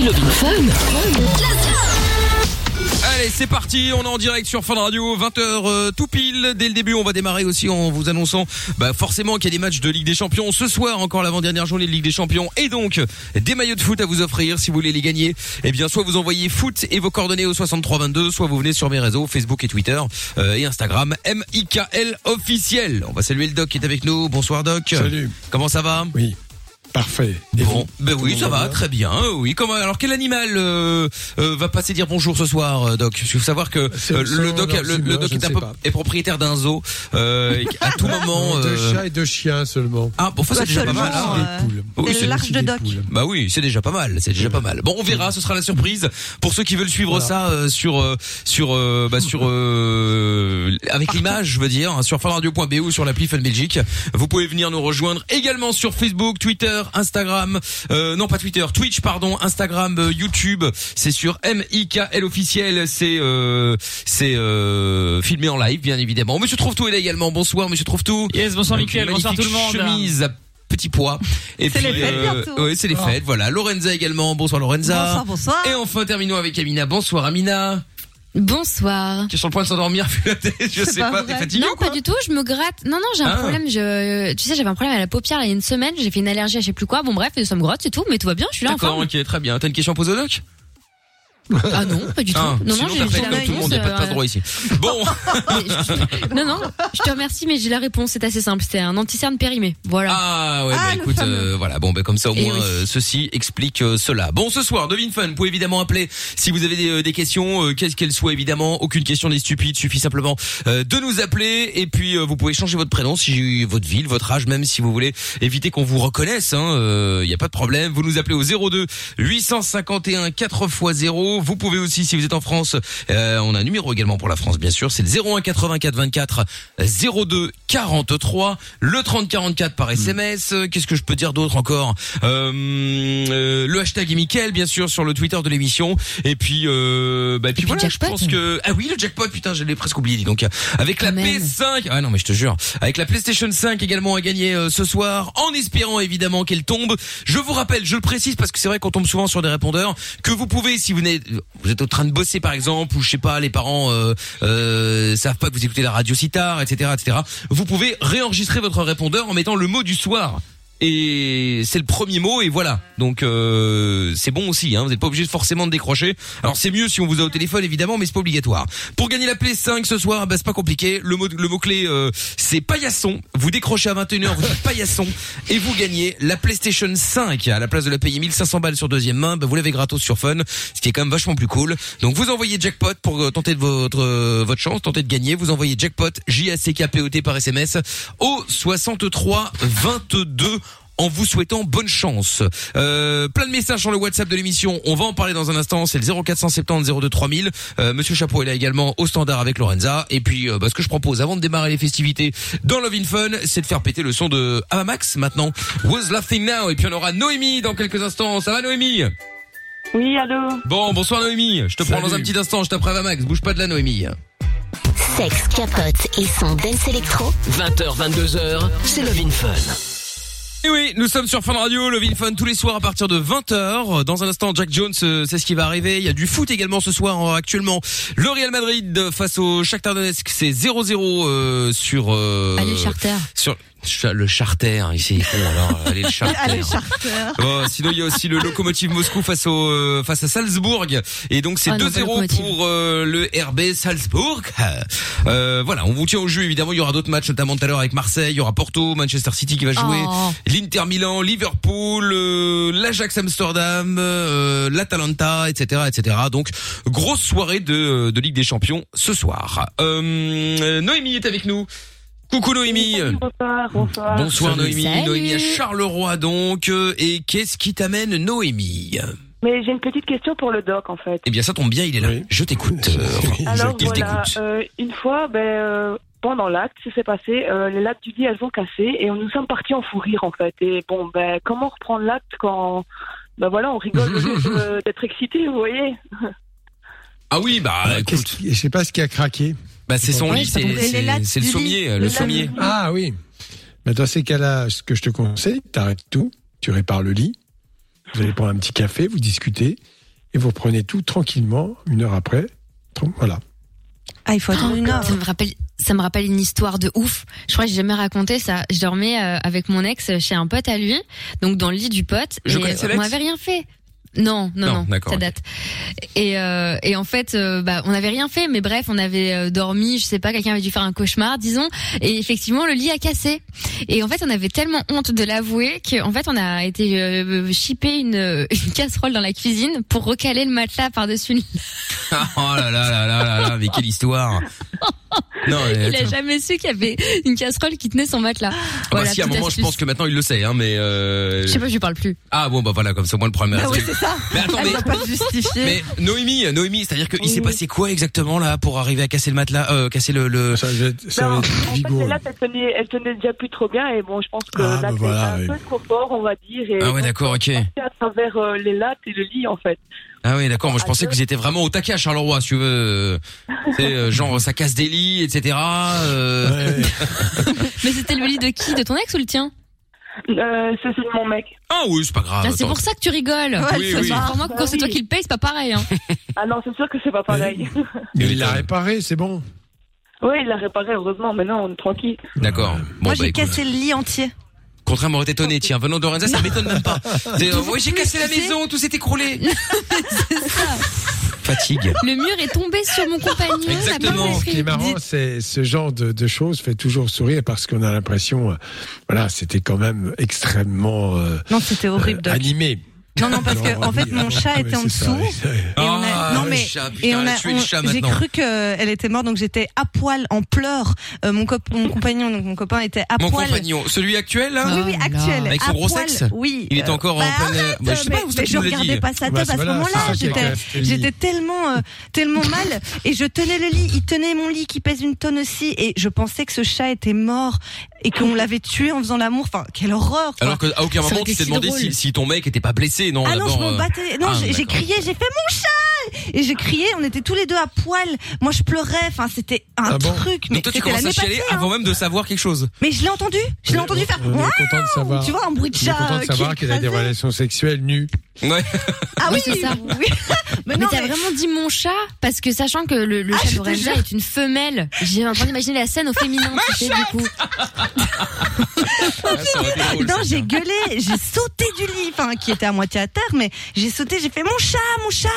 C'est Love in Fun. Allez, c'est parti, on est en direct sur Fun Radio, 20h tout pile. Dès le début, on va démarrer aussi en vous annonçant bah, forcément qu'il y a des matchs de Ligue des Champions. Ce soir, encore l'avant-dernière journée de Ligue des Champions. Et donc, des maillots de foot à vous offrir si vous voulez les gagner. Eh bien, soit vous envoyez foot et vos coordonnées au 6322, soit vous venez sur mes réseaux, Facebook et Twitter euh, et Instagram, MIKL officiel. On va saluer le doc qui est avec nous. Bonsoir doc. Salut. Comment ça va? Oui. Parfait. Et Bon, ben oui, ça va, bien très bien. euh, Oui, comment alors quel animal euh, euh, va passer dire bonjour ce soir, euh, Doc? Parce qu'il faut savoir que euh, le Doc, le, le est, un peu- propriétaire d'un zoo. Euh, et à tout moment. Deux chats et deux chiens seulement. Ah, bon, ça c'est déjà pas mal. hein. euh, Des poules. Oui, c'est large de Doc. Bah oui, c'est déjà pas mal, c'est déjà pas mal. Bon, on verra, ce sera la surprise pour ceux qui veulent suivre Voilà. ça euh, sur euh, sur euh, bah sur euh, avec l'image, je veux dire, hein, sur funradio.be ou sur l'appli Fun Belgique. Vous pouvez venir nous rejoindre également sur Facebook, Twitter, Instagram, euh, non pas Twitter, Twitch pardon, Instagram, euh, YouTube. C'est sur MIKL officiel, c'est euh, c'est euh, filmé en live bien évidemment. Monsieur Trouve-tout est là également. Bonsoir Monsieur Trouve-tout. Yes, bonsoir Mickaël, bonsoir tout le monde. Chemise à petit pois. Et C'est puis les fêtes euh, bientôt. ouais, c'est les Ah. fêtes. Voilà, Lorenza également. Bonsoir Lorenza. Bonsoir, bonsoir. Et enfin terminons avec Amina. Bonsoir Amina. Bonsoir. Qui est sur le point de s'endormir vu la tête. Je sais pas. T'es fatiguée Non, pas du tout, je me gratte. Non, non, j'ai un Ah. problème. Je, tu sais, j'avais un problème à la paupière il y a une semaine. J'ai fait une allergie à je sais plus quoi. Bon, bref, ça me gratte, c'est tout. Mais tout va bien, je suis là en forme. ok, très bien. T'as une question à poser au doc? Ah non, pas du tout. Ah, non, non, j'ai fait la tout le monde, pas de passe droit ici. Bon, euh, non, non, je te remercie, mais j'ai la réponse. C'est assez simple. C'était un anti-cerne périmé. Voilà. ah ouais, Ah, bah écoute, euh, voilà, bon, bah comme ça au Eh moins oui. euh, ceci explique euh, cela. Bon, ce soir, Devine Fun, vous pouvez évidemment appeler si vous avez des, euh, des questions, euh, qu'est-ce qu'elles soient évidemment. Aucune question n'est stupide, suffit simplement euh, de nous appeler et puis euh, vous pouvez changer votre prénom, si votre ville, votre âge, même si vous voulez éviter qu'on vous reconnaisse. Il hein, euh, y a pas de problème. Vous nous appelez au 02 851 4 x 0. Vous pouvez aussi, si vous êtes en France, euh, on a un numéro également pour la France, bien sûr. C'est le 01 84 24 02 43. Le 30 44 par SMS. Euh, Qu'est-ce que je peux dire d'autre encore euh, euh, Le hashtag est Mickaël, bien sûr, sur le Twitter de l'émission. Et puis, bah, et puis puis voilà, je pense que ah oui, le jackpot, putain, je l'ai presque oublié. dis Donc, avec la même. PS5, ah non mais je te jure, avec la PlayStation 5 également à gagner ce soir, en espérant évidemment qu'elle tombe. Je vous rappelle, je le précise parce que c'est vrai qu'on tombe souvent sur des répondeurs que vous pouvez, si vous n'êtes, vous êtes en train de bosser par exemple, ou je sais pas, les parents euh, euh, savent pas que vous écoutez la radio si tard, etc., etc. Vous pouvez réenregistrer votre répondeur en mettant le mot du soir. Et c'est le premier mot et voilà. Donc euh, c'est bon aussi. Hein, vous n'êtes pas obligé forcément de décrocher. Alors c'est mieux si on vous a au téléphone évidemment, mais c'est pas obligatoire. Pour gagner la Play 5 ce soir, bah, c'est pas compliqué. Le mot le mot clé c'est paillasson. Vous décrochez à 21h, vous dites paillasson et vous gagnez la PlayStation 5 à la place de la payer 1500 balles sur deuxième main. Bah, vous l'avez gratos sur Fun, ce qui est quand même vachement plus cool. Donc vous envoyez jackpot pour euh, tenter de votre euh, votre chance, tenter de gagner. Vous envoyez jackpot J A C K P O T par SMS au 63 22 en vous souhaitant bonne chance. Euh, plein de messages sur le WhatsApp de l'émission. On va en parler dans un instant. C'est le 0470 02 3000. Euh, Monsieur Chapeau est là également au standard avec Lorenza. Et puis, euh, bah, ce que je propose avant de démarrer les festivités dans Love in Fun, c'est de faire péter le son de Avamax maintenant. Was Laughing Now. Et puis on aura Noémie dans quelques instants. Ça va Noémie? Oui, allô? Bon, bonsoir Noémie. Je te prends Salut. dans un petit instant. Je t'apprends Avamax. Bouge pas de la Noémie. Sexe, capote et son dance électro. 20h, 22h, c'est Love in Fun. Et oui, nous sommes sur Fun Radio, le Vin Fun tous les soirs à partir de 20h. Dans un instant, Jack Jones, euh, c'est ce qui va arriver. Il y a du foot également ce soir euh, actuellement. Le Real Madrid euh, face au Shakhtar Donetsk, c'est 0-0 euh, sur euh, Allez, Charter. sur le Charter, ici con alors, allez le Charter. Allez, Charter. Oh, sinon il y a aussi le locomotive Moscou face au euh, face à Salzbourg et donc c'est Ah non, pas 2-0 Lokomotiv. pour euh, le RB Salzbourg. Euh, voilà, on vous tient au jeu évidemment, il y aura d'autres matchs notamment tout à l'heure avec Marseille, il y aura Porto, Manchester City qui va jouer, Oh. l'Inter Milan, Liverpool, euh, l'Ajax Amsterdam, euh, l'Atalanta, etc., etc. Donc grosse soirée de de Ligue des Champions ce soir. Euh, Noémie est avec nous. Coucou Noémie. Bonsoir, bonsoir. Noémie, Salut. Noémie à Charleroi donc. euh, Et qu'est-ce qui t'amène Noémie Mais j'ai une petite question pour le doc, en fait. Eh bien ça tombe bien, il est là. Oui. Je t'écoute. Alors il voilà, euh, une fois, ben, euh, pendant l'acte, ce s'est passé, euh, les lattes du lit, elles ont cassé et on nous sommes partis en fou rire, en fait. Et bon, ben, comment reprendre l'acte quand, ben voilà, on rigole d'être excité, vous voyez? Ah oui, bah écoute, Je sais pas ce qui a craqué. Bah c'est son lit, c'est le sommier, lit. le sommier. lit. Ah oui. Mais dans ces cas-là, ce que je te conseille, t'arrêtes tout, tu répares le lit, Vous allez prendre un petit café, vous discutez, et vous reprenez tout tranquillement, une heure après. Voilà. Ah, il faut attendre une heure. Ça me rappelle, ça me rappelle une histoire de ouf. Je crois que j'ai jamais raconté ça. Je dormais euh, avec mon ex chez un pote à lui, donc dans le lit du pote. Je et on l'ex m'avait rien fait. Non, non, Non, ça date. Et, euh, et en fait, euh, bah, on n'avait rien fait, mais bref, on avait euh, dormi, je sais pas, quelqu'un avait dû faire un cauchemar, disons, et effectivement, le lit a cassé. Et en fait, on avait tellement honte de l'avouer qu'en fait, on a été euh, shipper une, une casserole dans la cuisine pour recaler le matelas par-dessus le lit. oh là là là là là là, mais quelle histoire. Non, Il a jamais su qu'il y avait une casserole qui tenait son matelas. Ah bah si, à un moment, je pense que maintenant il le sait, hein, mais. Euh... Je sais pas, je lui parle plus. Ah bon, bah voilà, comme ça, au moins le problème est Ah oui, c'est ça. Mais attends, Elle mais, va pas se justifier. mais Noémie, Noémie, c'est-à-dire qu'il s'est passé quoi exactement là pour arriver à casser le matelas, euh, casser le, le... Ça être, ça Non, en fait, lattes, elles tenaient, elles tenaient déjà plus trop bien et bon, je pense que Ah, là, bah c'est voilà, un oui. peu trop fort, on va dire. Et Ah ouais, d'accord, ok. c'est à travers euh, les lattes et le lit, en fait. Ah oui, d'accord. Moi, je pensais deux. que vous étiez vraiment au taquet à Charleroi, si tu veux. euh, C'est euh, genre ça casse des lits, etc. euh. Mais c'était le lit de qui De ton ex ou le tien? Euh, c'est celui de mon mec. Ah oui, c'est pas grave. Ah, C'est attends. pour ça que tu rigoles. Ouais, Oui. Pour moi, quand c'est toi qui le paye, c'est pas pareil. Hein. Ah non, c'est sûr que c'est pas pareil. Mais il l'a réparé, c'est bon. oui, il l'a réparé, heureusement. Maintenant, on est tranquille. D'accord. Bon, Moi, bah, j'ai écoute. cassé le lit entier. Contrairement m'aurait étonné, tiens, venant de Lorenza, ça m'étonne même pas. C'est, euh, ouais, j'ai cassé la maison, tout s'est écroulé. Fatigue. Le mur est tombé sur mon compagnon. Exactement. Ce qui est marrant, c'est ce genre de, de choses fait toujours sourire parce qu'on a l'impression, euh, voilà, c'était quand même extrêmement euh, Non, c'était horrible. euh, animé. Non, non, parce que en fait, mon ah, chat était en dessous. Et on a, Ah, non mais et on a, j'ai cru qu'elle était morte, donc j'étais à poil, en pleurs. Euh, mon, cop- mon compagnon, donc mon copain était à Mon poil. compagnon, celui actuel là Oui, oui, là actuel. Avec son à gros poil, sexe Oui. Il Euh, encore bah, en pleine. je sais pas, mais, je regardais pas sa tête c'est à ce moment-là. c'est ça qui est J'étais, j'étais tellement, euh, tellement mal, et je tenais le lit. Il tenait mon lit qui pèse une tonne aussi, et je pensais que ce chat était mort et qu'on l'avait tué en faisant l'amour. Enfin, quelle horreur. Alors qu'à aucun Ça moment tu t'es demandé si ton mec était pas blessé, non Ah non, je m'en euh, battais. Non, ah, j'ai crié, j'ai fait mon chat Et j'ai crié, on était tous les deux à poil. Moi, je pleurais. Enfin, c'était un Ah bon truc. Mais Donc toi tu commences à chialer passée, hein. avant même de savoir quelque chose. Mais je l'ai entendu. Je l'ai entendu faire. On est Waouh content de savoir. Tu vois, un bruit de chat. content de qui savoir qu'il a des relations sexuelles nues. Ouais. Ah oui, Oui, c'est ça. oui. Mais Mais non, t'as mais- vraiment dit mon chat parce que sachant que le, le Ah, chat est une femelle, j'ai en train d'imaginer la scène au féminin, tu sais, du coup. Ah, ça aurait été drôle, Non, j'ai gueulé, j'ai sauté du lit, enfin qui était à moitié à terre, mais j'ai sauté, j'ai fait mon chat, mon chat,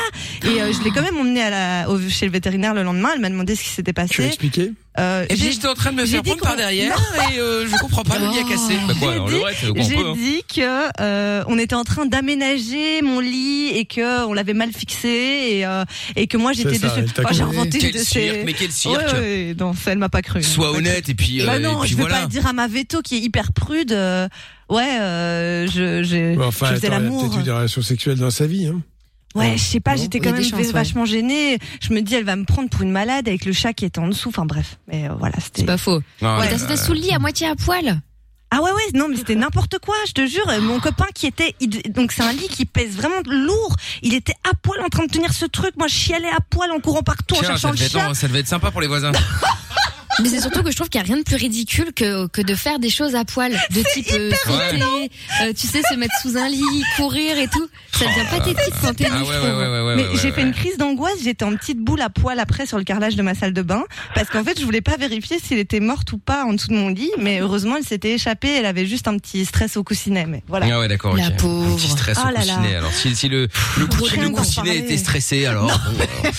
et euh, je l'ai quand même emmené à la, au- chez le vétérinaire le lendemain. Elle m'a demandé ce qui s'était Tu as passé. expliqué Euh, Et j'ai- puis j'étais en train de me j'ai faire dit prendre par derrière et euh, je comprends pas, le lit a cassé. Bah quoi, J'ai alors, dit- le J'ai hein. dit que euh, on était en train d'aménager mon lit et que on l'avait mal fixé et euh, et que moi j'étais dessus. Oh, j'ai inventé Quel de cirque, ces. mais quel cirque. Ouais, ouais, non, ça, elle m'a pas cru. Sois honnête et puis, euh, Bah et non, puis je veux voilà. pas dire à ma veto qui est hyper prude. Ouais, euh, je, je, Bon, Enfin, je faisais l'amour. peut-être eu des relations sexuelles dans sa vie. Hein. Ouais, je sais pas, Non. j'étais quand même chances, ouais. vachement gênée. Je me dis, elle va me prendre pour une malade avec le chat qui était en dessous. Enfin bref, mais euh, voilà, c'était. C'est pas faux. Ah, Ouais. Sauté sous le lit à moitié à poil. Ah ouais ouais non mais c'était n'importe quoi je te jure mon copain qui était il- donc c'est un lit qui pèse vraiment lourd il était à poil en train de tenir ce truc moi je chialais à poil en courant partout en Tiens, cherchant ça le chat non, ça devait être sympa pour les voisins. Mais c'est surtout que je trouve qu'il y a rien de plus ridicule que, que de faire des choses à poil. De type euh, sauter, euh, tu sais, se mettre sous un lit, courir et tout. Ça devient pathétique quand t'es Ah ouais, ouais, ouais, ouais, ouais. mais ouais, j'ai ouais, fait une crise d'angoisse j'étais en petite boule à poil après sur le carrelage de ma salle de bain parce qu'en fait je voulais pas vérifier s'il était morte ou pas en dessous de mon lit mais heureusement elle s'était échappée elle avait juste un petit stress au coussinet mais voilà Ah ouais, d'accord, La ok. pauvre. Un petit stress Oh au là là. coussinet. Alors, si, si le, le, coussinet était stressé, alors, bon, alors,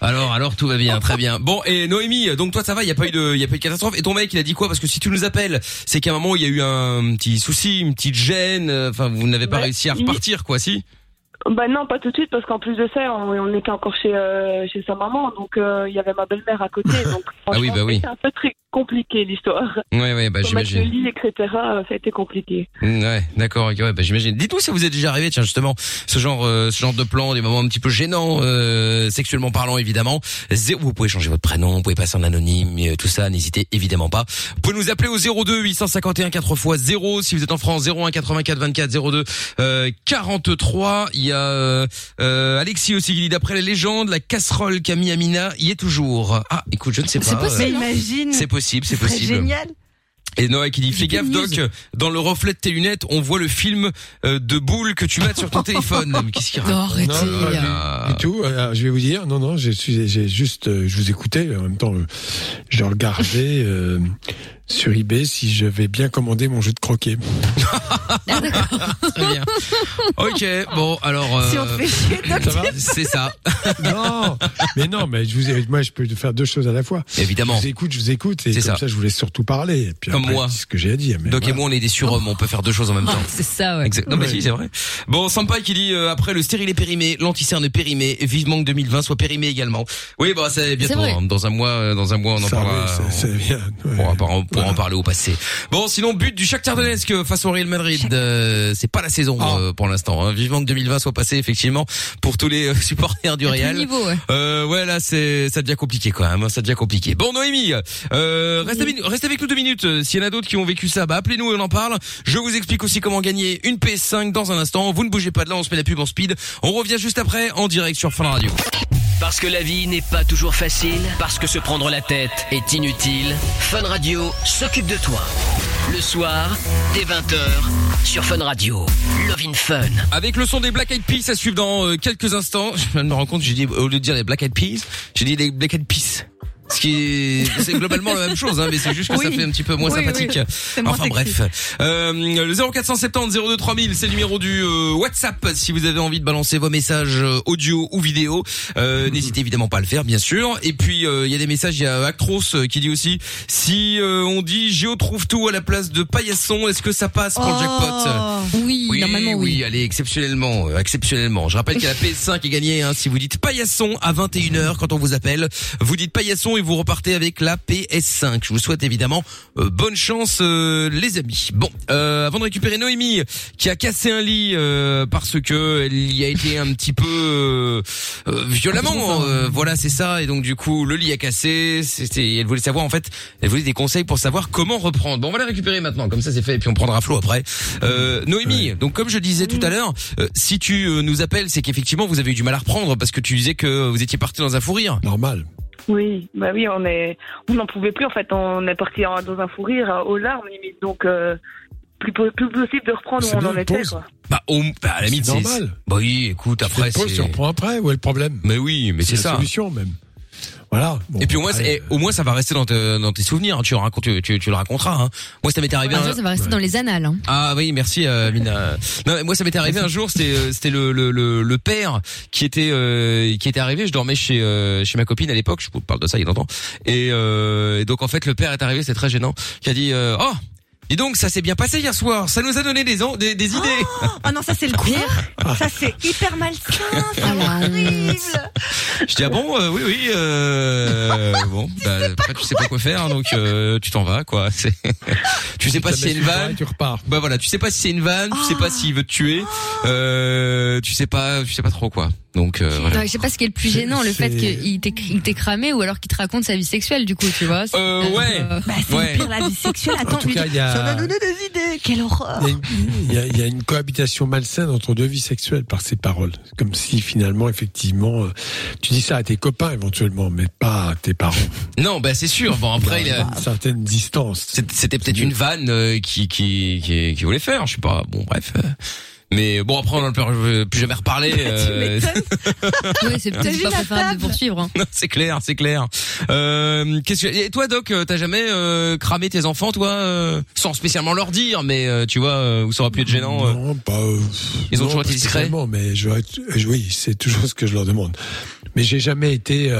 alors, alors, tout va bien, très bien. Bon, et Noémie, donc toi, ça va, il y a pas eu de, il y a pas eu de catastrophe. Et ton mec, il a dit quoi? Parce que si tu nous appelles, c'est qu'à un moment, il y a eu un petit souci, une petite gêne, euh, enfin, vous n'avez pas Ouais. réussi à repartir, quoi, si? Bah non, pas tout de suite, parce qu'en plus de ça, on, on était encore chez, euh, chez sa maman, donc euh, il y avait ma belle-mère à côté. Donc, Ah oui, bah oui. C'est un peu très compliqué l'histoire. Ouais, ouais, bah, mettre le j'imagine. lit, etc., euh, ça a été compliqué. Ouais, d'accord, ouais, bah, j'imagine. Dites-nous si vous est déjà arrivé, tiens, justement, ce genre, euh, ce genre de plan, des moments un petit peu gênants, euh, sexuellement parlant, évidemment. Zéro- vous pouvez changer votre prénom, vous pouvez passer en anonyme, euh, tout ça, n'hésitez évidemment pas. Vous pouvez nous appeler au 02 851 4 x 0 si vous êtes en France, 01 84 24 02 euh, 43. Il y a euh, euh, Alexis aussi qui dit d'après les légendes, la casserole mis Amina y est toujours. Ah, écoute, je ne sais pas. C'est possible. mais imagine C'est possible, c'est ce serait possible. génial Et Noah qui dit fais gaffe. Doc, dans le reflet de tes lunettes, on voit le film euh, de boule que tu mates sur ton téléphone. Qu'est-ce qu'il Non, raconte. Non, Ah. du tout. Euh, je vais vous dire, non, non, j'ai juste, euh, je vous écoutais. En même temps, euh, je regardais euh, sur eBay si je vais bien commander mon jeu de croquet. Ah, d'accord. Très bien. Ok, bon alors. Si on te euh, fait chier, c'est ça, Non, mais non, mais je vous, ai- moi, je peux faire deux choses à la fois. évidemment. Je vous écoute, je vous écoute, et C'est comme ça. ça. je vous laisse surtout parler. Et puis Comme après, moi. c'est ce que j'ai à dire. Mais Doc et moi, on est des surhommes, on peut faire deux choses en même temps. C'est ça, ouais. Exact. Non, mais Ouais. si, c'est vrai. Bon, Sampai qui dit euh, après le stérile est périmé, l'anticerne est périmé, et vivement que 2020 soit périmé également. Oui, bah c'est bientôt. hein. Dans un mois, euh, dans un mois, on en Ça, parlera. oui, bien. On ouais. on Voilà. en parler au passé. Bon, sinon but du Shakhtar Donetsk face au Real Madrid, euh, c'est pas la saison Ah. euh, pour l'instant. Hein. Vivement que 2020 soit passé effectivement pour tous les euh, supporters du Real. niveau, ouais. Euh, ouais, là, c'est, ça devient compliqué quand même. hein, Ça devient compliqué. Bon, Noémie, euh, reste, avec, reste avec nous deux minutes. Euh, S'il y en a d'autres qui ont vécu ça, bah appelez-nous et on en parle. Je vous explique aussi comment gagner une PS5 dans un instant. Vous ne bougez pas de là, on se met la pub en speed. On revient juste après en direct sur Fun Radio. Parce que la vie n'est pas toujours facile, parce que se prendre la tête est inutile, Fun Radio s'occupe de toi. Le soir, dès 20h, sur Fun Radio. Love in Fun. Avec le son des Black Eyed Peas à suivre dans euh, quelques instants. Je me rendre compte, j'ai dit au lieu de dire les Black Eyed Peas, j'ai dit les Black Eyed Peas. Ce qui est, c'est globalement la même chose, hein, mais c'est juste que ça fait un petit peu moins Oui, sympathique. Moins Enfin sexy. bref, euh, le 0470 02 3000, c'est le numéro du euh, WhatsApp si vous avez envie de balancer vos messages euh, audio ou vidéo. Euh, N'hésitez évidemment pas à le faire, bien sûr. Et puis euh, il y a des messages, il y a Actros qui dit aussi si euh, on dit Géo trouve tout à la place de paillasson, est-ce que ça passe pour le jackpot? Oh. Oui, oui, normalement, oui. allez, exceptionnellement, exceptionnellement. Je rappelle qu'il y a la PS5 est gagnée, hein, si vous dites paillasson à 21h quand on vous appelle, vous dites paillasson et vous repartez avec la PS5. Je vous souhaite évidemment euh, bonne chance euh, les amis. Bon, euh, avant de récupérer Noémie qui a cassé un lit euh, parce que elle y a été un petit peu euh, euh, violemment, euh, voilà, c'est ça et donc du coup le lit a cassé, c'était elle voulait savoir en fait, elle voulait des conseils pour savoir comment reprendre. Bon, on va la récupérer maintenant, comme ça c'est fait et puis on prendra flot après. Euh, Noémie, donc comme je disais tout à l'heure, euh, si tu nous appelles, c'est qu'effectivement vous avez eu du mal à reprendre parce que tu disais que vous étiez parti dans un fou rire. Normal. Oui, bah oui, on est, on n'en pouvait plus en fait. On est parti en- dans un fou rire euh, aux larmes limite, donc euh, plus, po- plus possible de reprendre où C'est on en était. Quoi. Bah, au, bah à la limite C'est c'est normal. Bah oui, écoute, après pause, tu c'est. reprends après. Où est le problème? Mais oui, mais c'est la ça. solution même. Voilà. Bon, Et puis au moins, c'est- au moins ça va rester dans, te- dans tes souvenirs. Tu, racontes, tu, tu, tu le raconteras. Hein. Moi, ça m'était arrivé. Ouais, un- ça, ça va rester dans les annales. Hein. Ah oui, merci euh, Mina. Non, mais moi ça m'était arrivé un jour, c'était euh, c'était le, le le le père qui était euh, qui était arrivé, je dormais chez euh, chez ma copine à l'époque, je vous parle de ça il y a longtemps. Et, euh, et donc en fait le père est arrivé, c'était très gênant, qui a dit euh, "Oh, Dis donc, ça s'est bien passé hier soir. Ça nous a donné des, an- des, des idées. Oh non, ça c'est le pire. Ça c'est hyper malsain, c'est Ah, horrible. Je dis ah bon, euh, oui oui. Euh, bon, bah, après tu sais pas quoi faire, donc euh, tu t'en vas quoi. Tu sais pas si c'est une vanne. et Tu repars. Bah voilà, tu sais pas si c'est une vanne, tu sais pas s'il veut te tuer, euh, tu sais pas, tu sais pas trop quoi. Donc euh, voilà. Non, je sais pas ce qui est le plus gênant, le fait qu'il t'ait cramé ou alors qu'il te raconte sa vie sexuelle, du coup, tu vois. Euh, ouais. Bah, c'est Ouais. pire la vie sexuelle. Attends, En tout lui cas, dis- il y a- ça m'a donné des idées. Quelle horreur. Il y, a une, il y a- il y a une cohabitation malsaine entre deux vies sexuelles par ces paroles. Comme si finalement, effectivement, euh, tu dis ça à tes copains éventuellement, mais pas à tes parents. Non, bah c'est sûr. Bon après, il Il y a- une certaine distance. c'était peut-être une vanne euh, qui, qui qui qui voulait faire. Je sais pas. Bon bref. Mais bon après on en peut plus jamais reparler. euh, c'est peut-être T'as vu pas la préférable de table poursuivre. Hein. Non, c'est clair, c'est clair. Euh, qu'est-ce que... Et toi, Doc, euh, t'as jamais euh, cramé tes enfants, toi, euh, sans spécialement leur dire, mais euh, tu vois, euh, où ça aurait pu être gênant. euh? Non, pas. euh, Ils ont non, toujours été discrets? Mais je, je- oui, c'est toujours ce que je leur demande. Mais j'ai jamais été.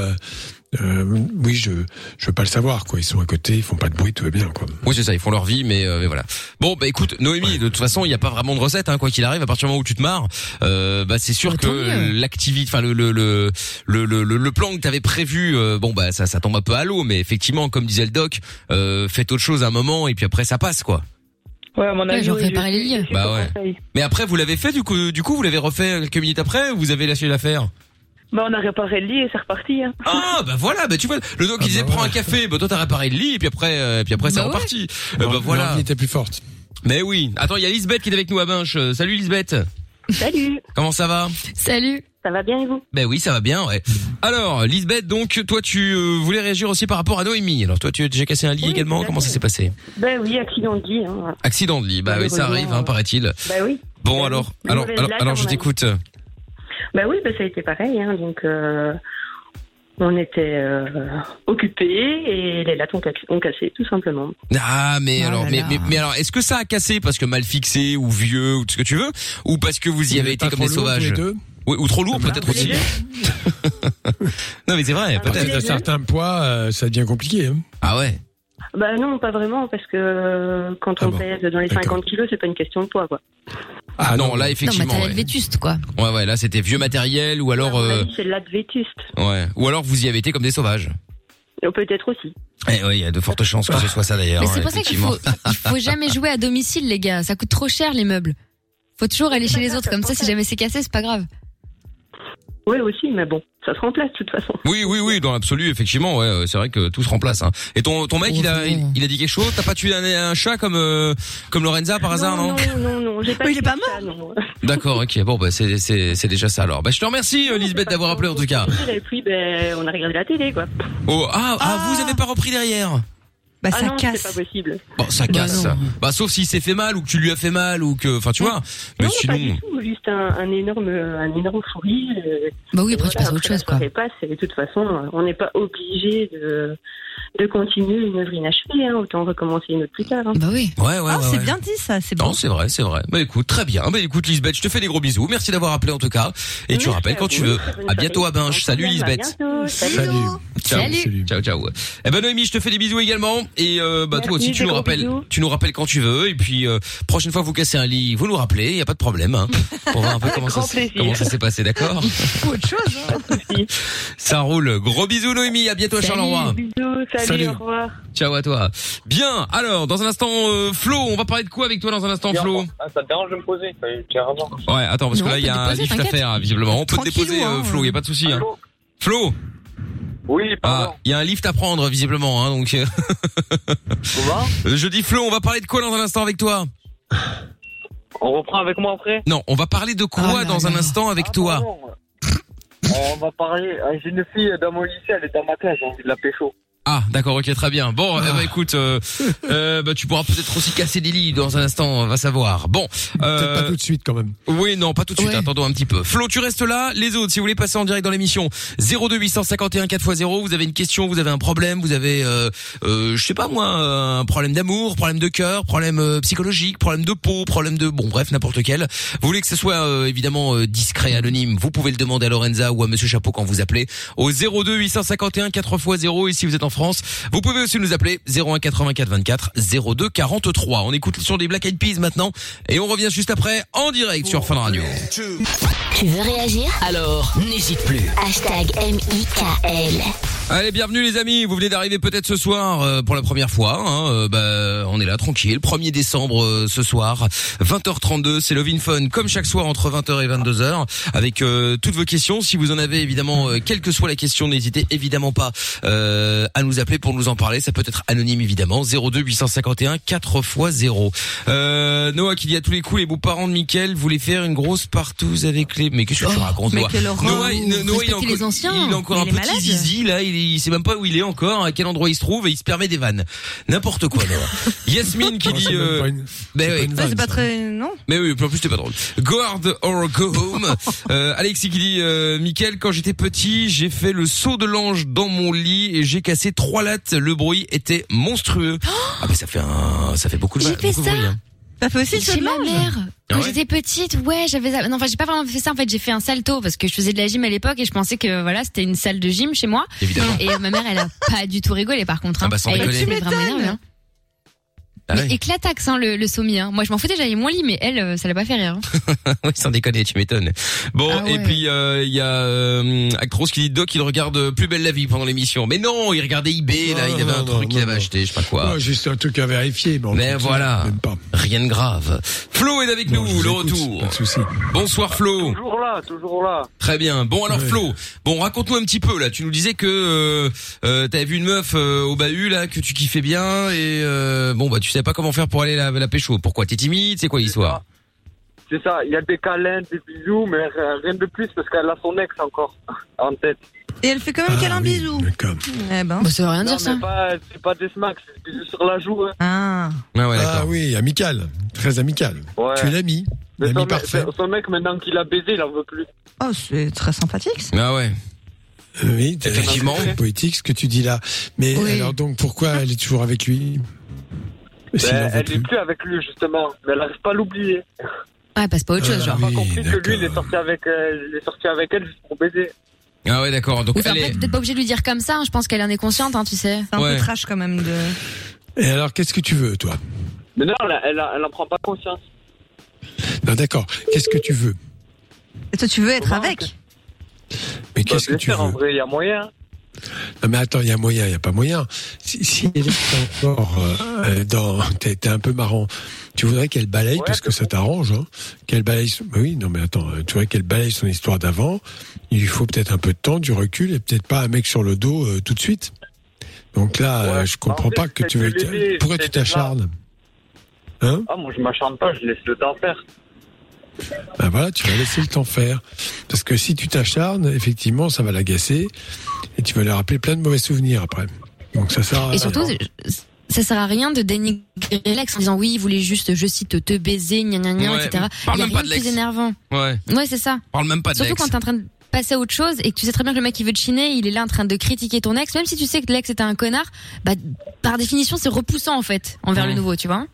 Euh, oui, je je veux pas le savoir quoi. Ils sont à côté, ils font pas de bruit, tout va bien quoi. Oui, c'est ça, ils font leur vie, mais, euh, mais voilà. Bon, bah écoute, Noémie, de toute façon, il n'y a pas vraiment de recette, hein, quoi qu'il arrive. À partir du moment où tu te marres, euh, bah c'est sûr Bah, que l'activité, enfin le le le le le, plan que t'avais prévu, euh, bon bah ça ça tombe un peu à l'eau, mais effectivement, comme disait le Doc, euh, faites autre chose un moment et puis après ça passe, quoi. Ouais, à mon Ouais, avis, réparais je- les Bah ouais. Mais après, vous l'avez fait du coup, du coup, vous l'avez refait quelques minutes après, ou vous avez lâché l'affaire? Bah, on a réparé le lit et c'est reparti. Hein. Ah bah voilà, bah tu vois, le doc Ah il disait bah prends un café, bah toi t'as réparé le lit et puis après, euh, puis après c'est Bah ouais. reparti. Euh, bah voilà. était plus forte. Mais oui. Attends, il y a Lisbeth qui est avec nous à Binche. Salut Lisbeth. Salut. Comment ça va? Salut. Ça va bien et vous? Ben oui, ça va bien, ouais. Alors, Lisbeth, donc, toi, tu euh, voulais réagir aussi par rapport à Noémie. Alors, toi, tu as déjà cassé un lit Oui, également. tout à Comment ça fait. s'est passé? Ben oui, accident de vie. Hein. Accident de lit. Bah oui, ça arrive, hein, paraît-il. Ben oui. Bon, alors, alors, alors, alors, à je t'écoute. Ben oui, ben ça a été pareil. Hein. Donc, euh, on était euh, occupés et les lattes ont, ca- ont cassé, tout simplement. Ah, mais Oh alors, là mais, là. mais, mais alors, est-ce que ça a cassé parce que mal fixé ou vieux ou tout ce que tu veux, ou parce que vous y avez été comme des sauvages les deux. Oui, ou trop lourd peut-être aussi. non, mais c'est vrai, Ah, À peut-être. les d'un deux. certain poids, euh, ça devient compliqué. Hein. Ah ouais. Ben non, pas vraiment, parce que euh, quand Ah on bon. pèse dans les D'accord. 50 kilos, c'est pas une question de poids, quoi. Ah non, là effectivement. matériel ouais. vétuste, quoi. ouais, ouais, là c'était vieux matériel ou alors, euh, c'est le latte vétuste. ouais, ou alors vous y avez été comme des sauvages. Euh, Peut-être aussi. Eh oui, il y a de fortes chances que ce soit ça d'ailleurs. Mais c'est pour ça qu'il effectivement. faut, il faut jamais jouer à domicile, les gars. Ça coûte trop cher, les meubles. Faut toujours aller chez les autres. Comme ça, si jamais c'est cassé, c'est pas grave. Oui, aussi, mais bon, ça se remplace de toute façon. Oui, oui, oui, dans l'absolu, effectivement, ouais, euh, c'est vrai que tout se remplace. Hein. Et ton ton mec, il a il, il a dit quelque chose? T'as pas tué un, un chat comme euh, comme Lorenza par hasard, non, non, non, non, j'ai pas Oh, il est pas non. D'accord, ok. Bon, bah c'est c'est c'est déjà ça alors. Bah je te remercie, euh, Lisbeth, d'avoir appelé en tout cas. Et puis, ben, on a regardé la télé, quoi. Oh ah ah, Ah. vous avez pas repris derrière. Bah, ah ça non, c'est casse. pas possible. Bon, ça casse. non. Bah sauf s'il s'est fait mal ou que tu lui as fait mal ou que, enfin tu vois. Mais non, sinon. pas du tout, juste un, un énorme, un énorme fou euh, Bah oui, après, tu voilà, passes à autre chose, quoi. passe, et de toute façon, on n'est pas obligé de, de continuer une œuvre inachevée, hein, autant recommencer une autre plus tard. Hein. Bah oui. Ouais, ouais, Ah, ouais, c'est ouais. bien dit ça, c'est Non, c'est vrai, c'est vrai. Bah écoute, très bien. Bah écoute, Lisbeth, je te fais des gros bisous. Merci d'avoir appelé en tout cas. Et tu rappelles quand tu veux. À bientôt à. Binge. Salut Lisbeth. Salut. Ciao. Salut. Ciao, ciao. Eh ben Noémie, je te fais des bisous également. Et euh, bah toi aussi, tu nous rappelles, bisous. tu nous rappelles quand tu veux. Et puis euh, prochaine fois, vous cassez un lit, vous nous rappelez. Y a pas de problème. Hein, pour voir un peu comment ça, comment ça s'est passé, d'accord Autre chose. hein. Ça roule. Gros bisous Noémie. À bientôt à Salut. Charleroi. Bisous, salut, Salut. au revoir. Ciao à toi. Bien. Alors, dans un instant, euh, Flo, on va parler de quoi avec toi dans un instant, Flo Ah, ça te dérange de me poser Tu as raison. Ouais, attends, parce Non, que là, il y a un lift à faire, visiblement. On peut te déposer, euh, hein. Flo, y a pas de souci. Hein. Flo, Oui, pardon. ah, il y a un lift à prendre, visiblement. Hein, donc, euh, Comment? Je dis Flo, on va parler de quoi dans un instant avec toi? On reprend avec moi après? Non, on va parler de quoi là dans un instant avec Ah, toi? pardon. Euh, On va parler. euh, J'ai une fille dans mon lycée, elle est dans ma classe, j'ai envie de la pécho. Ah, d'accord, ok, très bien. Bon, eh ben, écoute, euh, euh, bah, tu pourras peut-être aussi casser des lits dans un instant, on va savoir. Bon, Peut-être pas euh, tout de suite quand même. oui, non, pas tout de suite. Ouais. Attendons un petit peu. Flo, tu restes là. Les autres, si vous voulez passer en direct dans l'émission, 02 851 4x0. Vous avez une question, vous avez un problème, vous avez, euh, euh, je sais pas moi, un problème d'amour, problème de cœur, problème euh, psychologique, problème de peau, problème de, bon, bref, n'importe quel. Vous voulez que ce soit euh, évidemment euh, discret, anonyme. Vous pouvez le demander à Lorenza ou à Monsieur Chapeau quand vous appelez au 02 851 4x0. Et si vous êtes en France, vous pouvez aussi nous appeler 01 84 24 02 43. On écoute sur des Black Eyed Peas maintenant et on revient juste après en direct sur Fun Radio. Tu veux réagir? Alors, n'hésite plus. Hashtag M-I-K-L. Allez, bienvenue les amis. Vous venez d'arriver peut-être ce soir euh, pour la première fois. Hein, euh, bah, on est là tranquille. 1er décembre euh, ce soir, 20h32. C'est Love in Fun comme chaque soir entre 20h et 22h avec euh, toutes vos questions. Si vous en avez évidemment, euh, quelle que soit la question, n'hésitez évidemment pas euh, à nous appeler pour nous en parler. Ça peut être anonyme évidemment. 02 851 4 x 0. Euh, Noah qui dit à tous les coups, les beaux-parents de Mickaël voulaient faire une grosse partouze avec les. Mais qu'est-ce que tu racontes Noah il- Noah, il, est Respectez encore, les anciens. il est encore un est petit malade. zizi là. Il, il sait même pas où il est encore, à quel endroit il se trouve et il se permet des vannes. N'importe quoi, Noah. Yasmine qui Non, dit. c'est euh, pas une- ben c'est oui. pas vanne, c'est très, non. Mais oui, en plus c'était pas drôle. Go hard or go home. Euh, Alexis qui dit, euh, Mickaël, quand j'étais petit, j'ai fait le saut de l'ange dans mon lit et j'ai cassé trois lattes. Le bruit était monstrueux. ah bah ça fait un, ça fait beaucoup de, J'ai beaucoup fait de ça. bruit. hein. T'as fait aussi Chez ma mère. Ah Quand ouais j'étais petite, ouais, j'avais ça. Non, enfin, j'ai pas vraiment fait ça. En fait, j'ai fait un salto parce que je faisais de la gym à l'époque et je pensais que voilà, c'était une salle de gym chez moi. Évidemment. Et euh, ma mère, elle a pas du tout rigolé par contre. Hein. Ah bah, sans elle elle est vraiment énervée. Hein. Ah mais ouais. éclataxe, hein, le, le sommier. Hein. Moi, je m'en foutais, j'allais mon lit, mais elle, euh, ça l'a pas fait rire. hein. oui, sans déconner, tu m'étonnes. Bon, Ah ouais. et puis euh, il y a euh, Actros qui dit Doc, il regarde Plus belle la vie pendant l'émission. Mais non, il regardait eBay, là, il avait un non, truc qu'il avait non. acheté, je sais pas quoi. Ouais, juste un truc à vérifier. Mais, on Mais voilà. Même pas. Rien de grave. Flo est avec Non, nous, le écoute, retour. Pas de souci. Bonsoir Flo. Toujours là, toujours là. Très bien. Bon alors Ouais. Flo, bon raconte-nous un petit peu là. Tu nous disais que euh, euh, t'avais vu une meuf euh, au bahut là que tu kiffais bien et euh, bon bah tu savais pas comment faire pour aller la, la pécho. Pourquoi t'es timide? C'est quoi l'histoire? c'est ça. Il y a des câlins, des bisous, mais rien rien de plus parce qu'elle a son ex encore en tête. Et elle fait quand même Ah qu'elle un oui, bisou? d'accord. Eh ben. Bah, ça veut rien Non, dire ça. c'est pas des smacks, c'est des bisous sur la joue. Hein. Ah. Ah ouais, Ah oui, amical, très amical. Ouais. Tu es l'ami, Mais son, l'ami mec, parfait. son mec, maintenant qu'il a baisé, il en veut plus. Oh, c'est très sympathique. ça. Ah ouais. Euh, Oui, t'as- Effectivement. c'est poétique ce que tu dis là. Mais Oui. alors donc pourquoi elle est toujours avec lui? Ben, elle plus. est plus avec lui, justement. Mais elle n'arrive pas à l'oublier. Ouais, passe pas autre chose, Euh, Elle genre. n'a oui, pas compris que lui, il est sorti avec, euh, il est sorti avec elle juste pour baiser. Ah ouais, d'accord. Donc elle est. peut-être pas obligé de lui dire comme ça. hein. Je pense qu'elle en est consciente, hein, tu sais. C'est un Ouais. peu trash quand même de. Et alors qu'est-ce que tu veux toi? Mais non, elle, elle, elle en prend pas conscience. Non d'accord. Qu'est-ce que tu veux? Et toi, tu veux être Comment avec Mais Bah, qu'est-ce que bien tu sûr, en veux? vrai, il y a moyen. Non mais attends, il y a moyen, il y a pas moyen. Si, si elle est encore euh, euh, dans, t'es un peu marrant. Tu voudrais qu'elle balaye Ouais, parce que ça t'arrange, hein Qu'elle balaye. bah oui, non mais attends, euh, tu voudrais qu'elle balaye son histoire d'avant. Il lui faut peut-être un peu de temps, du recul et peut-être pas un mec sur le dos euh, tout de suite. Donc là, Ouais. je comprends En fait, pas que tu veux. Pourquoi tu t'acharnes Hein Ah, moi, je m'acharne pas, je laisse le temps faire. Ben voilà, tu vas laisser le temps faire. Parce que si tu t'acharnes, effectivement, ça va l'agacer et tu vas lui rappeler plein de mauvais souvenirs après. Donc ça sert à Et surtout, ça sert à rien de dénigrer l'ex en disant oui, il voulait juste, je cite, te baiser, gna gna gna, Ouais, etc. parle Il y a même pas rien de plus énervant. Ouais. Ouais, c'est ça. Parle même pas de Surtout quand t'es en train de passer à autre chose et que tu sais très bien que le mec il veut te chiner, il est là en train de critiquer ton ex, même si tu sais que l'ex était un connard, bah par définition c'est repoussant en fait envers le nouveau, tu vois.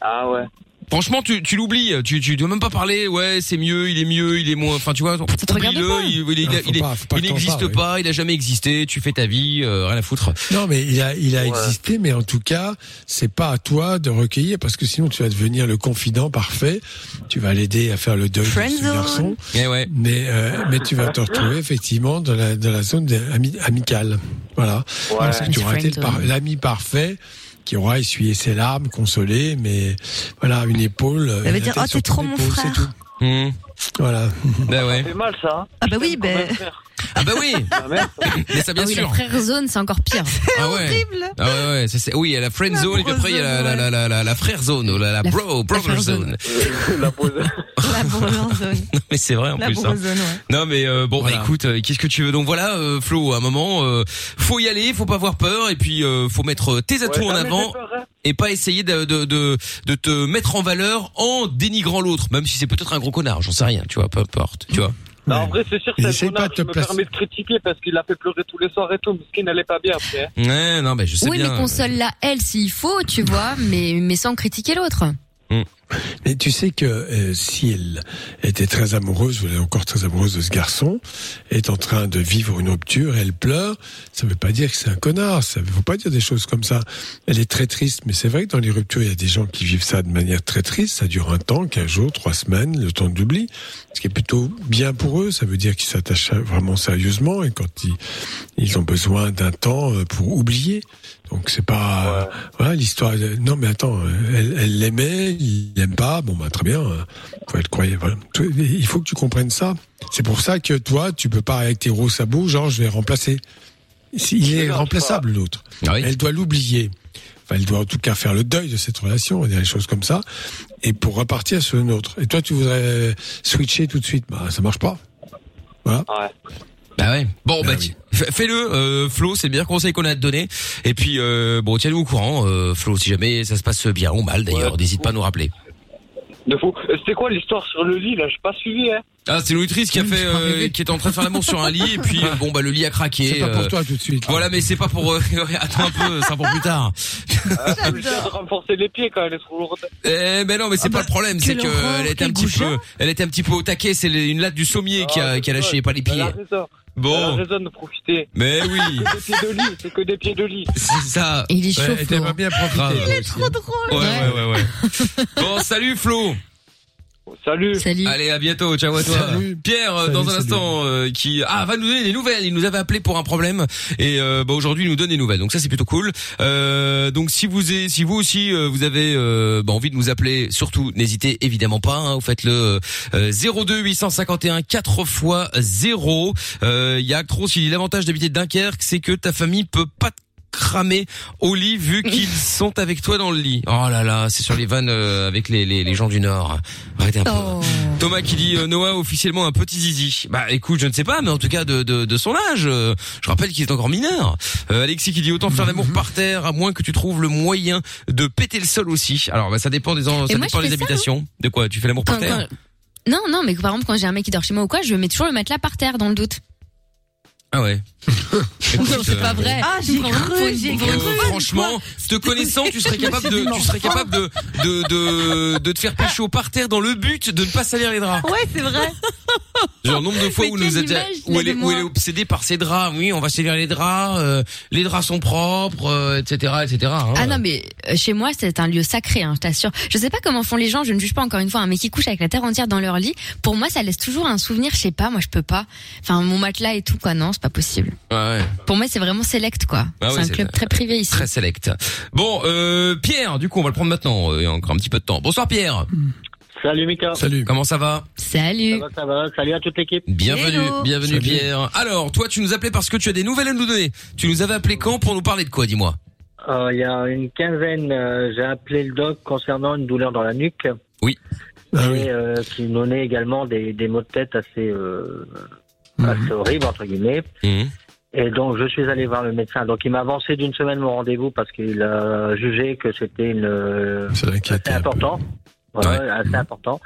Ah ouais. Franchement, tu, tu l'oublies. Tu, tu dois même pas parler. Ouais, c'est mieux, il est mieux, il est moins. Enfin, tu vois. te regarde oublie-le, pas. Il, il, il, Ah, il pas- il n'existe oui. pas. Il a jamais existé. Tu fais ta vie, euh, rien à foutre. Non, mais il a, il a Ouais. existé, mais en tout cas, c'est pas à toi de recueillir parce que sinon tu vas devenir le confident parfait. Tu vas l'aider à faire le deuil de ce garçon, Eh ouais. mais euh, mais tu vas te retrouver effectivement dans la dans la zone ami- amicale. Voilà. Ouais. Parce que tu auras été l'ami parfait qui aura essuyé ses larmes, consolé, mais voilà une épaule. Ça veut dire, oh, t'es trop mon frère. c'est tout. Mmh. Voilà. Bah ouais. Ça fait mal, ça. Hein. Ah bah Je oui, t'aime comme ben-. Ah bah oui. Mais ça bien ah oui, la sûr. frère zone c'est encore pire. Ah ouais. Horrible. Ah ouais ouais. ça, oui, il y a la friend La zone et puis après il y a la, la, brozone, la, la, la, la frère zone, ou la, la La- bro la brother zone. zone. la. La brozone. Non, mais c'est vrai en La plus. hein. brozone, ouais. Non mais euh, bon Voilà. bah écoute, euh, qu'est-ce que tu veux? Donc voilà euh, Flo, à un moment euh, faut y aller, faut pas avoir peur et puis euh, faut mettre tes atouts Ouais, en avant peur. Et pas essayer de, de de de te mettre en valeur en dénigrant l'autre, même si c'est peut-être un gros connard, j'en sais rien, tu vois, peu importe, tu vois. Non, en vrai, c'est sûr que c'est pas connard. de me permets de critiquer parce qu'il a fait pleurer tous les soirs et tout, mais ce qui n'allait pas bien après. Ouais, non, mais je sais oui, bien. mais console-la elle s'il faut, tu vois, mais mais sans critiquer l'autre. Mais tu sais que euh, si elle était très amoureuse, ou elle est encore très amoureuse de ce garçon, est en train de vivre une rupture, elle pleure, ça veut pas dire que c'est un connard, ça veut pas dire des choses comme ça. Elle est très triste, mais c'est vrai que dans les ruptures, il y a des gens qui vivent ça de manière très triste, ça dure un temps, quinze jours, trois semaines, le temps de l'oubli, ce qui est plutôt bien pour eux, ça veut dire qu'ils s'attachent vraiment sérieusement, et quand ils, ils ont besoin d'un temps euh, pour oublier. Donc c'est pas voilà l'histoire. de- Non mais attends, euh, elle elle l'aimait, il l'aime pas. Bon bah très bien. Faut être croyant. Voilà. Tu- Il faut que tu comprennes ça. C'est pour ça que toi tu peux pas avec tes gros sabots genre je vais remplacer. Il est remplaçable l'autre. Ah oui. Elle doit l'oublier. Enfin, elle doit en tout cas faire le deuil de cette relation, on va dire les choses comme ça, et pour repartir sur une autre. Et toi, tu voudrais switcher tout de suite, bah ça marche pas. Voilà. Ouais. Bah ouais. Bon Bah bah, oui. fais-le euh, Flo, c'est le meilleur conseil qu'on a à te donner et puis euh, bon, tiens-nous au courant euh, Flo si jamais ça se passe bien ou mal d'ailleurs, Ouais. n'hésite pas à nous rappeler. De fou. Euh, C'était quoi l'histoire sur le lit, là? J'ai pas suivi, hein. Ah, c'est l'autrice qui a fait euh, qui était en train de faire l'amour sur un lit et puis euh, bon bah le lit a craqué. C'est pas euh, pour toi tout de suite. Voilà, mais c'est pas pour. euh, attends un peu, c'est pour plus tard. Ah, veut dire de renforcer les pieds quand elle est trop lourde. Eh ben non, mais c'est Ah pas bah, le problème, c'est quelle que elle était un petit peu, elle était un petit peu au taquet. C'est une latte du sommier qui a Ah, qui a lâché, pas les Elle pieds. Bon, raison de profiter. mais oui, Que des pieds de lit, c'est que des pieds de lit. c'est ça. Il est chaud. Ouais, Flo. bien profiter. Toi aussi, hein. drôle. Ouais, ouais, ouais, ouais. Bon, salut Flo. Salut. Salut. Allez, à bientôt. Ciao à toi. Salut. Pierre, euh, Salut, dans un salut. instant, euh, qui ah va nous donner des nouvelles. Il nous avait appelé pour un problème et euh, bah, aujourd'hui il nous donne des nouvelles. Donc ça c'est plutôt cool. Euh, donc si vous est, si vous aussi euh, vous avez euh, bah, envie de nous appeler, surtout n'hésitez évidemment pas. Hein, vous faites le euh, 02 851 4 x 0. Euh, Il y a Actros, il dit l'avantage d'habiter Dunkerque, c'est que ta famille peut pas te cramer au lit vu qu'ils sont avec toi dans le lit. Oh là là, c'est sur les vannes euh, avec les, les, les gens du Nord. Arrêtez un peu. Oh. Thomas qui dit euh, Noah officiellement un petit zizi. Bah écoute, je ne sais pas, mais en tout cas de, de, de son âge. euh, je rappelle qu'il est encore mineur. Euh, Alexis qui dit autant faire l'amour par terre à moins que tu trouves le moyen de péter le sol aussi. Alors bah, ça dépend des en- ça moi, dépend des ça, habitations. De quoi Tu fais l'amour par terre Non, non, mais par exemple, quand j'ai un mec qui dort chez moi ou quoi, je mets toujours le matelas par terre dans le doute. Ah ouais. Écoute, non, c'est euh, pas vrai. Ah, pour une- Euh, franchement, te connaissant, tu serais capable de, tu serais capable de, de, de, de te faire pécho par terre dans le but de ne pas salir les draps. Ouais, c'est vrai. Genre nombre de fois Mais où nous a déjà, où elle est, où elle obsédée par ses draps. Oui, on va salir les draps, euh, les draps sont propres, euh, etc., etc. hein. Ah non, mais euh, chez moi, c'est un lieu sacré, hein, je t'assure. Je sais pas comment font les gens, je ne juge pas encore une fois, un mec qui couche avec la terre entière dans leur lit. Pour moi, ça laisse toujours un souvenir, je sais pas, moi je peux pas. Enfin, mon matelas et tout, quoi, non, c'est pas possible. Ouais, ouais. Pour moi, c'est vraiment select, quoi. Ah c'est ouais, un club très privé ici. Très select. Bon, euh, Pierre, du coup, on va le prendre maintenant. Il y a encore un petit peu de temps. Bonsoir Pierre. Salut Mika. Salut. Comment ça va? Salut. Ça va, ça va. Salut à toute l'équipe. Bienvenue, Hello. bienvenue Salut. Pierre. Alors, toi, tu nous appelais parce que tu as des nouvelles à nous donner. Tu nous avais appelé quand pour nous parler de quoi, dis-moi? Euh, Il y a une quinzaine, euh, j'ai appelé le doc concernant une douleur dans la nuque. Oui. Ah oui. Et euh, qui me donnait également des, des maux de tête assez, euh, Mhm. assez horribles, entre guillemets. Mhm. Et donc, je suis allé voir le médecin. Donc, il m'a avancé d'une semaine mon rendez-vous parce qu'il a jugé que c'était une, euh, assez important. Ouais, Ouais. assez important.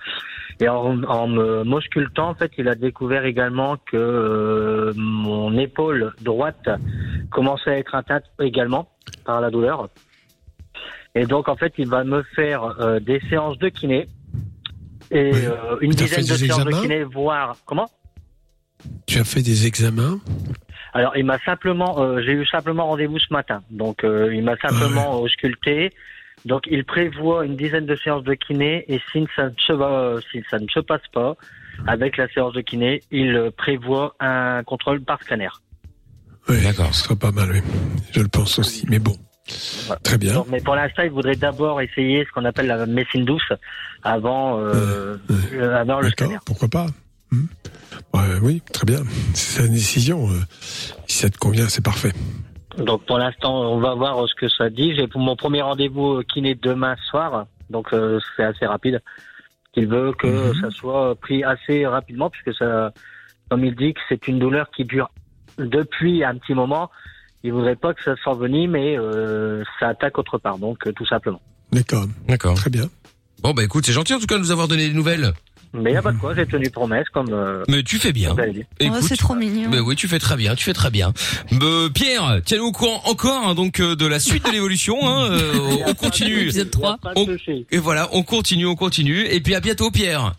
Et en, en me m'auscultant, en fait, il a découvert également que euh, mon épaule droite commençait à être atteinte également par la douleur. Et donc, en fait, il va me faire euh, des séances de kiné et euh, une dizaine de séances de kiné, voire comment? Tu as fait des examens Alors, il m'a simplement, euh, j'ai eu simplement rendez-vous ce matin. Donc, euh, il m'a simplement ausculté. Donc, il prévoit une dizaine de séances de kiné et si ça ne se va, si ça ne se passe pas avec la séance de kiné, il euh, prévoit un contrôle par scanner. Oui, D'accord. Ce sera pas mal, oui. Je le pense aussi. Mais bon. Voilà. Très bien. Mais pour l'instant, il voudrait d'abord essayer ce qu'on appelle la médecine douce avant, euh, euh, avant le D'accord, scanner. pourquoi pas? Hmm. Oui, très bien. C'est sa décision. euh, Si ça te convient, c'est parfait. Donc, pour l'instant, on va voir ce que ça dit. J'ai pour mon premier rendez-vous euh, kiné demain soir. Donc, euh, c'est assez rapide. Il veut que Mhm. ça soit pris assez rapidement puisque ça, comme il dit que c'est une douleur qui dure depuis un petit moment. Il voudrait pas que ça s'envenime mais euh, ça attaque autre part. Donc, euh, tout simplement. D'accord, D'accord. très bien. Bon, bah écoute, c'est gentil en tout cas de nous avoir donné des nouvelles. Mais il n'y a pas de quoi. J'ai tenu promesse comme, euh, Mais tu fais bien. dit. Oh, Écoute, c'est trop mignon. bah oui, tu fais très bien, tu fais très bien. Euh, Pierre, tiens-nous au courant encore hein, donc euh, de la suite de l'évolution. Hein, euh, on continue. Épisode 3. Pas de On-. Et voilà, on continue, on continue. Et puis à bientôt, Pierre.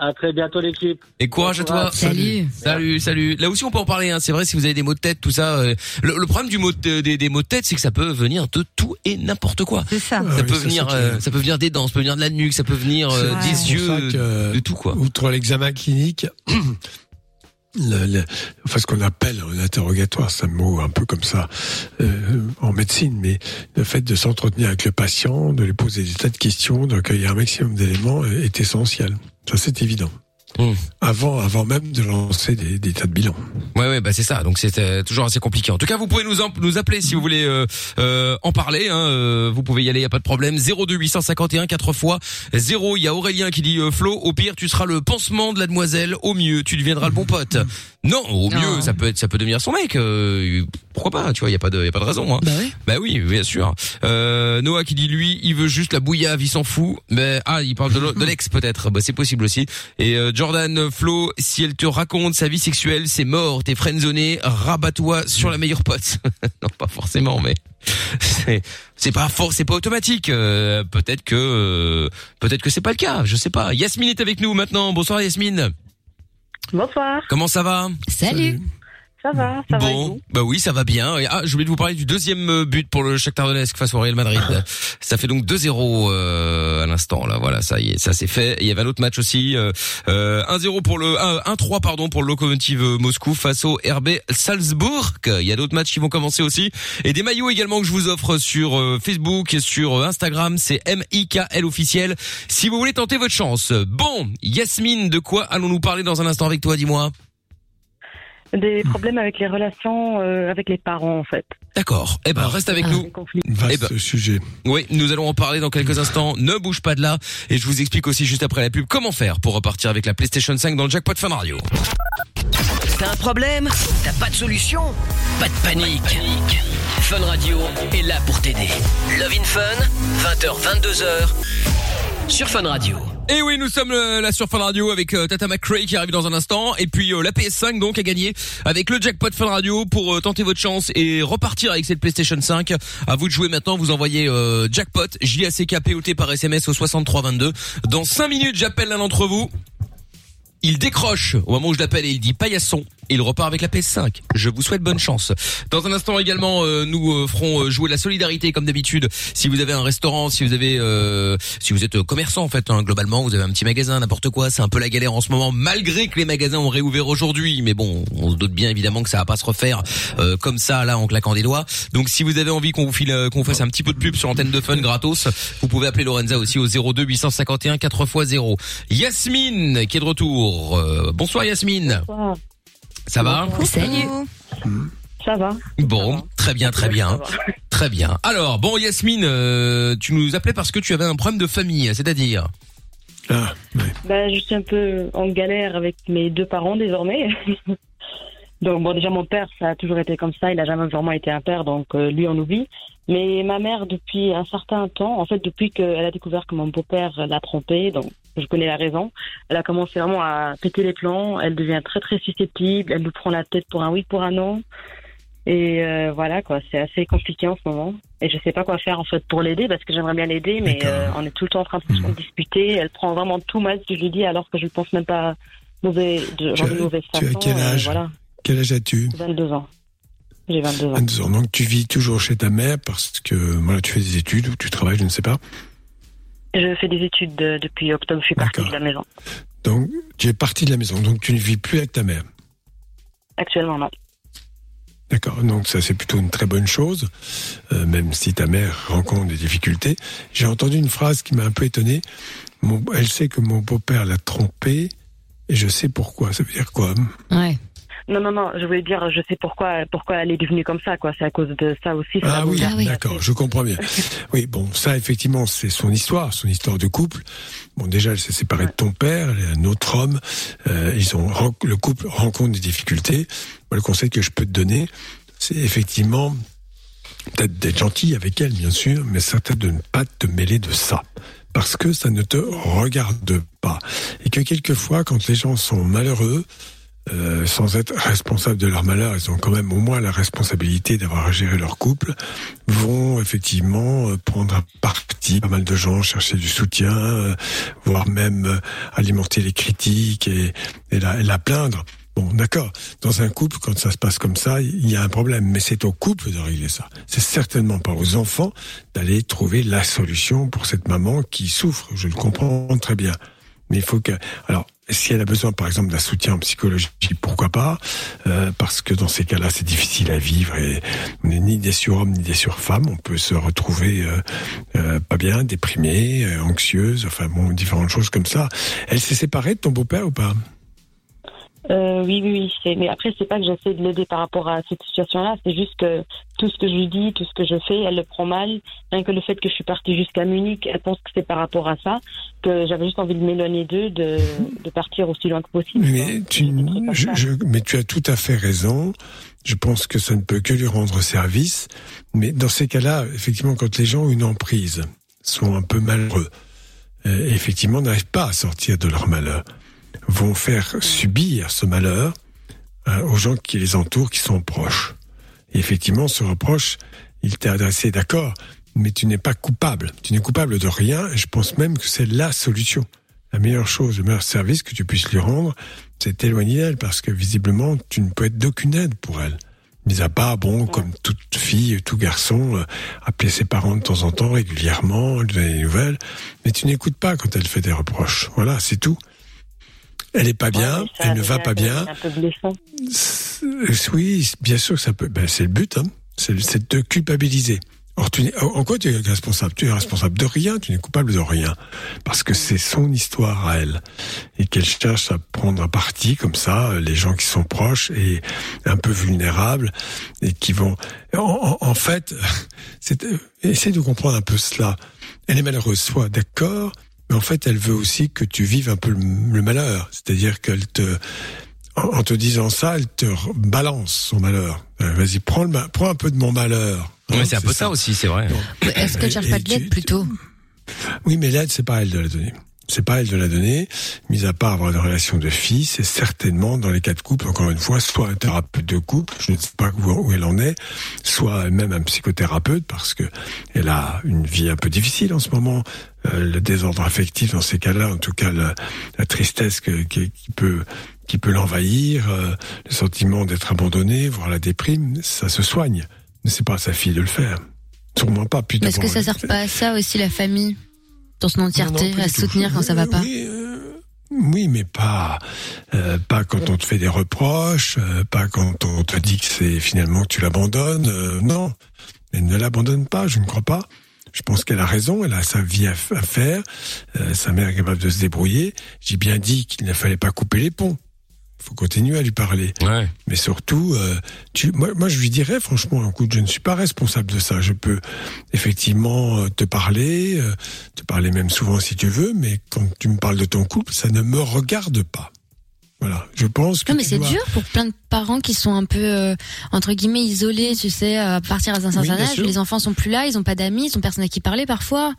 À très bientôt, l'équipe. Et courage à toi. Salut. Salut, salut. Là aussi, on peut en parler. Hein. C'est vrai, si vous avez des maux de tête, tout ça. euh, le, le problème du mot de- des, des maux de tête, c'est que ça peut venir de tout et n'importe quoi. C'est ça. Ah Ça oui, peut venir, euh, ça peut venir des dents, ça peut venir de la nuque, ça peut venir euh, des yeux, que, de tout quoi. Outre l'examen clinique, le, le- enfin ce qu'on appelle un interrogatoire, c'est un mot un peu comme ça euh, en médecine, mais le fait de s'entretenir avec le patient, de lui poser des tas de questions, de recueillir un maximum d'éléments est essentiel. Ça c'est évident. Mmh. Avant, avant même de lancer des, des tas de bilans. Ouais, ouais, bah c'est ça. Donc c'est euh, toujours assez compliqué. En tout cas, vous pouvez nous en- nous appeler si vous voulez euh, euh, en parler. Hein, euh, vous pouvez y aller, y a pas de problème. 02 851 4 fois 0. Il y a Aurélien qui dit euh, Flo, au pire tu seras le pansement de la demoiselle. Au mieux, tu deviendras le bon pote. Non, au Non. mieux, ça peut être, ça peut devenir son mec. euh, pourquoi pas Tu vois, y a pas de, y a pas de raison. Hein. Bah oui. Bah oui, bien sûr. Euh, Noah qui dit lui, il veut juste la bouillave, il s'en fout. Mais ah, il parle de l'ex peut-être. Bah c'est possible aussi. Et euh, Jordan Flo, si elle te raconte sa vie sexuelle, c'est mort. T'es friendzoné, rabat-toi sur la meilleure pote. non, pas forcément, mais c'est c'est pas fort, c'est pas automatique. Euh, peut-être que euh, peut-être que c'est pas le cas. Je sais pas. Yasmine est avec nous maintenant. Bonsoir Yasmine. Bonsoir, Comment ça va? Salut. Ça va, ça va et Bon, vous bah oui, ça va bien. Ah, je voulais vous parler du deuxième euh, but pour le Shakhtar Donetsk face au Real Madrid. ça fait donc 2-0 euh, à l'instant là. Voilà, ça y est, ça c'est fait. Et il y avait un autre match aussi, euh, euh, 1-0 pour le euh, 1-3 pardon pour le Lokomotiv euh, Moscou face au RB Salzbourg. Il y a d'autres matchs qui vont commencer aussi et des maillots également que je vous offre sur euh, Facebook et sur euh, Instagram, c'est MIKL officiel. Si vous voulez tenter votre chance. Bon, Yasmine, de quoi allons-nous parler dans un instant avec toi, dis-moi? Des problèmes avec les relations euh, avec les parents, en fait. D'accord. Eh ben, reste avec nous. Vaste Eh ben, sujet. Oui, nous allons en parler dans quelques instants. Ne bouge pas de là. Et je vous explique aussi juste après la pub comment faire pour repartir avec la PlayStation 5 dans le jackpot Fun Radio. T'as un problème? T'as pas de solution? Pas de panique. Fun Radio est là pour t'aider. Love in Fun, 20h, 22h, sur Fun Radio. Et oui, nous sommes euh, là sur Fun Radio avec euh, Tata McCray qui arrive dans un instant et puis euh, la PS5 donc à gagner avec le jackpot Fun Radio pour tenter votre chance et repartir avec cette PlayStation 5. À vous de jouer maintenant, vous envoyez euh, jackpot J A C K P O T par SMS au 6322. Dans 5 minutes, j'appelle l'un d'entre vous. Il décroche au moment où je l'appelle et il dit paillasson. Et il repart avec la PS5. Je vous souhaite bonne chance. Dans un instant également, euh, nous euh, ferons euh, jouer la solidarité comme d'habitude. Si vous avez un restaurant, si vous avez, euh, si vous êtes euh, commerçant en fait, hein, globalement, vous avez un petit magasin, n'importe quoi. C'est un peu la galère en ce moment, malgré que les magasins ont réouvert aujourd'hui. Mais bon, on se doute bien évidemment que ça va pas se refaire euh, comme ça là en claquant des doigts. Donc si vous avez envie qu'on vous file, qu'on fasse un petit peu de pub sur l'antenne de Fun gratos, vous pouvez appeler Lorenza aussi au 02 851 4 x 0. Yasmine qui est de retour. Bonsoir Yasmine. Ça va Salut. Ça va. Bon, très bien, très bien, très bien. Alors, bon, Yasmine, euh, tu nous appelais parce que tu avais un problème de famille, c'est-à-dire Ah. Ben, je suis un peu en galère avec mes deux parents désormais. donc bon, déjà mon père, ça a toujours été comme ça. Il a jamais vraiment été un père, donc euh, lui on oublie. Mais ma mère, depuis un certain temps, en fait, depuis qu'elle a découvert que mon beau-père l'a trompée, donc je connais la raison, elle a commencé vraiment à péter les plans. Elle devient très très susceptible. Elle nous prend la tête pour un oui, pour un non. Et euh, voilà quoi, c'est assez compliqué en ce moment. Et je sais pas quoi faire en fait pour l'aider parce que j'aimerais bien l'aider, mais euh, on est tout le temps en train de se disputer. Elle prend vraiment tout mal ce que je lui dis alors que je ne pense même pas mauvais, de, Tu genre as- de mauvaise tu as façon. quel euh, âge? Voilà, Quel âge as-tu? 22 ans. J'ai 22 ans. 22 ans. Donc tu vis toujours chez ta mère parce que voilà, tu fais des études ou tu travailles, je ne sais pas. Je fais des études de- depuis octobre, je suis partie de D'accord. la maison. Donc tu es parti de la maison, donc tu ne vis plus avec ta mère. Actuellement, non. D'accord, donc ça c'est plutôt une très bonne chose, euh, même si ta mère rencontre des difficultés. J'ai entendu une phrase qui m'a un peu étonné. Mon, elle sait que mon beau-père l'a trompée et je sais pourquoi. Ça veut dire quoi? Ouais. Non, non, non, je voulais dire, je sais pourquoi, pourquoi elle est devenue comme ça, quoi. C'est à cause de ça aussi. Ah oui, Ah oui. d'accord, je comprends bien. Oui, bon, ça effectivement, c'est son histoire, son histoire de couple. Bon, déjà, elle s'est séparée de ton père, elle est un autre homme. Euh, ils ont le couple rencontre des difficultés. Moi, le conseil que je peux te donner, c'est effectivement peut-être d'être gentil avec elle, bien sûr, mais certain de ne pas te mêler de ça. Parce que ça ne te regarde pas. Et que quelquefois, quand les gens sont malheureux, euh, sans être responsables de leur malheur, ils ont quand même au moins la responsabilité d'avoir géré leur couple, vont effectivement euh, prendre à partie pas mal de gens, chercher du soutien, euh, voire même alimenter les critiques et, et, la, et la plaindre. Bon, d'accord. Dans un couple, quand ça se passe comme ça, il y a un problème. Mais c'est au couple de régler ça. C'est certainement pas aux enfants d'aller trouver la solution pour cette maman qui souffre. Je le comprends très bien. Mais il faut que, alors, si elle a besoin, par exemple, d'un soutien en psychologie, pourquoi pas Euh, Parce que dans ces cas-là, c'est difficile à vivre et on n'est ni des surhommes ni des surfemmes. On peut se retrouver euh, euh, pas bien, déprimé, anxieuse, enfin bon, différentes choses comme ça. Elle s'est séparée de ton beau-père ou pas? Euh, oui, oui, oui. c'est- Mais après, c'est pas que j'essaie de l'aider par rapport à cette situation-là. C'est juste que tout ce que je lui dis, tout ce que je fais, elle le prend mal. Rien que le fait que je suis partie jusqu'à Munich, elle pense que c'est par rapport à ça. Que j'avais juste envie de m'éloigner d'eux, de, de partir aussi loin que possible. Mais tu, je, je- mais tu as tout à fait raison. Je pense que ça ne peut que lui rendre service. Mais dans ces cas-là, effectivement, quand les gens ont une emprise, sont un peu malheureux, euh, effectivement, n'arrivent pas à sortir de leur malheur, vont faire subir ce malheur euh, aux gens qui les entourent, qui sont proches. Et effectivement, ce reproche, il t'est adressé, d'accord, mais tu n'es pas coupable. Tu n'es coupable de rien. Et je pense même que c'est la solution la meilleure chose, le meilleur service que tu puisses lui rendre, c'est t'éloigner d'elle parce que visiblement, tu ne peux être d'aucune aide pour elle. Mis à part, bon, comme toute fille, tout garçon, euh, appeler ses parents de temps en temps, régulièrement, lui donner des nouvelles, mais tu n'écoutes pas quand elle fait des reproches. Voilà, c'est tout. Elle est pas bien, Ouais, elle ne va pas bien. Un peu blessant. Oui, bien sûr que ça peut. Ben, c'est le but, hein. C'est de te culpabiliser. Or, tu en quoi tu es responsable? Tu es responsable de rien, tu n'es coupable de rien. Parce que c'est son histoire à elle. Et qu'elle cherche à prendre un parti comme ça, euh, les gens qui sont proches et un peu vulnérables, et qui vont... En, en- en fait, c'est, euh, essaie de comprendre un peu cela. Elle est malheureuse, soit d'accord, mais en fait, elle veut aussi que tu vives un peu le, le malheur. C'est-à-dire qu'elle te... En, en te disant ça, elle te balance son malheur. Euh, Vas-y, prends, le, prends un peu de mon malheur. Ouais, Hein, c'est un peu ça aussi, c'est vrai. Est-ce qu'elle cherche pas de l'aide plutôt Oui, mais l'aide, c'est pas elle de la donner. C'est pas elle de la donner, mis à part avoir une relation de fille, c'est certainement dans les cas de couple, encore une fois, soit un thérapeute de couple, je ne sais pas où, elle en est, soit même un psychothérapeute, parce que elle a une vie un peu difficile en ce moment, le désordre affectif dans ces cas-là, en tout cas la, la tristesse que- qui, qui peut qui peut l'envahir, euh, le sentiment d'être abandonné, voire la déprime, ça se soigne. Mais c'est pas à sa fille de le faire. Sûrement pas. Puis Est-ce que ça sert pas à ça aussi la famille dans son entièreté, Non, pas à tout. soutenir quand ça va pas? Oui, euh, oui, mais pas euh, pas quand on te fait des reproches, euh, pas quand on te dit que c'est finalement que tu l'abandonnes. euh, non, elle ne l'abandonne pas, je ne crois pas. Je pense qu'elle a raison, elle a sa vie à, faire, euh, sa mère est capable de se débrouiller. J'ai bien dit qu'il ne fallait pas couper les ponts. Il faut continuer à lui parler. Ouais. Mais surtout, euh, tu, moi, moi, je lui dirais franchement, écoute, je ne suis pas responsable de ça. Je peux effectivement euh, te parler, euh, te parler même souvent si tu veux, mais quand tu me parles de ton couple, ça ne me regarde pas. Voilà, je pense que Non mais c'est dois- dur pour plein de parents qui sont un peu euh, entre guillemets isolés, tu sais, à partir à un certain Oui, âge, les enfants sont plus là, ils ont pas d'amis, ils ont personne à qui parler parfois.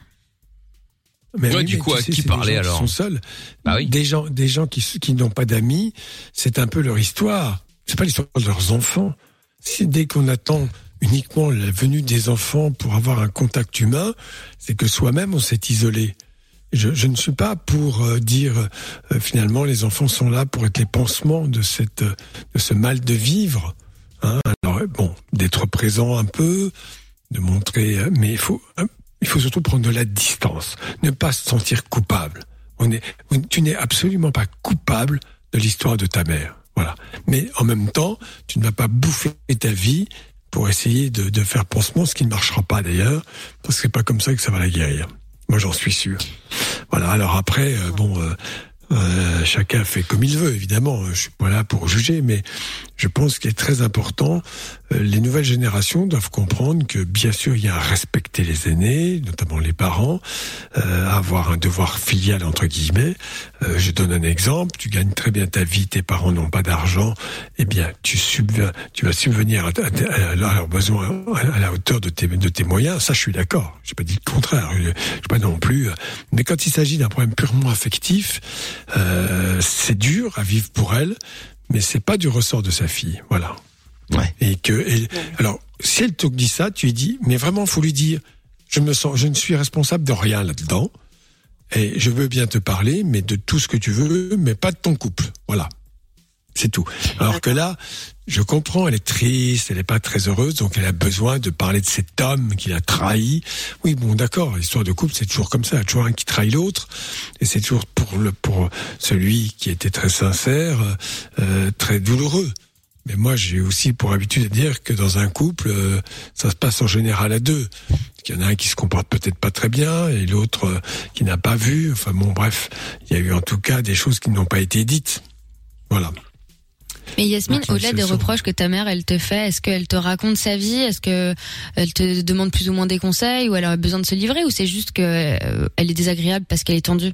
Mais Ouais, oui, du mais coup, tu à sais, qui parler, alors sont seuls. Bah oui. Des gens, des gens qui, qui n'ont pas d'amis, c'est un peu leur histoire. C'est pas l'histoire de leurs enfants. Si dès qu'on attend uniquement la venue des enfants pour avoir un contact humain, c'est que soi-même on s'est isolé. Je, je ne suis pas pour euh, dire euh, finalement les enfants sont là pour être les pansements de cette euh, de ce mal de vivre. Hein. Alors euh, bon, d'être présent un peu, de montrer, mais il faut euh, il faut surtout prendre de la distance, ne pas se sentir coupable. On est, tu n'es absolument pas coupable de l'histoire de ta mère. Voilà. Mais en même temps, tu ne vas pas bouffer ta vie pour essayer de, de faire pansement, ce qui ne marchera pas d'ailleurs, parce que c'est pas comme ça que ça va la guérir. Moi, j'en suis sûr. Voilà. Alors après, euh, bon, euh, euh, chacun fait comme il veut, évidemment. Je suis pas là pour juger, mais je pense qu'il est très important. Euh, les nouvelles générations doivent comprendre que, bien sûr, il y a à respecter les aînés, notamment les parents, euh, avoir un devoir filial entre guillemets. Euh, je donne un exemple. Tu gagnes très bien ta vie, tes parents n'ont pas d'argent. Eh bien, tu tu vas subvenir à, à- leurs besoins à la hauteur de tes, de tes moyens. Ça, je suis d'accord. J'ai pas dit le contraire. Je, pas non plus. euh, Mais quand il s'agit d'un problème purement affectif, euh, c'est dur à vivre pour elle, mais c'est pas du ressort de sa fille. Voilà. Ouais. Et que, et- alors, si elle te dit ça, tu lui dis, mais vraiment, faut lui dire, je me sens, je ne suis responsable de rien là-dedans. Et je veux bien te parler, mais de tout ce que tu veux, mais pas de ton couple. Voilà. C'est tout. Alors que là, je comprends, elle est triste, elle n'est pas très heureuse, donc elle a besoin de parler de cet homme qui l'a trahi. Oui, bon, d'accord, l'histoire de couple, c'est toujours comme ça, il y a toujours un qui trahit l'autre, et c'est toujours pour le pour celui qui était très sincère, euh, très douloureux. Mais moi, j'ai aussi pour habitude de dire que dans un couple, euh, ça se passe en général à deux. Il y en a un qui se comporte peut-être pas très bien et l'autre euh, qui n'a pas vu. Enfin bon, bref, il y a eu en tout cas des choses qui n'ont pas été dites. Voilà. Mais Yasmine, au-delà des reproches que ta mère elle te fait, est-ce qu'elle te raconte sa vie? Est-ce que elle te demande plus ou moins des conseils? Ou elle a besoin de se livrer? Ou c'est juste que euh, est désagréable parce qu'elle est tendue?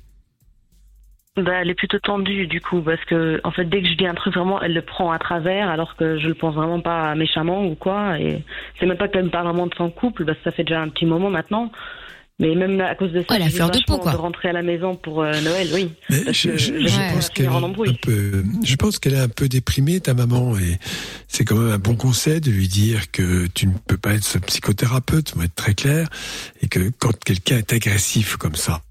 Bah, elle est plutôt tendue du coup parce que en fait dès que je dis un truc vraiment elle le prend à travers alors que je le pense vraiment pas méchamment ou quoi et c'est même pas qu'elle me parle vraiment de son couple parce que ça fait déjà un petit moment maintenant mais même à cause de ça Ouais, la fleur de peau, vachement quoi. de rentrer à la maison pour euh, Noël oui Mais je, que je- je je Ouais. pense qu'elle est un peu, je pense qu'elle est un peu déprimée, ta maman, et c'est quand même un bon conseil de lui dire que tu ne peux pas être ce psychothérapeute, on va être très clair, et que quand quelqu'un est agressif comme ça,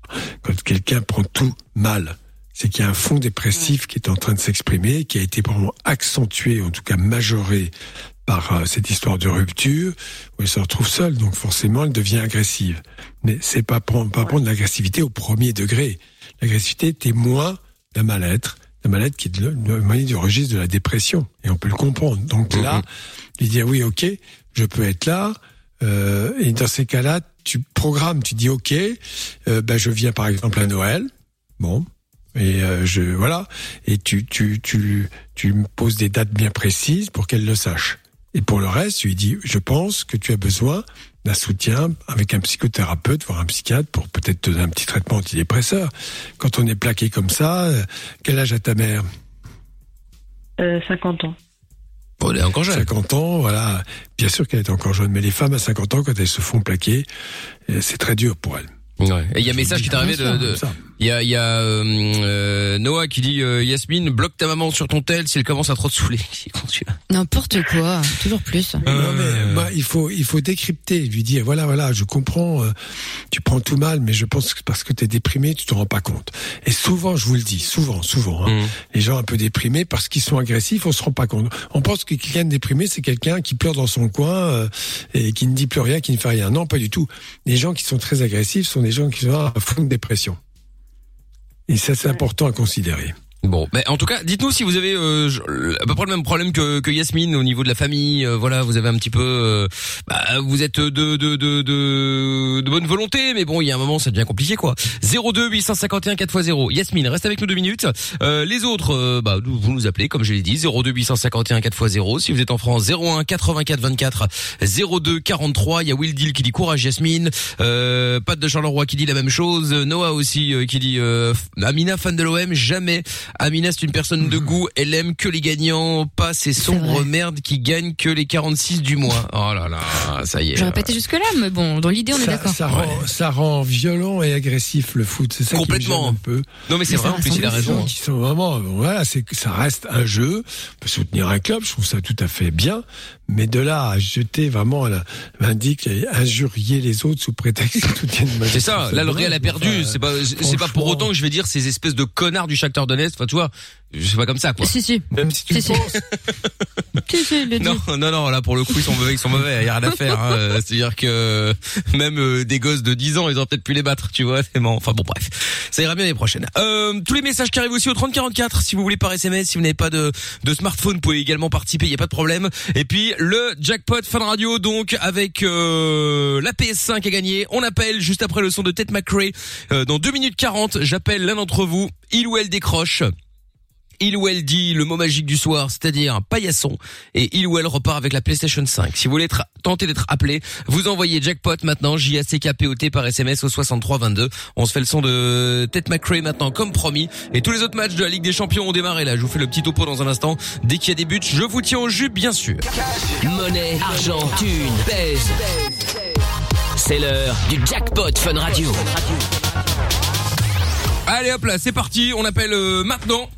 quand quelqu'un prend tout mal, c'est qu'il y a un fond dépressif qui est en train de s'exprimer, qui a été vraiment accentué, en tout cas majoré par euh, cette histoire de rupture, où elle se retrouve seule, donc forcément elle devient agressive. Mais c'est pas prendre, pas prendre l'agressivité au premier degré. L'agressivité est témoin d'un mal-être, d'un mal-être qui est de, de, du registre de la dépression, et on peut le comprendre. Donc là, lui dire oui, ok, je peux être là, Euh, et dans ces cas-là, tu programmes, tu dis OK, euh, ben je viens par exemple à Noël. Bon. Et euh, je voilà et tu tu tu tu me poses des dates bien précises pour qu'elle le sache. Et pour le reste, tu lui dis je pense que tu as besoin d'un soutien avec un psychothérapeute, voire un psychiatre pour peut-être te donner un petit traitement antidépresseur. Quand on est plaqué comme ça, euh, quel âge a ta mère? Euh, 50 ans. Bon, elle est encore jeune. 50 ans, voilà. Bien sûr qu'elle est encore jeune, mais les femmes à 50 ans, quand elles se font plaquer, euh, c'est très dur pour elles. Ouais. Et il y a un message qui est arrivé de, il y a, il y a euh, euh, Noah qui dit euh, Yasmine bloque ta maman sur ton tel si elle commence à trop te saouler. N'importe quoi, toujours plus. Non, mais moi, il faut, il faut décrypter, lui dire, voilà, voilà, je comprends, euh, tu prends tout mal, mais je pense que parce que tu es déprimé, tu te rends pas compte. Et souvent, je vous le dis, souvent, souvent, hein, Mhm. les gens un peu déprimés, parce qu'ils sont agressifs, on se rend pas compte. On pense que quelqu'un de déprimé, c'est quelqu'un qui pleure dans son coin euh, et qui ne dit plus rien, qui ne fait rien. Non, pas du tout. Les gens qui sont très agressifs sont des gens qui sont à fond de dépression. Et ça, c'est important à considérer. Bon, mais en tout cas, dites-nous si vous avez euh, à peu près le même problème que, que Yasmine au niveau de la famille. euh, voilà, vous avez un petit peu, euh, bah, vous êtes de de, de de de bonne volonté, mais bon, il y a un moment, ça devient compliqué, quoi. 02 851 4x0. Yasmine, reste avec nous deux minutes. Euh, les autres, euh, bah, vous nous appelez, comme je l'ai dit, 02 851 4x0. Si vous êtes en France, 01 84 24 02 43. Il y a Will Deal qui dit courage Yasmine. Euh, Pat de Charleroi qui dit la même chose. Noah aussi qui dit Amina fan de l'OM jamais. Amina c'est une personne de goût. Elle aime que les gagnants, pas ces sombres merdes qui gagnent que les 46 du mois. Oh là là, ça y est. Je répétais jusque là, mais bon, dans l'idée on est d'accord. ça rend, ça rend violent et agressif le foot. C'est ça Complètement. qui me gêne un peu. Non mais c'est vrai ça en plus, il a raison. Qui sont vraiment, voilà, c'est que ça reste un jeu. On peut soutenir un club, je trouve ça tout à fait bien. Mais de là à jeter vraiment la- l'indique et injurier les autres sous prétexte qu'ils soutiennent C'est ça. Là, le Real a perdu. C'est pas, c'est pas pour autant que je vais dire ces espèces de connards du Shakhtar Donetsk. Enfin, tu vois, c'est pas comme ça, quoi. Si, si. Même si tu Si, penses, Si, si, le. Non, non, non, là pour le coup ils sont mauvais, ils sont mauvais, il y a rien à faire. Hein. Euh, C'est-à-dire que même euh, des gosses de 10 ans, ils auraient peut-être pu les battre, tu vois. C'est bon. Enfin bon, bref, ça ira bien les prochaines. Euh, tous les messages qui arrivent aussi au 3044, si vous voulez par SMS, si vous n'avez pas de, de smartphone, vous pouvez également participer, il y a pas de problème. Et puis le jackpot Fun Radio, donc avec euh, la PS5 à gagner. On appelle juste après le son de Ted McRae euh, dans 2 minutes 40. J'appelle l'un d'entre vous, il ou elle décroche. Il ou elle dit le mot magique du soir, c'est-à-dire paillasson, et il ou elle repart avec la PlayStation 5. Si vous voulez être, tenter d'être appelé, vous envoyez jackpot maintenant, J-A-C-K-P-O-T par SMS au 6322. On se fait le son de Ted McRae maintenant, comme promis. Et tous les autres matchs de la Ligue des Champions ont démarré là. Je vous fais le petit topo dans un instant. Dès qu'il y a des buts, je vous tiens au jus, bien sûr. Monnaie, argent, thune, pèse. C'est l'heure du jackpot Fun Radio. Allez hop là, c'est parti. On appelle euh, maintenant.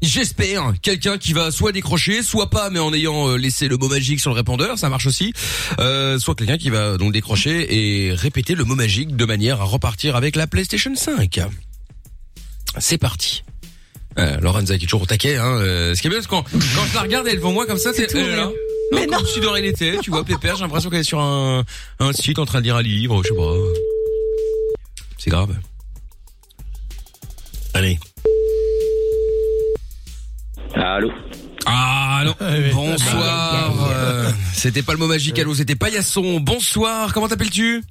J'espère quelqu'un qui va soit décrocher, soit pas, mais en ayant euh, laissé le mot magique sur le répondeur, ça marche aussi. Euh, soit quelqu'un qui va donc décrocher et répéter le mot magique de manière à repartir avec la PlayStation 5. C'est parti. Euh, Lorenza qui est toujours au taquet. Hein, euh, ce qui est bien, c'est quand, quand je la regarde, elle devant moi comme ça, c'est elle est là. Non, comme si de rien n'était, tu vois, Pépère, j'ai l'impression qu'elle est sur un, un site en train de lire un livre, je sais pas. C'est grave. Allez. Allô Ah non. Bonsoir. Euh, c'était pas le mot magique, allô, c'était paillasson. Bonsoir, comment t'appelles-tu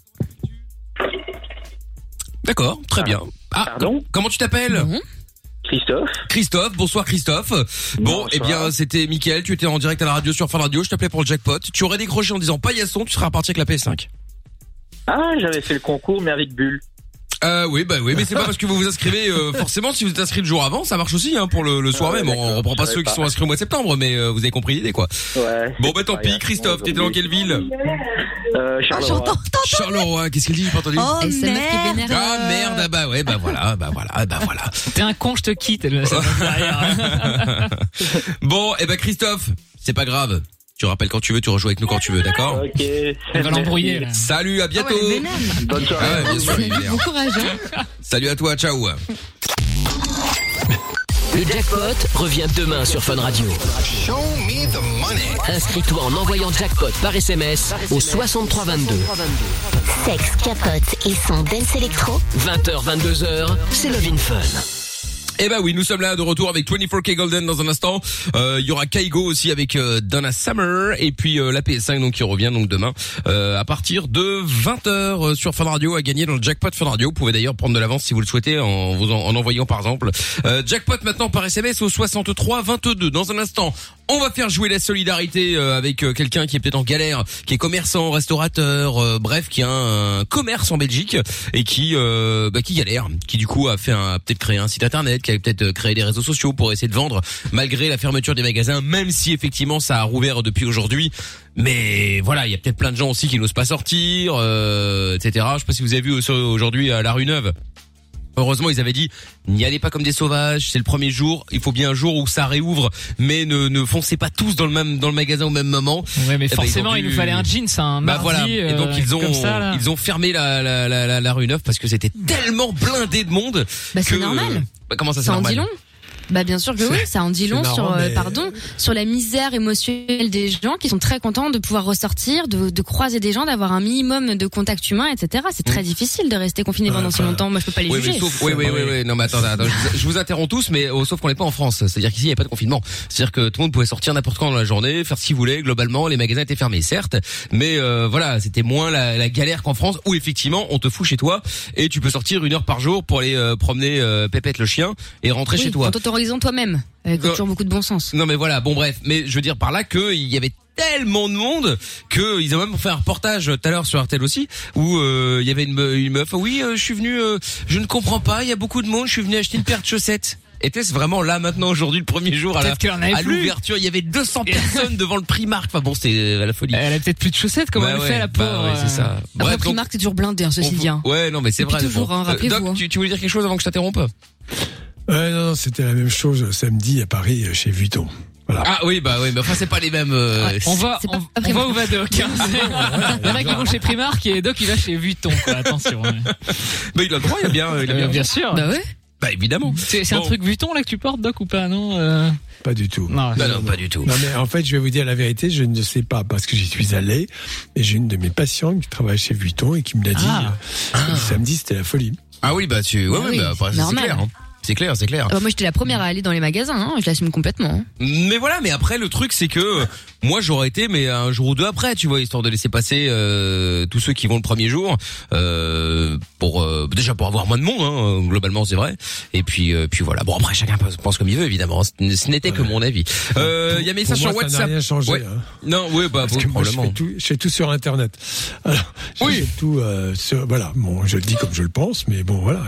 D'accord, très bien. Ah, Pardon comment tu t'appelles Christophe Christophe, bonsoir Christophe. Bon, Bonsoir. eh bien, c'était Mickaël, tu étais en direct à la radio sur Fun Radio, je t'appelais pour le jackpot. Tu aurais décroché en disant paillasson, tu serais reparti avec la PS5. Ah, j'avais fait le concours, mais avec Bulle. Euh, oui, bah oui, mais c'est pas parce que vous vous inscrivez euh, forcément si vous êtes inscrit le jour avant, ça marche aussi hein, pour le, le soir Ah ouais, même. On reprend pas ceux qui sont inscrits au mois de septembre, mais euh, vous avez compris l'idée quoi. Ouais. Bon bah tant pis, Christophe, t'étais dans quelle ville Euh, Ah, Charleroi. j'entends. Charleroi, qu'est-ce qu'elle dit J'ai pas entendu. Oh Et qui merde. vénère. Ah merde, ah bah ouais, bah voilà, bah voilà, bah voilà. T'es un con, je te quitte. Bon, et bah Christophe, c'est pas grave. Tu rappelles quand tu veux, tu rejoues avec nous quand tu veux, d'accord Ok. Elle va l'embrouiller. là. Salut, à bientôt. Ah. Bonne soirée. Ah ouais, bien sûr, il est vénère. Bon courage. hein. Salut à toi, ciao. Le jackpot revient demain sur Fun Radio. Inscris-toi en envoyant jackpot par SMS au 6322. Sexe, capote et son dance électro. 20h, 22h, c'est Love in Fun. Eh ben oui, nous sommes là de retour avec 24K Golden dans un instant. Euh, Il y aura Kaigo aussi avec euh, Donna Summer et puis euh, la PS5 donc qui revient donc demain euh, à partir de 20h sur Fun Radio à gagner dans le jackpot Fun Radio. Vous pouvez d'ailleurs prendre de l'avance si vous le souhaitez en vous en, en envoyant par exemple euh, jackpot maintenant par SMS au 63 22. Dans un instant, on va faire jouer la solidarité euh, avec euh, quelqu'un qui est peut-être en galère, qui est commerçant, restaurateur, euh, bref, qui a un, commerce en Belgique et qui bah, qui galère, qui du coup a fait un peut-être créé un site internet, qui a peut-être créé des réseaux sociaux pour essayer de vendre malgré la fermeture des magasins, même si effectivement ça a rouvert depuis aujourd'hui. Mais voilà, il y a peut-être plein de gens aussi qui n'osent pas sortir, etc. Je sais pas si vous avez vu au- aujourd'hui à la rue Neuve. Heureusement, ils avaient dit n'y allez pas comme des sauvages. C'est le premier jour. Il faut bien un jour où ça réouvre, mais ne, ne foncez pas tous dans le même dans le magasin au même moment. Ouais, mais Eh ben, forcément, il nous fallait un jeans, un Bah mardi, voilà. Et donc euh, ils ont ça, ils ont fermé la la, la, la, la rue Neuve parce que c'était tellement blindé de monde. Bah, c'est que- normal. Bah, comment ça c'est Ça en normal dit long. Bah bien sûr que oui, ça en dit long marrant, sur euh, mais- pardon sur la misère émotionnelle des gens qui sont très contents de pouvoir ressortir, de, de croiser des gens, d'avoir un minimum de contact humain, etc. C'est très difficile de rester confiné pendant si longtemps. Moi, je peux pas les Oui, mais juger. sauf, oui, oui, oui, oui. Non, mais attends, attends, je, vous, je vous interromps tous, mais oh, sauf qu'on n'est pas en France. C'est-à-dire qu'ici, il n'y a pas de confinement. C'est-à-dire que tout le monde pouvait sortir n'importe quand dans la journée, faire ce qu'il voulait. Globalement, les magasins étaient fermés, certes, mais euh, voilà, c'était moins la, la galère qu'en France, où effectivement, on te fout chez toi et tu peux sortir une heure par jour pour aller euh, promener euh, Pépette le chien et rentrer Oui, chez toi. T'autorisant toi-même, avec Euh, toujours beaucoup de bon sens. Non mais voilà, bon bref, mais je veux dire par là que il y avait tellement de monde que ils ont même fait un reportage tout à l'heure sur RTL aussi où euh, il y avait une, me- une meuf oui euh, je suis venu euh, je ne comprends pas il y a beaucoup de monde je suis venu acheter une paire de chaussettes était-ce vraiment là maintenant aujourd'hui le premier jour à l'ouverture il y avait 200 personnes devant le Primark enfin bon c'était euh, la folie Elle a peut-être plus de chaussettes, comment Ouais, elle ouais, fait la bah pauvre ouais, c'est ça euh. Bref, Après, donc, Primark, c'est toujours blindé, hein, ceci dit. hein. ouais non mais c'est vrai toujours, bon. hein, Euh, rappelez-vous, Doc hein. tu, tu voulais dire quelque chose avant que je t'interrompe? Ouais, non, non, c'était la même chose samedi à Paris euh, chez Vuitton. Voilà. ah oui bah oui mais enfin c'est pas les mêmes euh, On va, on, on va où va Doc hein. Il y en a qui vont chez Primark et Doc il va chez Vuitton, quoi. Attention. bah il a le droit il a bien il a Euh, bien bien sûr. Bah ouais. bah évidemment C'est c'est un Bon. truc Vuitton là que tu portes, Doc, ou pas, non euh Pas du tout. Non, non non pas du tout Non mais en fait, je vais vous dire la vérité, je ne sais pas parce que j'y suis allé et j'ai une de mes patientes qui travaille chez Vuitton et qui me l'a dit. Ah. euh, samedi, c'était la folie. Ah oui, bah tu, ouais, Ah ouais, oui, bah, après, c'est normal. clair. hein. C'est clair, c'est clair. Ah bah, moi, j'étais la première à aller dans les magasins. Hein. Je l'assume complètement. hein. Mais voilà, mais après le truc c'est que euh, moi j'aurais été mais un jour ou deux après, tu vois, histoire de laisser passer euh, tous ceux qui vont le premier jour euh, pour euh, déjà pour avoir moins de monde hein, globalement, c'est vrai. Et puis euh, puis voilà. Bon après chacun pense- comme il veut évidemment, ce ce n'était que mon avis. Euh, il y a message sur moi, ça WhatsApp. rien changé. Ouais. hein. Non, oui, bah Parce que moi, je probablement. fais tout, je fais tout sur Internet. Alors, je Oui. fais tout euh, sur, voilà. Bon, je le dis comme je le pense, mais bon, voilà.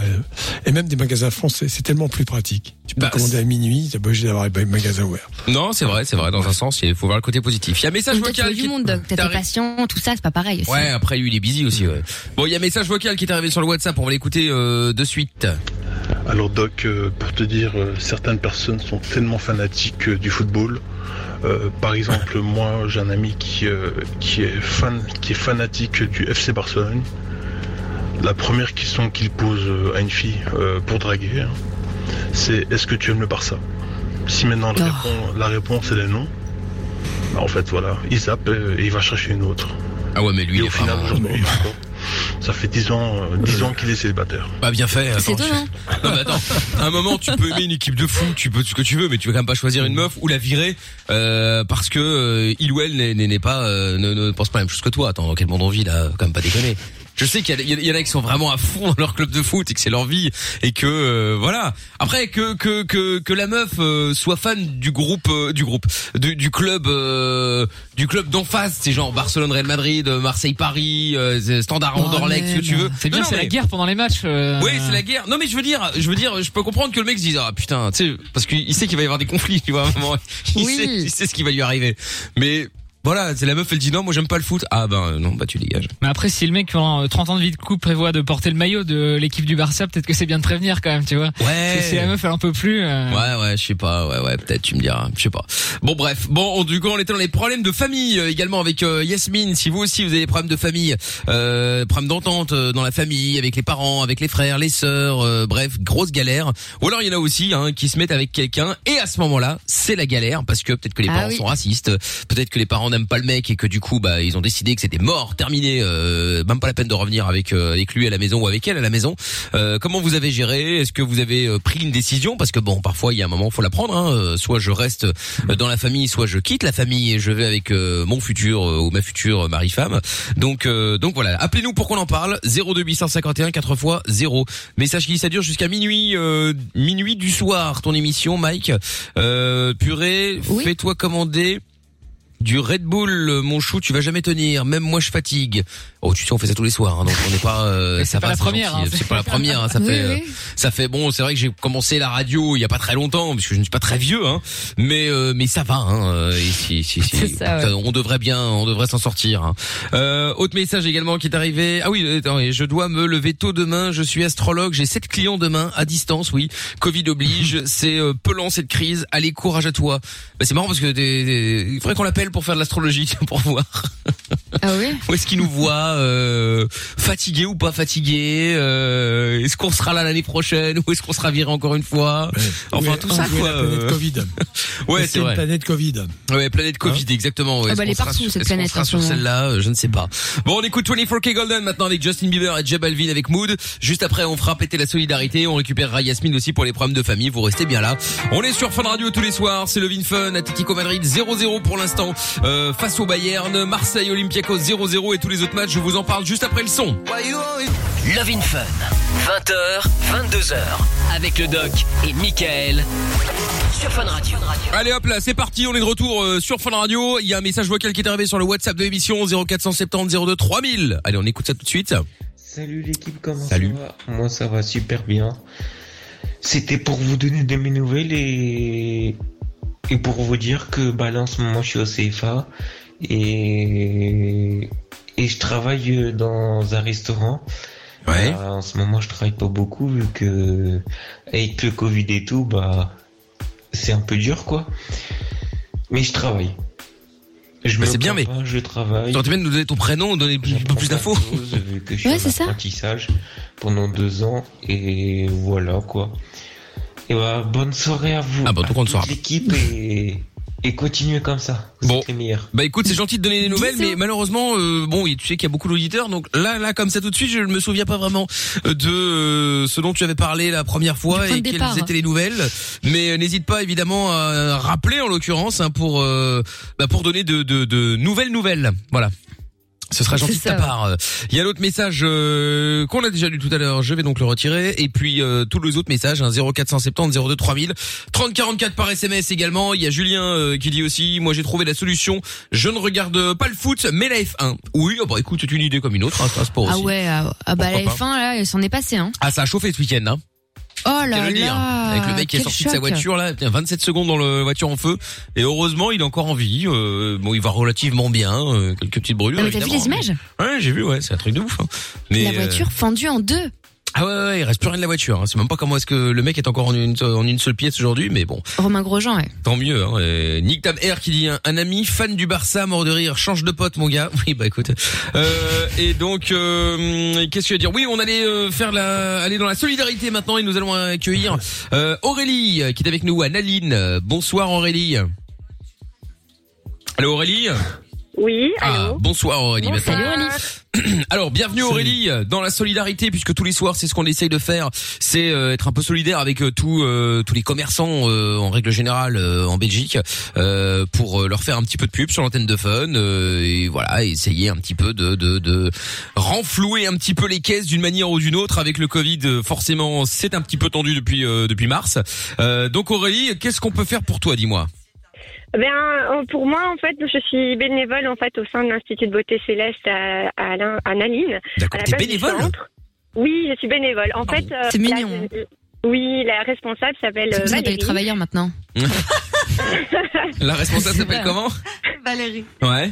Et même des magasins français, c'est tellement plus pratique. Tu peux Bah, commander à minuit, t'as pas obligé d'avoir un magasin ouvert. Non, c'est vrai, c'est vrai dans un sens, il faut voir le côté positif. Il y a un message vocal du monde, tes patients, tout ça, c'est pas pareil. aussi. Ouais, après lui il est busy aussi. Ouais. Bon, il y a un message vocal qui est arrivé sur le WhatsApp, on va l'écouter euh, de suite. Alors Doc, euh, pour te dire, euh, certaines personnes sont tellement fanatiques euh, du football. Euh, par exemple, moi, j'ai un ami qui, euh, qui est fan, qui est fanatique du FC Barcelone. La première question qu'il pose euh, à une fille euh, pour draguer, hein, c'est est-ce que tu aimes le Barça? Si maintenant la, Oh. la réponse elle est non, bah, en fait voilà, il zappe et il va chercher une autre. Ah ouais, mais lui Et il au est final, aujourd'hui, encore, ça fait 10 ans, euh, 10 ans qu'il est célibataire. Bah bien fait. C'est attends, tu- étonnant. Non mais attends, à un moment tu peux aimer une équipe de foot, tu peux tout ce que tu veux, mais tu vas quand même pas choisir une meuf ou la virer euh, parce que euh, il ou elle n'est- n'est n'est pas euh, ne, ne pense pas la même chose que toi. Attends, dans quel monde on vit là? Quand même pas déconner. Je sais qu'il y, en a qui sont vraiment à fond dans leur club de foot et que c'est leur vie et que euh, voilà. Après que que que que la meuf euh, soit fan du groupe euh, du groupe du, du club euh, du club d'en face, c'est genre Barcelone, Real Madrid, Marseille, Paris, euh, Standard, Oh, Anderlecht, ce que tu veux. C'est bien, c'est la guerre pendant les matchs. euh, oui, c'est la guerre. Non, mais je veux dire, je veux dire, je peux comprendre que le mec se dise ah putain, tu sais, parce qu'il sait qu'il va y avoir des conflits, tu vois. à un moment. Il Oui. sait, il sait ce qui va lui arriver. Mais voilà, c'est la meuf, elle dit non, moi j'aime pas le foot. Ah ben non, bah tu dégages. Mais après, si le mec pendant euh, 30 ans de vie de couple prévoit de porter le maillot de l'équipe du Barça, peut-être que c'est bien de prévenir quand même, tu vois. Ouais. Si, si la meuf elle en peut plus. euh, Ouais, ouais, je sais pas, ouais, ouais, peut-être, tu me diras, je sais pas. Bon, bref, bon, du coup, on était dans les problèmes de famille euh, également avec euh, Yasmine. Si vous aussi vous avez des problèmes de famille, euh, problèmes d'entente euh, dans la famille, avec les parents, avec les frères, les sœurs, euh, bref, grosse galère. Ou alors il y en a aussi hein, qui se mettent avec quelqu'un et à ce moment-là, c'est la galère parce que peut-être que les Ah parents oui. sont racistes, peut-être que les parents parents n'aiment pas le mec et que du coup bah ils ont décidé que c'était mort, terminé, euh, même pas la peine de revenir avec euh, avec lui à la maison ou avec elle à la maison. Euh, comment vous avez géré? Est-ce que vous avez euh, pris une décision? Parce que bon, parfois il y a un moment faut la prendre. Hein. Euh, Soit je reste euh, dans la famille, soit je quitte la famille et je vais avec euh, mon futur ou ma future mari-femme. Donc euh, donc voilà, appelez-nous pour qu'on en parle. 02 851 4 fois 0. Message qui ça dure jusqu'à minuit euh, minuit du soir. Ton émission, Mike. Euh, purée, fais-toi commander. Du Red Bull, mon chou, tu vas jamais tenir. Même moi, je fatigue. Oh, tu sais, on fait ça tous les soirs, hein, donc on n'est pas. euh, ça pas va, la c'est première, gentil. hein, c'est pas la première. hein, ça Oui, fait, euh, ça fait bon. C'est vrai que j'ai commencé la radio il y a pas très longtemps, parce que je ne suis pas très vieux, hein. Mais euh, mais ça va. Hein, euh, et si, si, si, C'est ça, ouais. on devrait bien, on devrait s'en sortir. Hein. Euh, autre message également qui est arrivé. Ah oui, attends, et je dois me lever tôt demain. Je suis astrologue. J'ai sept clients demain à distance. Oui, Covid oblige. C'est euh, pelant cette crise. Allez, courage à toi. Bah, c'est marrant parce que il faudrait qu'on l'appelle pour faire de l'astrologie tiens, pour voir. Ah oui? Où est-ce qu'il nous voit euh, Fatigué ou pas fatigué euh, Est-ce qu'on sera là l'année prochaine Ou est-ce qu'on sera viré encore une fois? Enfin Ouais, tout ça quoi. la planète euh. Covid. Ouais, C'est vrai. planète Covid. Ouais, planète Covid, exactement. Ouais. Ah bah, elle est partout, sur- cette planète, sera sur celle-là? Euh, Je ne sais pas. Bon, on écoute 24K Golden maintenant avec Justin Bieber et J Balvin avec Mood. Juste après, on fera péter la solidarité. On récupérera Yasmine aussi pour les problèmes de famille. Vous restez bien là. On est sur Fun Radio tous les soirs. C'est le Vin Fun. Atletico Madrid 0-0 pour l'instant euh, face au Bayern. Marseille Olympiakos 0-0 et tous les autres matchs. Je vous en parle juste après le son. Love in Fun. 20h, 22h. Avec le doc et Michael. Sur Fun Radio. Allez hop là, c'est parti, on est de retour euh, sur Fun Radio. Il y a un message vocal qui est arrivé sur le WhatsApp de l'émission 0470 02 3000. Allez, on écoute ça tout de suite. Salut l'équipe, comment Salut. ça va Moi ça va super bien. C'était pour vous donner de mes nouvelles et, et pour vous dire que bah, là en ce moment je suis au CFA et, et je travaille dans un restaurant. Ouais. Bah, en ce moment je travaille pas beaucoup vu que avec le Covid et tout, bah c'est un peu dur quoi. Mais je travaille. Je Bah, me c'est bien, plains mais pas, je travaille. T'aurais bien de nous donner ton prénom, donner un peu plus d'infos. Ouais, c'est ça. apprentissage pendant deux ans et voilà quoi. Et bah, bonne soirée à vous. Ah bah, toute saura pas. l'équipe et, et continuez comme ça. Vous Bon. êtes les meilleurs. Bah écoute, c'est gentil de donner des nouvelles, mais malheureusement, euh, bon, tu sais qu'il y a beaucoup d'auditeurs, donc là, là, comme ça tout de suite, je ne me souviens pas vraiment de euh, ce dont tu avais parlé la première fois et quelles départ. étaient les nouvelles. Mais euh, n'hésite pas évidemment à rappeler en l'occurrence hein, pour euh, bah, pour donner de, de, de nouvelles nouvelles. Voilà. Ce sera gentil de ta part. Il y a l'autre message euh, qu'on a déjà lu tout à l'heure, je vais donc le retirer. Et puis euh, tous les autres messages, hein, 0470 02 3000, 3044 par SMS également. Il y a Julien euh, qui dit aussi, moi j'ai trouvé la solution, je ne regarde pas le foot, mais la F1. Oui, oh bah écoute, c'est une idée comme une autre, hein, ça se pour Ah aussi. ouais, ah, ah bah la Pourquoi pas. F1 là, elle s'en est passée hein. Ah ça a chauffé ce week-end, hein. Oh là le dire. là. Avec le mec qui est sorti de sa voiture là, tiens, 27 secondes dans la voiture en feu, et heureusement il est encore en vie. Euh, bon, il va relativement bien, euh, quelques petites brûlures. Ah, t'as vu les images Ouais, j'ai vu, ouais, c'est un truc de ouf. hein. Mais, La euh, voiture fendue en deux. Ah ouais, ouais, il reste plus rien de la voiture. hein. C'est même pas comment est-ce que le mec est encore en une, en une seule pièce aujourd'hui, mais bon, Romain Grosjean, ouais. tant mieux. Hein. Et Nick Tam Air qui dit un, un ami fan du Barça mort de rire, change de pote mon gars. Oui bah écoute. Euh, et donc euh, qu'est-ce que je veux dire? Oui, on allait euh, faire la, aller dans la solidarité maintenant et nous allons accueillir euh, Aurélie euh, qui est avec nous à Naline. Euh, Bonsoir Aurélie. Allô Aurélie? Oui, Ah, bonsoir Aurélie. Bonsoir. Maintenant. Alors, bienvenue Aurélie dans la solidarité puisque tous les soirs c'est ce qu'on essaye de faire, c'est euh, être un peu solidaire avec euh, tous euh, tous les commerçants euh, en règle générale euh, en Belgique euh, pour euh, leur faire un petit peu de pub sur l'antenne de Fun euh, et voilà essayer un petit peu de de, de renflouer un petit peu les caisses d'une manière ou d'une autre avec le Covid euh, forcément c'est un petit peu tendu depuis euh, depuis mars. Euh, donc Aurélie, qu'est-ce qu'on peut faire pour toi, dis-moi? Ben, euh, pour moi, en fait, je suis bénévole en fait au sein de l'Institut de beauté céleste à, à, à Naline. D'accord, t'es bénévole centre. Oui, je suis bénévole. En fait, euh, C'est la- mignon. oui, la responsable s'appelle C'est euh, pour ça qu'elle est Valérie. travailleur maintenant. La responsable C'est s'appelle comment? Valérie. Ouais.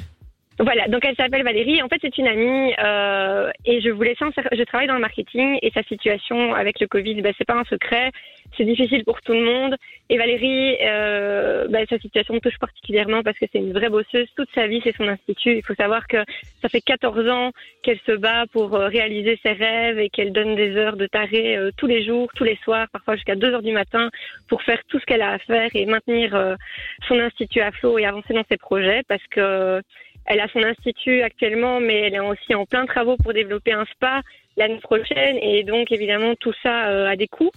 Voilà, donc elle s'appelle Valérie. En fait, c'est une amie euh, et je voulais sincère- je travaille dans le marketing et sa situation avec le Covid, ben, c'est pas un secret. C'est difficile pour tout le monde. Et Valérie, euh, bah, sa situation me touche particulièrement parce que c'est une vraie bosseuse. Toute sa vie, c'est son institut. Il faut savoir que ça fait 14 ans qu'elle se bat pour euh, réaliser ses rêves et qu'elle donne des heures de taré euh, tous les jours, tous les soirs, parfois jusqu'à 2 heures du matin pour faire tout ce qu'elle a à faire et maintenir euh, son institut à flot et avancer dans ses projets parce que elle a son institut actuellement, mais elle est aussi en plein travaux pour développer un spa l'année prochaine. Et donc, évidemment, tout ça euh, a des coûts,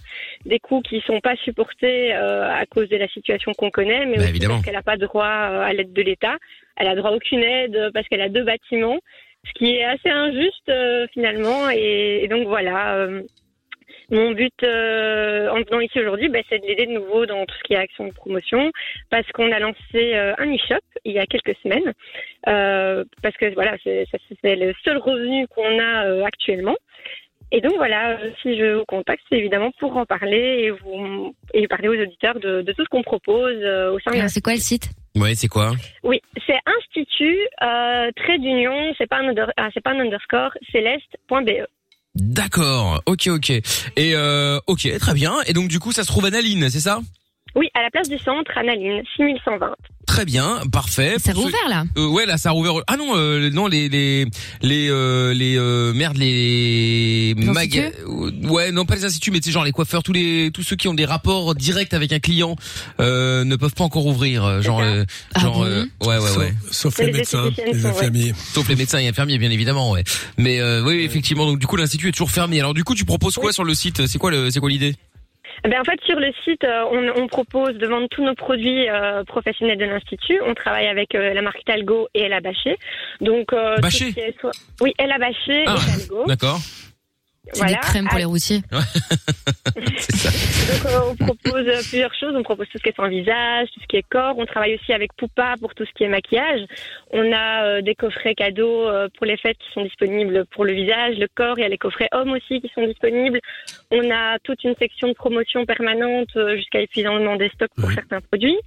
des coûts qui sont pas supportés euh, à cause de la situation qu'on connaît, mais Bah, aussi évidemment. parce qu'elle n'a pas droit euh, à l'aide de l'État. Elle a droit à aucune aide parce qu'elle a deux bâtiments, ce qui est assez injuste euh, finalement. Et, et donc voilà. Mon but euh, en venant ici aujourd'hui, bah, c'est de l'aider de nouveau dans tout ce qui est action de promotion, parce qu'on a lancé euh, un e-shop il y a quelques semaines, euh, parce que voilà, c'est le seul revenu qu'on a euh, actuellement. Et donc voilà, si je vous contacte, c'est évidemment pour en parler et vous et parler aux auditeurs de, de tout ce qu'on propose euh, au sein de c'est quoi le site? Ouais, c'est quoi? Oui, c'est Institut euh, trait d'union, c'est pas un under- ah, c'est pas un underscore, céleste.be. D'accord. Ok, ok. Et euh, ok, très bien. Et donc du coup, ça se trouve à Naline, c'est ça? Oui, à la place du centre, Analine, 6120. Très bien, parfait. Ça a rouvert, là? Euh, Ouais, là, ça a rouvert. Ah non, euh, non, les les les euh, les euh, merde, les Les maga- instituts euh, Ouais, non, pas les instituts, mais c'est genre les coiffeurs, tous les tous ceux qui ont des rapports directs avec un client euh, ne peuvent pas encore ouvrir. Genre, euh, Ah genre, bon? euh, ouais, ouais, ouais. Sauf les les médecins, les ouais. infirmiers. Sauf les médecins et infirmiers, bien évidemment, ouais. Mais euh, oui, effectivement. Donc du coup, l'institut est toujours fermé. Alors du coup, tu proposes quoi sur le site? C'est quoi le c'est quoi l'idée? Ben, en fait, sur le site, euh, on, on propose de vendre tous nos produits euh, professionnels de l'Institut. On travaille avec euh, la marque Talgo et Ella Baché. Donc, euh, tout Baché ce qui est soit- Oui, Ella Baché Ah, et Talgo. D'accord. C'est des crèmes pour les routiers. C'est ça. Donc, euh, on propose plusieurs choses. On propose tout ce qui est soin visage, tout ce qui est corps. On travaille aussi avec Poupa pour tout ce qui est maquillage. On a euh, des coffrets cadeaux euh, pour les fêtes qui sont disponibles pour le visage, le corps. Il y a les coffrets hommes aussi qui sont disponibles. On a toute une section de promotion permanente euh, jusqu'à épuisement des stocks pour certains produits.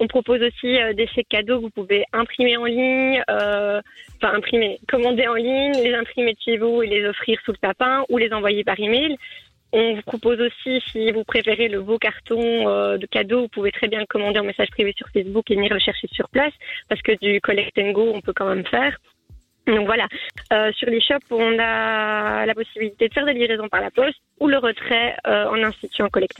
On propose aussi euh, des chèques cadeaux que vous pouvez imprimer en ligne, euh, imprimer, commander en ligne, les imprimer chez vous et les offrir sous le tapin ou les envoyer par email. On vous propose aussi, si vous préférez le beau carton euh, de cadeau, vous pouvez très bien le commander en message privé sur Facebook et venir le chercher sur place, parce que du collect on peut quand même faire. Donc voilà, Euh, sur les shops, on a la possibilité de faire des livraisons par la poste ou le retrait euh, en institut en collect.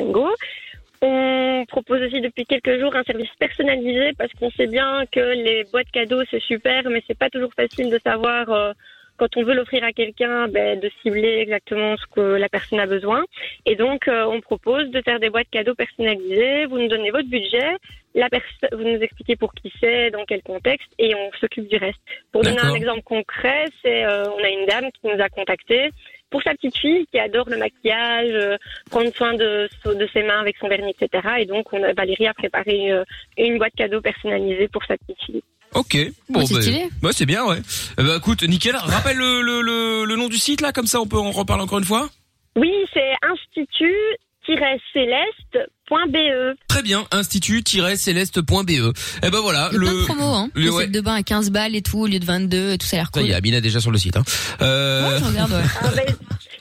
On propose aussi depuis quelques jours un service personnalisé parce qu'on sait bien que les boîtes cadeaux c'est super, mais c'est pas toujours facile de savoir euh, quand on veut l'offrir à quelqu'un, ben, de cibler exactement ce que la personne a besoin. Et donc, euh, on propose de faire des boîtes cadeaux personnalisées. Vous nous donnez votre budget, la vous nous expliquez pour qui c'est, dans quel contexte, et on s'occupe du reste. Pour donner un exemple concret, c'est euh, on a une dame qui nous a contacté pour sa petite fille qui adore le maquillage, euh, prendre soin de, de ses mains avec son vernis, etc. Et donc, on a, Valérie a préparé euh, une boîte cadeau personnalisée pour sa petite fille. Ok. Bon, c'est bah, stylé. bah, c'est bien, ouais. Eh bah, écoute, nickel. Rappelle le, le, le, le nom du site là, comme ça on peut en reparler encore une fois. Oui, c'est institut-céleste.be. Très bien, institut-céleste.be. Eh ben voilà, Il a le. plein de promos, hein. le- ouais. sets de bain à 15 balles et tout, au lieu de 22, et tout ça a l'air cool. y est, Amina déjà sur le site. Hein. Euh... Ouais, je regarde, ouais. Ah, ben,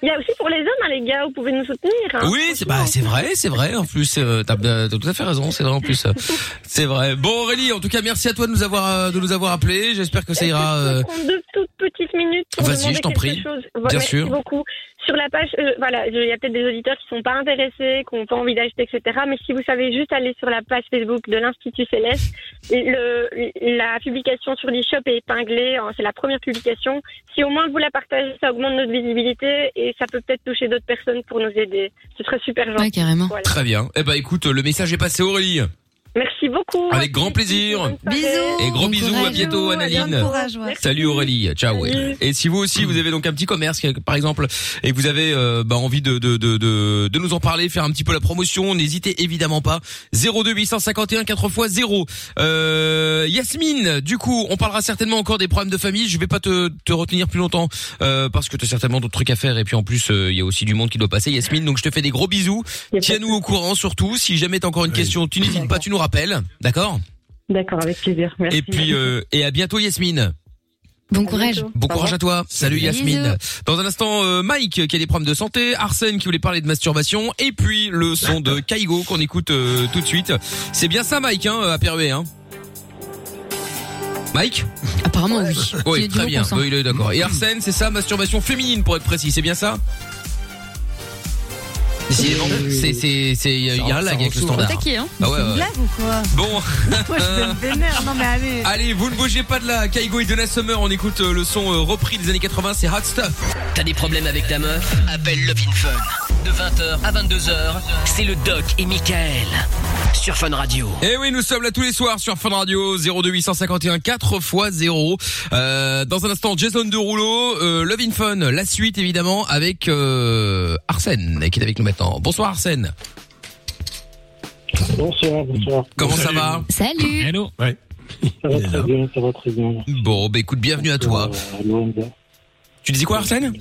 Il y a aussi pour les hommes, hein, les gars, vous pouvez nous soutenir. hein. Oui, c'est bah c'est vrai, c'est vrai. En plus, euh, t'as euh, t'as tout à fait raison. C'est vrai en plus. c'est vrai. Bon Aurélie, en tout cas, merci à toi de nous avoir euh, de nous avoir appelé. J'espère que ça ira. Je euh, deux toutes petites minutes pour Vas-y, demander je t'en quelque prie. chose? Bien Merci sûr. beaucoup. Sur la page, euh, voilà, il y a peut-être des auditeurs qui sont pas intéressés, qui n'ont pas envie d'acheter, etc. Mais si vous savez juste aller sur la page Facebook de l'Institut Céleste, le, la publication sur l'e-shop est épinglée. hein, C'est la première publication. Si au moins vous la partagez, ça augmente notre visibilité et ça peut peut-être toucher d'autres personnes pour nous aider. Ce serait super gentil. Ouais, carrément. Voilà. Très bien. Eh ben écoute, le message est passé Aurélie. Merci beaucoup. Avec grand plaisir. Bisous. Et gros Bon bisous, à bientôt Analine. Courage, ouais. Salut Aurélie, ciao. Salut. Et si vous aussi vous avez donc un petit commerce par exemple et que vous avez euh, bah, envie de, de de de de nous en parler, faire un petit peu la promotion, n'hésitez évidemment pas. 02 851 4 x 0. Euh, Yasmine, du coup, on parlera certainement encore des problèmes de famille. Je vais pas te te retenir plus longtemps euh, parce que tu as certainement d'autres trucs à faire et puis en plus euh, il y a aussi du monde qui doit passer. Yasmine, donc je te fais des gros bisous. Tiens-nous au courant surtout. Si jamais t'as encore une question, tu n'hésites pas, tu nous rappelles, d'accord D'accord, avec plaisir. Merci. Et puis euh, et à bientôt Yasmine. Bon courage. Bon courage à toi. Salut Bisous. Yasmine. Dans un instant, euh, Mike qui a des problèmes de santé, Arsène qui voulait parler de masturbation, et puis le son de Kaigo qu'on écoute euh, tout de suite. C'est bien ça, Mike, hein, à Perruet, hein. Mike Apparemment oui. Oui, très bien. Oui, il est d'accord. Et Arsène, c'est ça, masturbation féminine pour être précis, c'est bien ça? Décidément, c'est c'est c'est il y a il y a un lag avec le standard. Taquet, hein Ah ouais, C'est une ouais. blague ou quoi Bon. Moi, je vénère. Non, mais allez. Allez, vous ne bougez pas de là. Kaigo et Donna Summer, on écoute euh, le son euh, repris des années 80, c'est Hot Stuff. T'as des problèmes avec ta meuf Appelle Love in Fun. De 20h à 22h, c'est le Doc et Michael. Sur Fun Radio. Et oui, nous sommes là tous les soirs sur Fun Radio 02851 4 x 0. Euh, dans un instant, Jason Derulo, euh, Love in Fun, la suite évidemment avec euh, Arsène qui est avec nous maintenant. Bonsoir Arsène. Bonsoir, bonsoir. Comment ça va Salut. Hello. Ouais. Ça va très bien, ça va très bien. Bon, bah écoute, bienvenue à toi. Euh. Tu disais quoi Arsène?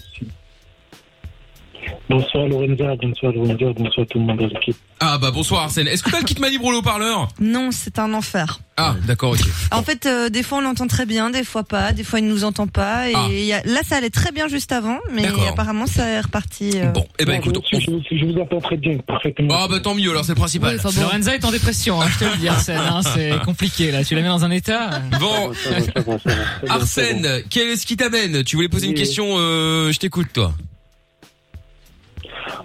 Bonsoir Lorenza, bonsoir Lorenza, bonsoir tout le monde à l'équipe. Ah bah bonsoir Arsène. Est-ce que t'as le kit Manip pour le haut-parleur Non, c'est un enfer. Ah, d'accord, ok. En fait, euh, des fois on l'entend très bien, des fois pas, des fois il ne nous entend pas. Et Ah. il y a- là, ça allait très bien juste avant, mais D'accord. apparemment ça est reparti. euh, Bon, eh ben écoute, je, je- je vous entends très bien, parfaitement. Ah bah tant mieux, alors c'est le principal. Lorenza est en dépression, hein, je te le dis, Arsène. hein, c'est compliqué là. Tu la mets dans un état. Bon, Arsène, quel est ce qui t'amène? Tu voulais poser une Oui. question, euh, je t'écoute toi.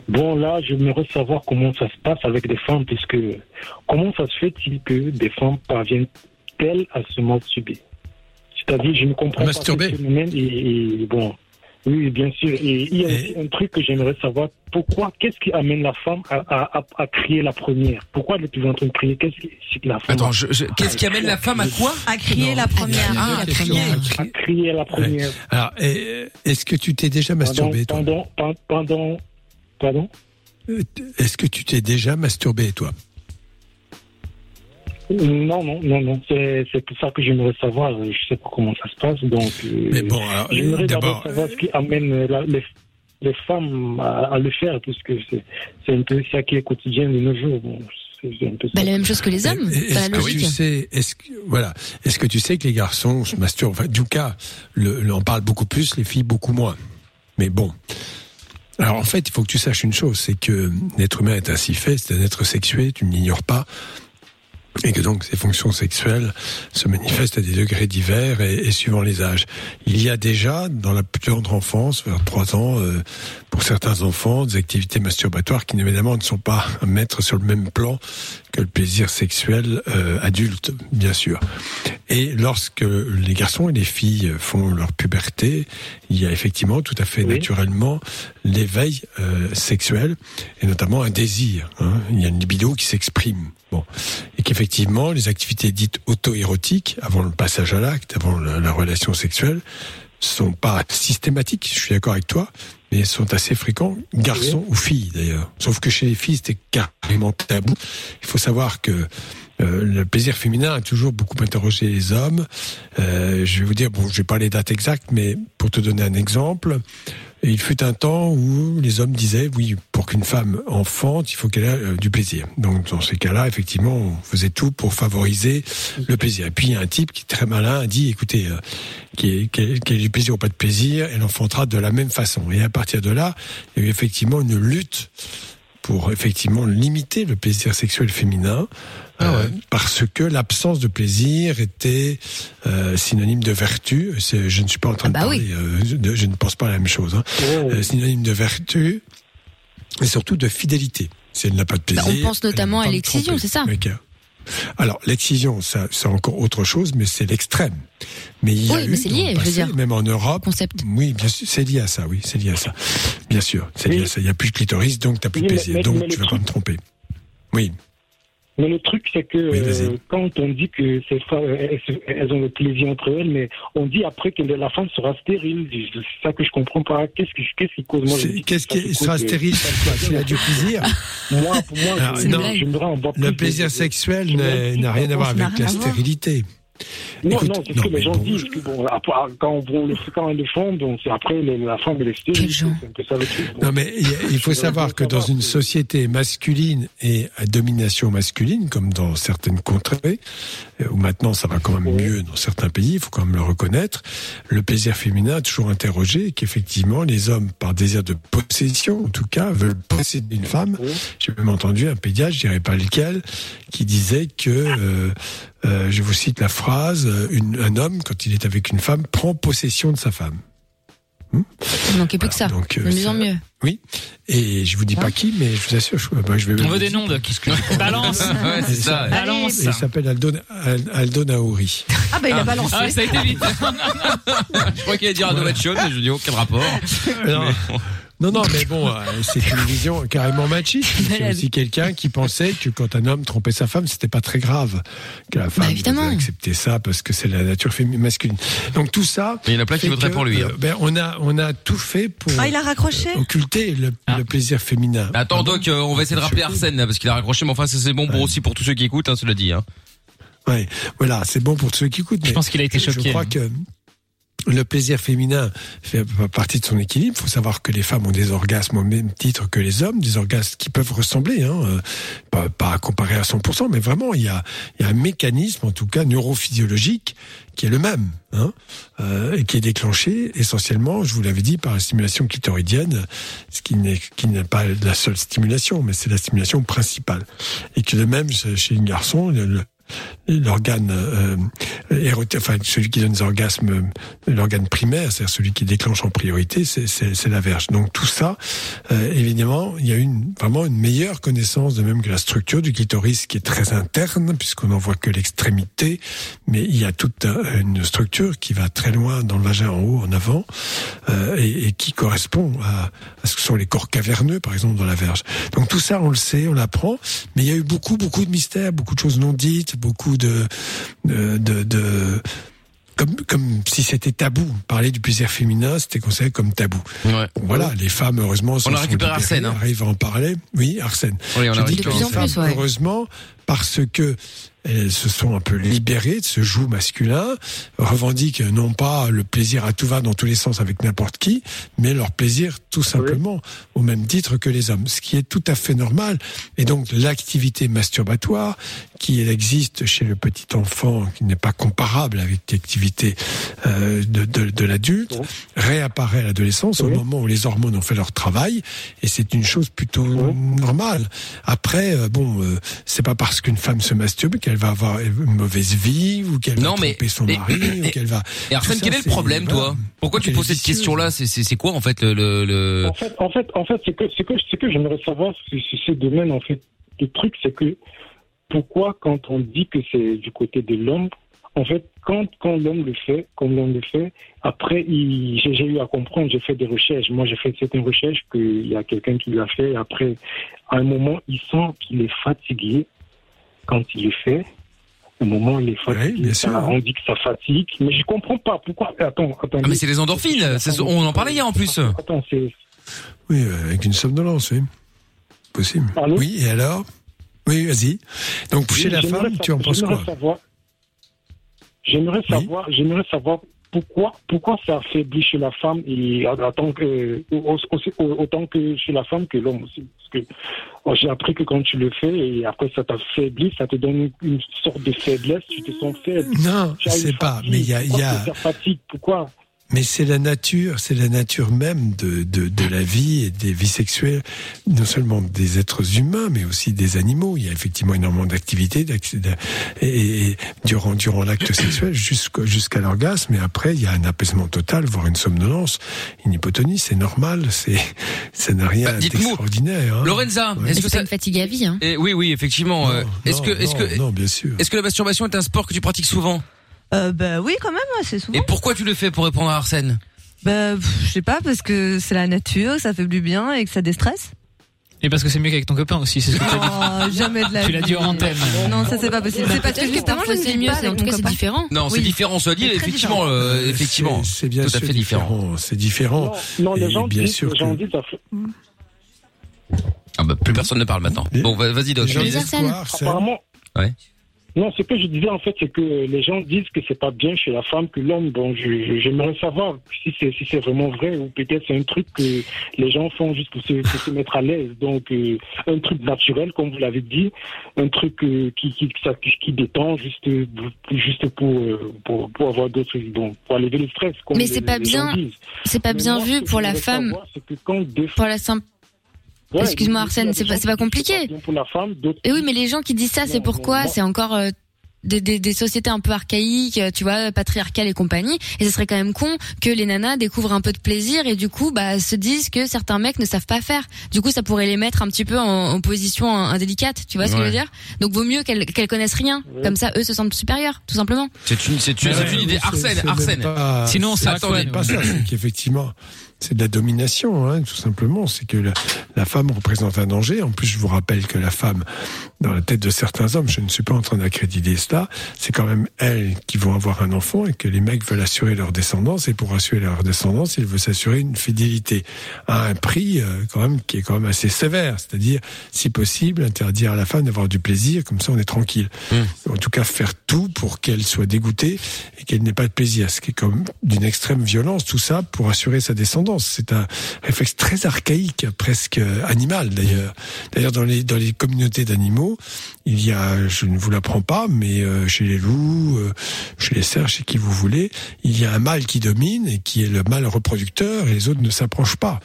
Bon, là, j'aimerais savoir comment ça se passe avec des femmes, puisque comment ça se fait-il que des femmes parviennent-elles à se masturber? C'est-à-dire, je ne comprends Masturber? pas ce phénomène et, et bon, oui, bien sûr. Et il y a aussi un truc que j'aimerais savoir, pourquoi, qu'est-ce qui amène la femme à, à, à, à crier la première? Pourquoi elle est toujours en train de crier? Qu'est-ce qui, c'est que la femme Attends, je- je- qu'est-ce qui amène la femme à quoi? À crier la première. Ah, la première. À crier la première. Alors, eh, est-ce que tu t'es déjà masturbé, toi? pendant, pendant, pardon Euh, Est-ce que tu t'es déjà masturbé, toi Non, non, non, non. C'est c'est pour ça que j'aimerais savoir. euh, Je sais pas comment ça se passe. Donc, euh, Mais bon, alors, j'aimerais d'abord, savoir ce qui amène euh, la- les, les femmes à, à le faire, puisque c'est c'est un peu ça qui est quotidien de nos jours. Bon. Bah, la même chose que les hommes. Est-ce que logique. tu sais, est-ce que voilà, est-ce que tu sais que les garçons se masturbent? Enfin, du cas, le, le- on parle beaucoup plus, les filles beaucoup moins. Mais bon. Alors en fait, il faut que tu saches une chose, c'est que l'être humain est ainsi fait, c'est un être sexué, tu ne l'ignores pas. Et que donc ces fonctions sexuelles se manifestent à des degrés divers et, et suivant les âges. Il y a déjà, dans la plus tendre enfance, vers 3 ans, euh, pour certains enfants, des activités masturbatoires qui évidemment ne sont pas à mettre sur le même plan que le plaisir sexuel euh, adulte, bien sûr. Et lorsque les garçons et les filles font leur puberté, il y a effectivement tout à fait naturellement l'éveil euh, sexuel et notamment un désir. hein. Il y a une libido qui s'exprime. Bon, et qu'effectivement les activités dites auto-érotiques avant le passage à l'acte, avant la, la relation sexuelle, sont pas systématiques. Je suis d'accord avec toi, mais sont assez fréquents, garçons ou filles d'ailleurs. Sauf que chez les filles, c'était carrément tabou. Il faut savoir que euh, le plaisir féminin a toujours beaucoup interrogé les hommes. Euh, je vais vous dire, bon, je vais pas les dates exactes, mais pour te donner un exemple, il fut un temps où les hommes disaient, oui, pour qu'une femme enfante, il faut qu'elle ait euh, du plaisir. Donc dans ces cas-là, effectivement, on faisait tout pour favoriser le plaisir. Et puis il y a un type qui est très malin, a dit, écoutez, euh, qui ait du plaisir ou pas de plaisir, elle enfantera de la même façon. Et à partir de là, il y a eu effectivement une lutte pour effectivement limiter le plaisir sexuel féminin. euh, parce que l'absence de plaisir était euh, synonyme de vertu. C'est- Je ne suis pas en train de bah parler, euh, de- je ne pense pas à la même chose. Hein. Euh, synonyme de vertu et surtout de fidélité. Si elle n'a pas de Bah, plaisir. on pense notamment à l'excision, c'est ça. Alors l'excision, ça, c'est encore autre chose, mais c'est l'extrême. Mais il y a eu mais c'est lié, je veux dire. même en Europe. Concept. Oui, bien sûr, c'est lié à ça. Oui, c'est lié à ça. Bien sûr, c'est lié à ça. Il n'y a plus de clitoris, donc t'as plus de plaisir, mais- donc mais tu vas pas me tromper. Oui. Mais le truc, c'est que Oui, euh, quand on dit que ces femmes, elles, elles- elles ont le plaisir entre elles, mais on dit après que la femme sera stérile. C'est ça que je comprends pas. Qu'est-ce qui, qu'est-ce qui cause moi Qu'est-ce ça qui sera euh, stérile quoi, S'il a du plaisir Moi, pour moi, Alors, je, non. Le plaisir sexuel n'a rien à voir avec la stérilité. Non, non, c'est ce que les gens disent. que bon, après, quand on quand on le font, donc c'est après les- la femme et les stérile. C'est un peu ça le truc. Non, mais il faut savoir que dans une société masculine et à domination masculine, comme dans certaines contrées, euh, où maintenant ça va quand même mieux dans certains pays, il faut quand même le reconnaître, le plaisir féminin a toujours interrogé qu'effectivement les hommes, par désir de possession en tout cas, veulent posséder une femme. J'ai même entendu un pédiatre, je dirais pas lequel, qui disait que, euh, euh, je vous cite la phrase, euh, une- un homme, quand il est avec une femme, prend possession de sa femme. Il manquait plus que ça. donc, euh, de mieux ça- en mieux. Oui. Et je vous dis pas qui, mais je vous assure, je, bah, je vais On vous veut des noms de qui Balance. Ouais, c'est ça. Balance. Il s'appelle Aldo, Al- Aldo Naouri. Ah bah il a balancé. Ah, ça a été vite. Je crois qu'il allait dire Novation, mais je dis aucun rapport. Non. Non, non, mais bon, euh, c'est une vision carrément machiste. C'est aussi quelqu'un qui pensait que quand un homme trompait sa femme, c'était pas très grave. Que la femme évidemment. devait accepter ça parce que c'est la nature féminine masculine. Donc tout ça. Il y en a plein qui voteraient pour lui, euh, hein. ben, on a, on a tout fait pour Ah il a raccroché. occulter le, le plaisir féminin. Attends, Doc, euh, on va essayer de rappeler Arsène, là, parce qu'il a raccroché, mais enfin, c'est bon pour aussi pour tous ceux qui écoutent, hein, cela dit. Hein. Ouais, voilà, c'est bon pour tous ceux qui écoutent. Je mais pense qu'il a été choqué. Je crois hein. que le plaisir féminin fait partie de son équilibre. Il faut savoir que les femmes ont des orgasmes au même titre que les hommes, des orgasmes qui peuvent ressembler, hein, euh, pas, pas à comparer à 100%, mais vraiment, il y a, il y a un mécanisme, en tout cas neurophysiologique, qui est le même, hein, euh, et qui est déclenché essentiellement, je vous l'avais dit, par la stimulation clitoridienne, ce qui n'est pas la seule stimulation, mais c'est la stimulation principale. Et que de même, chez un garçon, le- l'organe euh, érotique, enfin celui qui donne des orgasmes, euh, l'organe primaire, c'est-à-dire celui qui déclenche en priorité, c'est- la verge. Donc tout ça, euh, évidemment, il y a une vraiment une meilleure connaissance de même que la structure du clitoris qui est très interne puisqu'on n'en voit que l'extrémité, mais il y a toute euh, une structure qui va très loin dans le vagin en haut, en avant, euh, et, et qui correspond à, à ce que sont les corps caverneux, par exemple, dans la verge. Donc tout ça, on le sait, on l'apprend, mais il y a eu beaucoup, beaucoup de mystères, beaucoup de choses non dites, beaucoup de, de, de, de- comme, comme si c'était tabou. Parler du plaisir féminin, c'était considéré comme tabou. Ouais. Bon, voilà, les femmes, heureusement, s'en a sont récupéré Arsène, hein. arrivent à en parler. Oui, Arsène. Oui, on a dis récupéré que les femmes, ouais. heureusement, parce que elles se sont un peu libérées de ce joug masculin, revendiquent non pas le plaisir à tout va dans tous les sens avec n'importe qui, mais leur plaisir tout simplement au même titre que les hommes, ce qui est tout à fait normal. Et donc l'activité masturbatoire, qui elle existe chez le petit enfant, qui n'est pas comparable avec l'activité euh, de, de, de l'adulte, réapparaît à l'adolescence au moment où les hormones ont fait leur travail, et c'est une chose plutôt normale. Après, euh, bon, euh, c'est pas parce qu'une femme se masturbe qu'elle va avoir une mauvaise vie ou qu'elle va Non, mais- tromper son mais- mari ou qu'elle va. Et Arsène, quel est le problème, toi? Pourquoi tu poses cette question-là? C'est quoi, en fait, le... En fait, en fait, en fait, c'est que, c'est que, c'est que j'aimerais savoir sur sur ce domaine, en fait, le truc, c'est que pourquoi quand on dit que c'est du côté de l'homme, en fait, quand, quand l'homme le fait, comme l'homme le fait, après, j'ai eu à comprendre, j'ai fait des recherches. Moi, j'ai fait certaines recherches qu'il y a quelqu'un qui l'a fait. Et après, à un moment, il sent qu'il est fatigué quand il le fait. Un moment, il est fatigué. bien sûr. Ça, on dit que ça fatigue. Mais je comprends pas pourquoi. Attends, attends. Ah, mais c'est les endorphines, c'est- on en parlait hier en plus. Attends, c'est. Oui, euh, avec une somnolence, oui. Possible. Allô oui, et alors? Oui, vas-y. Donc, chez Oui, la femme, sa- tu en penses j'aimerais quoi savoir- J'aimerais savoir, j'aimerais savoir pourquoi, pourquoi ça affaiblit chez la femme et autant que, autant chez la femme que l'homme aussi? Parce que oh, j'ai appris que quand tu le fais et après ça t'affaiblit, ça te donne une, sorte de faiblesse, tu te sens faible. Non, une c'est pas, mais il y a- y a- Pourquoi? Mais c'est la nature, c'est la nature même de, de, de la vie et des vies sexuelles, non seulement des êtres humains, mais aussi des animaux. Il y a effectivement énormément d'activités et, et durant, durant l'acte sexuel jusqu'à l'orgasme. Et après, il y a un apaisement total, voire une somnolence, une hypotonie. C'est normal, c'est ça n'a rien Bah, d'extraordinaire. hein. Lorenza, Ouais. est-ce que C'est une fatigue à vie, hein. Eh, oui, oui, effectivement. euh, est-ce que, est-ce que, non, bien sûr. est-ce que la masturbation est un sport que tu pratiques souvent? Euh, bah oui, quand même, assez souvent. Et pourquoi tu le fais pour répondre à Arsène? Bah, pff, je sais pas, parce que c'est la nature, que ça fait du bien et que ça déstresse. Et parce que c'est mieux qu'avec ton copain aussi, c'est ce que tu as Oh, jamais de la Tu l'as dit hors antenne. Non, ça c'est pas possible. C'est parce que justement, je ne c'est mieux, pas c'est- avec en tout cas c'est copain. différent. Non, c'est différent, cela dit, C'est effectivement, différent. euh, effectivement. C'est c'est bien tout à sûr fait différent. C'est différent. Non, non, les gens bien disent, Ah bah, plus personne ne parle maintenant. Bon, va- vas-y, Doc. Apparemment, Ouais. Non, ce que je disais en fait, c'est que les gens disent que c'est pas bien chez la femme que l'homme. Bon, j'aimerais savoir si c'est si c'est vraiment vrai ou peut-être c'est un truc que les gens font juste pour se, pour se mettre à l'aise. Donc euh, un truc naturel, comme vous l'avez dit, un truc euh, qui qui qui, ça- qui détend juste juste pour euh, pour, pour avoir d'autres bon pour enlever le stress. Comme Mais c'est pas gens bien, c'est pas bien vu pour la femme. Pour la simple. Ouais, Excuse-moi Arsène, c'est pas, c'est pas compliqué. bien pour la femme, d'autres Et oui, mais les gens qui disent ça, c'est pourquoi C'est encore euh, des, des, des sociétés un peu archaïques, euh, tu vois, patriarcales et compagnie. Et ce serait quand même con que les nanas découvrent un peu de plaisir et du coup, bah, se disent que certains mecs ne savent pas faire. Du coup, ça pourrait les mettre un petit peu en, en position indélicate, tu vois ce que je veux dire? Donc, vaut mieux qu'elles qu'elles connaissent rien. Comme ça, eux se sentent supérieurs, tout simplement. C'est une, c'est une, c'est une idée. Arsène, Arsène. Sinon, c'est attendez. pas ça. C'est qu'effectivement, c'est de la domination, hein, tout simplement. C'est que la, la femme représente un danger. En plus, je vous rappelle que la femme, dans la tête de certains hommes, je ne suis pas en train d'accréditer cela, c'est quand même elles qui vont avoir un enfant et que les mecs veulent assurer leur descendance. Et pour assurer leur descendance, ils veulent s'assurer une fidélité à un prix euh, quand même qui est quand même assez sévère. C'est-à-dire, si possible, interdire à la femme d'avoir du plaisir. Comme ça, on est tranquille. En tout cas, faire tout pour qu'elle soit dégoûtée et qu'elle n'ait pas de plaisir. Ce qui est comme d'une extrême violence, tout ça, pour assurer sa descendance. C'est un réflexe très archaïque, presque euh, animal d'ailleurs. D'ailleurs, dans les, dans les communautés d'animaux, il y a, je ne vous l'apprends pas, mais euh, chez les loups, euh, chez les cerfs, chez qui vous voulez, il y a un mâle qui domine et qui est le mâle reproducteur et les autres ne s'approchent pas.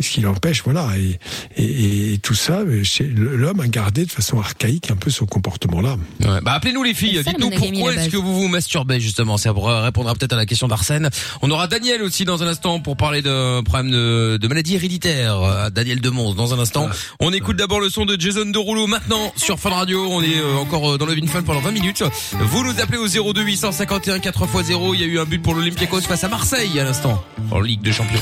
C'est ce qui l'empêche, voilà. Et, et, et tout ça, euh, chez l'homme a gardé de façon archaïque un peu ce comportement-là. Ouais. Bah appelez-nous les filles, dites-nous pourquoi est-ce que vous vous masturbez justement, ça répondra peut-être à la question d'Arsène. On aura Daniel aussi dans un instant pour parler de problème de, de maladie héréditaire, Daniel Demons dans un instant. On écoute d'abord le son de Jason Derulo maintenant sur Fun Radio, on est euh, encore euh, dans le Vin Fun pendant 20 minutes. Vous nous appelez au 02 851 4x0, il y a eu un but pour l'Olympiakos face à Marseille à l'instant, en Ligue des Champions.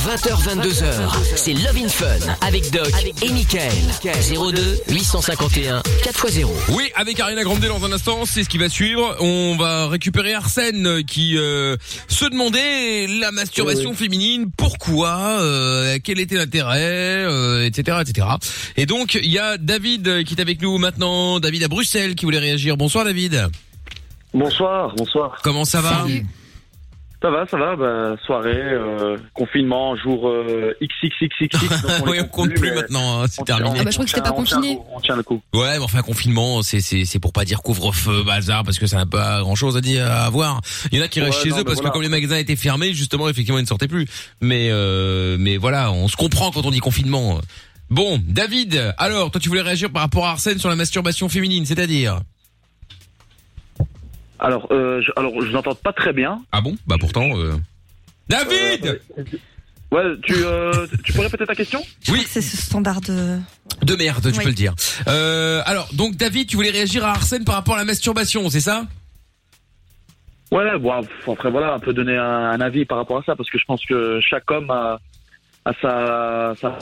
20h, 22h, c'est Love in Fun avec Doc et Michael. 02 851 4x0. Oui, avec Ariana Grande dans un instant, c'est ce qui va suivre. On va récupérer Arsène euh, qui euh, se demandait la masturbation féminine, pourquoi, euh, quel était l'intérêt, euh, etc., etc. Et donc il y a David qui est avec nous maintenant, David à Bruxelles qui voulait réagir. Bonsoir David. Bonsoir, bonsoir. Comment ça va? Ça va, ça va. Bah, soirée, euh, confinement, jour euh, XXXXX. donc Oui, on compte plus mais maintenant, hein, c'est on terminé. on Ah bah, je crois que c'était pas on tient confiné. le coup, On tient le coup. Ouais, mais enfin confinement, c'est c'est c'est pour pas dire couvre-feu, bazar, parce que ça n'a pas grand-chose à dire à voir. Il y en a qui restent chez non, eux parce voilà. que comme les magasins étaient fermés, justement, effectivement, ils ne sortaient plus. Mais euh, mais voilà, on se comprend quand on dit confinement. Bon, David, alors toi tu voulais réagir par rapport à Arsène sur la masturbation féminine, c'est-à-dire? Alors, euh, je, alors, je n'entends pas très bien. Ah bon? Bah pourtant. Euh... David Ouais, tu, euh, tu peux répéter ta question? Oui. C'est ce standard de. De merde, tu Oui. peux le dire. Euh, alors, donc David, tu voulais réagir à Arsène par rapport à la masturbation, c'est ça? Ouais, bon, après voilà, un peu donner un, un avis par rapport à ça, parce que je pense que chaque homme a, a sa, sa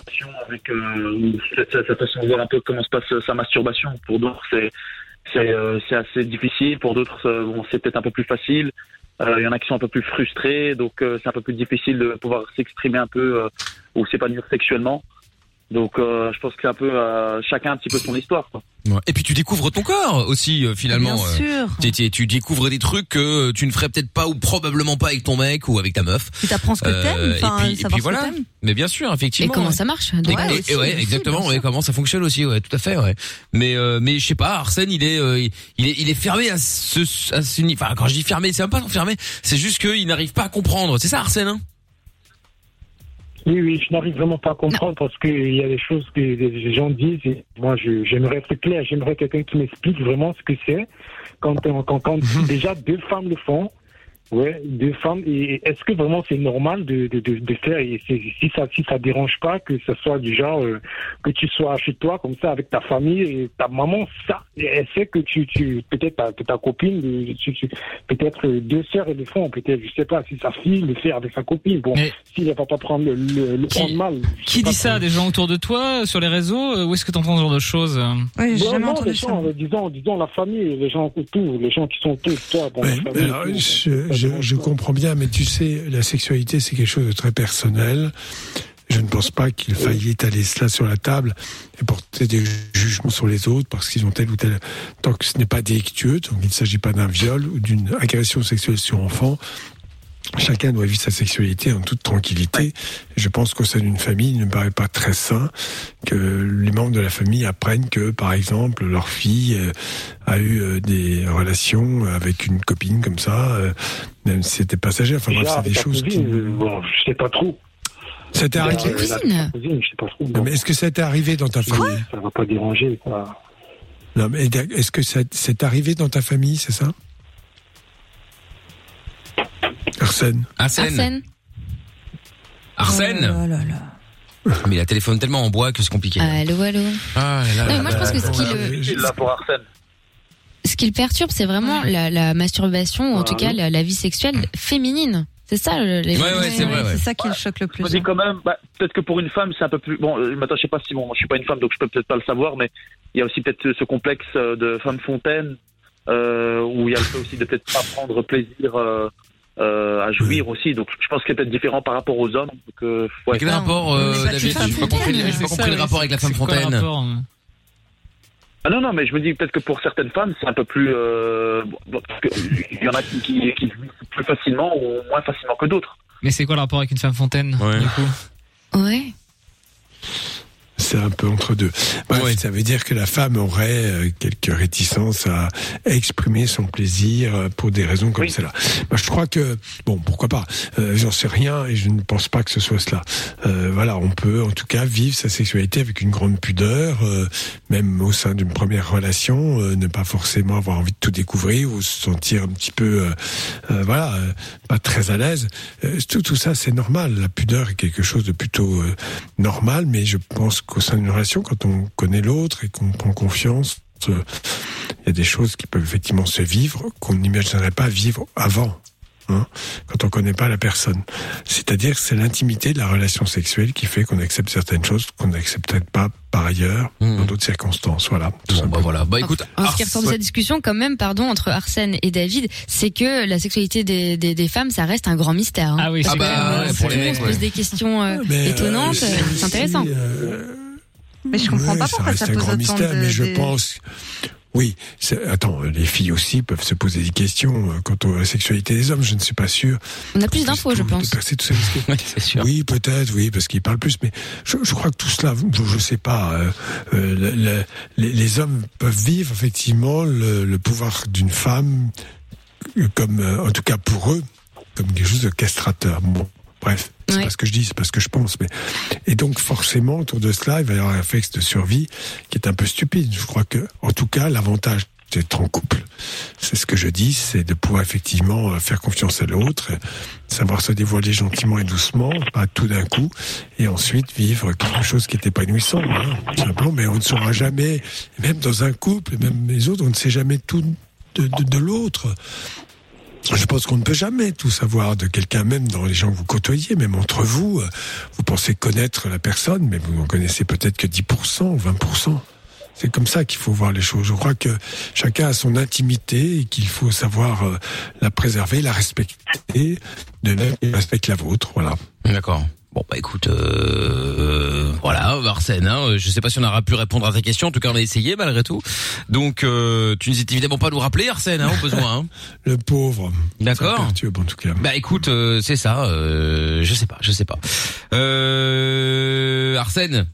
avec euh, sa, sa façon de voir un peu comment se passe sa masturbation. Pour d'autres, c'est c'est euh, assez difficile. Pour d'autres, euh, bon, c'est peut-être un peu plus facile. Euh, Il y en a qui sont un peu plus frustrés, donc euh, c'est un peu plus difficile de pouvoir s'exprimer un peu ou s'épanouir sexuellement. Donc, euh, je pense que c'est un peu euh, chacun un petit peu son histoire. Quoi. Ouais. Et puis tu découvres ton corps aussi euh, finalement. Bien euh, sûr. tu- tu- tu découvres des trucs que tu ne ferais peut-être pas ou probablement pas avec ton mec ou avec ta meuf. Tu t'apprends ce que Euh, t'aimes, et puis, et puis voilà. Mais bien sûr, effectivement. Et comment ouais. ça marche Et- et- et ouais, exactement. ouais, comment ça fonctionne aussi, ouais, tout à fait, ouais. Mais euh, mais je sais pas, Arsène, il est euh, il est il est fermé à ce à ce enfin quand je dis fermé, c'est même pas fermé, c'est juste qu'il n'arrive pas à comprendre. C'est ça, Arsène. Hein? Oui, oui, je n'arrive vraiment pas à comprendre parce qu'il y a des choses que les gens disent et moi, j'aimerais être clair, j'aimerais quelqu'un qui m'explique vraiment ce que c'est quand, on- quand, quand déjà deux femmes le font. Ouais, deux femmes. Et est-ce que vraiment c'est normal de, de, de, de faire et si ça si ça dérange pas que ce soit du genre euh, que tu sois chez toi comme ça avec ta famille et ta maman ça elle sait que tu tu peut-être ta, que ta copine euh, tu- tu- peut-être euh, deux sœurs elles le font peut-être je sais pas si sa fille le fait avec sa copine bon si elle va pas prendre le, le, le prendre mal Qui dit ça Des gens autour de toi, sur les réseaux euh, Où est-ce que tu entends ce genre de choses Bon, non, les gens, disons, disons la famille, les gens autour, les gens qui sont autour de toi, bon, la famille, Alors, tout. je, je, comprends bien, mais tu sais, la sexualité, c'est quelque chose de très personnel. Je je ne pense pas qu'il faille étaler cela sur la table et porter des jugements sur les autres parce qu'ils ont tel ou tel. Tant que ce n'est pas délictueux, donc il ne s'agit pas d'un viol ou d'une agression sexuelle sur enfant, Chacun doit vivre sa sexualité en toute tranquillité. Je pense qu'au sein d'une famille, il ne me paraît pas très sain que les membres de la famille apprennent que, par exemple, leur fille euh, a eu euh, des relations avec une copine comme ça, euh, même si c'était passager. Enfin bref, c'est des choses qui... cousine, euh, bon, je sais pas trop. C'était arrivé. Euh, la- ta cousine, je sais pas trop. Mais est-ce que ça t'est arrivé dans ta famille? Ça va pas déranger, quoi. Non, mais est-ce que ça c'est arrivé dans ta famille, c'est ça? Arsène. Arsène. Arsène. Oh Mais il a téléphone tellement en bois que c'est compliqué. Allô, allô. Ah, là, Non, là, mais moi, je là, pense que là, ce qui là, le- Il l'a pour Arsène. Ce qui le perturbe, c'est vraiment la, la masturbation, ou en Ah tout cas oui. la, la vie sexuelle féminine. C'est ça, le- les C'est ça qui le choque le plus. Je me dis quand même, bah, peut-être que pour une femme, c'est un peu plus. Bon, euh, maintenant, je sais pas si bon, moi, je suis pas une femme, donc je peux peut-être pas le savoir, mais il y a aussi peut-être ce- ce complexe euh, de femme fontaine euh, où il y a le fait aussi de peut-être pas prendre plaisir euh, euh, à jouir aussi. Donc, je pense que c'est peut-être différent par rapport aux hommes. Donc, euh, ouais. Quel rapport, euh, David J'ai pas compris, j'ai pas compris le rapport avec la femme fontaine. hein Ah non, non, mais je me dis peut-être que pour certaines femmes, c'est un peu plus. Euh, bon, parce que il y en a qui, qui, qui jouissent plus facilement ou moins facilement que d'autres. Mais c'est quoi le rapport avec une femme fontaine du coup? Ouais. C'est un peu entre deux. Bref, ça veut dire que la femme aurait euh, quelques réticences à exprimer son plaisir euh, pour des raisons comme cela. Moi, je crois que bon, pourquoi pas. Euh, J'en sais rien et je ne pense pas que ce soit cela. Euh, voilà, on peut en tout cas vivre sa sexualité avec une grande pudeur, euh, même au sein d'une première relation, euh, ne pas forcément avoir envie de tout découvrir ou se sentir un petit peu, euh, euh, voilà, euh, pas très à l'aise. Euh, tout, tout ça, c'est normal. La pudeur est quelque chose de plutôt euh, normal, mais je pense qu'au sein d'une relation, quand on connaît l'autre et qu'on prend confiance, euh, il y a des choses qui peuvent effectivement se vivre qu'on n'imaginerait pas vivre avant. Hein, quand on connaît pas la personne. C'est-à-dire que c'est l'intimité de la relation sexuelle qui fait qu'on accepte certaines choses qu'on n'accepterait pas par ailleurs dans d'autres circonstances. Voilà. Tout simplement. voilà. Bah écoute, En ce qui ressort de cette discussion, quand même, pardon, entre Arsène et David, c'est que la sexualité des, des, des femmes, ça reste un grand mystère. hein. Ah oui, clair. euh, Ouais, tout pour le les monde mecs, se pose ouais. des questions euh, Mais, euh, étonnantes, euh, c'est intéressant. Mais je comprends Ouais, pas ça pourquoi reste ça un pose grand autant mystère, de- mais je des- pense. Oui, c'est- attends, les filles aussi peuvent se poser des questions euh, quant à la sexualité des hommes. Je ne suis pas sûr. On a plus d'infos, je pense. tous ces risques. Oui, peut-être, oui, parce qu'ils parlent plus. Mais je, je crois que tout cela, je, je sais pas. euh, euh, le- le- les, les hommes peuvent vivre effectivement le, le pouvoir d'une femme euh, comme, euh, en tout cas pour eux, comme quelque chose de castrateur. Bon, bref, c'est pas ce que je dis, c'est pas ce que je pense. Mais et donc forcément autour de cela, il va y avoir un réflexe de survie qui est un peu stupide. Je crois que, en tout cas, l'avantage d'être en couple, c'est ce que je dis, c'est de pouvoir effectivement euh, faire confiance à l'autre, savoir se dévoiler gentiment et doucement, pas tout d'un coup, et ensuite vivre quelque chose qui est épanouissant, hein, simplement. Mais on ne saura jamais, même dans un couple, même les autres, on ne sait jamais tout de, de, de l'autre. Je pense qu'on ne peut jamais tout savoir de quelqu'un, même dans les gens que vous côtoyez, même entre vous. Vous pensez connaître la personne, mais vous n'en connaissez peut-être que 10% ou 20%. C'est comme ça qu'il faut voir les choses. Je crois que chacun a son intimité et qu'il faut savoir euh, la préserver, la respecter, de même qu'il respecte la vôtre. Voilà. D'accord. Bon bah écoute, euh, voilà Arsène, hein, je sais pas si on aura pu répondre à ta question, en tout cas on a essayé malgré tout. Donc euh, tu n'hésites évidemment pas à nous rappeler Arsène, hein, au besoin. Hein. Le pauvre. D'accord. en tout cas. Bah écoute, euh, c'est ça, euh, je sais pas, je sais pas. Euh, Arsène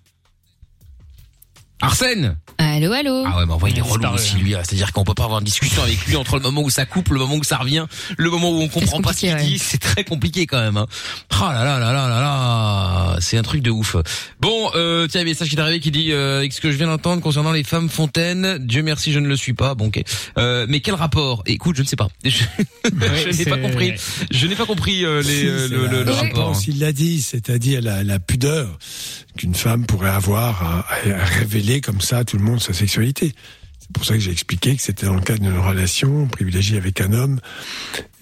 Arsène Allô, allô. Ah ouais, mais en vrai, il est relou aussi, lui. hein. C'est-à-dire qu'on peut pas avoir une discussion avec lui entre le moment où ça coupe, le moment où ça revient, le moment où on comprend pas ce qu'il dit. C'est très compliqué quand même. Hein. Ah là là là là là là, c'est un truc de ouf. Bon, euh, tiens, il y a un message qui est arrivé qui dit euh, avec ce que je viens d'entendre concernant les femmes fontaines. Dieu merci, je ne le suis pas. Bon, ok. Euh, mais quel rapport? Écoute, je ne sais pas. Je, je n'ai pas compris. Je n'ai pas compris euh, les, Si, euh, le, le, le je rapport. pense, il l'a dit, c'est-à-dire la, la pudeur qu'une femme pourrait avoir à, révéler comme ça à tout le monde sa sexualité. C'est pour ça que j'ai expliqué que c'était dans le cadre d'une relation privilégiée avec un homme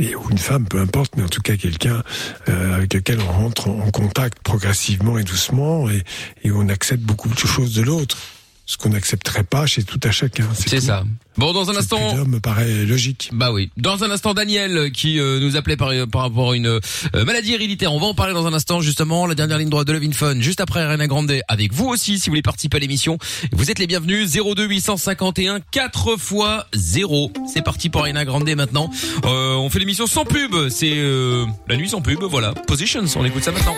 et ou une femme, peu importe, mais en tout cas quelqu'un euh, avec lequel on rentre en, contact progressivement et doucement et, et on accepte beaucoup de choses de l'autre. Ce qu'on n'accepterait pas chez tout à chacun. C'est ça. Bon, dans un instant. me paraît logique. Bah oui. Dans un instant, Daniel euh, qui euh, nous appelait par, par rapport à une euh, maladie héréditaire. On va en parler dans un instant, justement. La dernière ligne droite de Levin Fun, juste après Ariana Grande. Avec vous aussi, si vous voulez participer à l'émission. Vous êtes les bienvenus. 02 851 4 fois 0. C'est parti pour Ariana Grande maintenant. Euh, on fait l'émission sans pub. C'est euh, la nuit sans pub. Voilà. Positions. On écoute ça maintenant.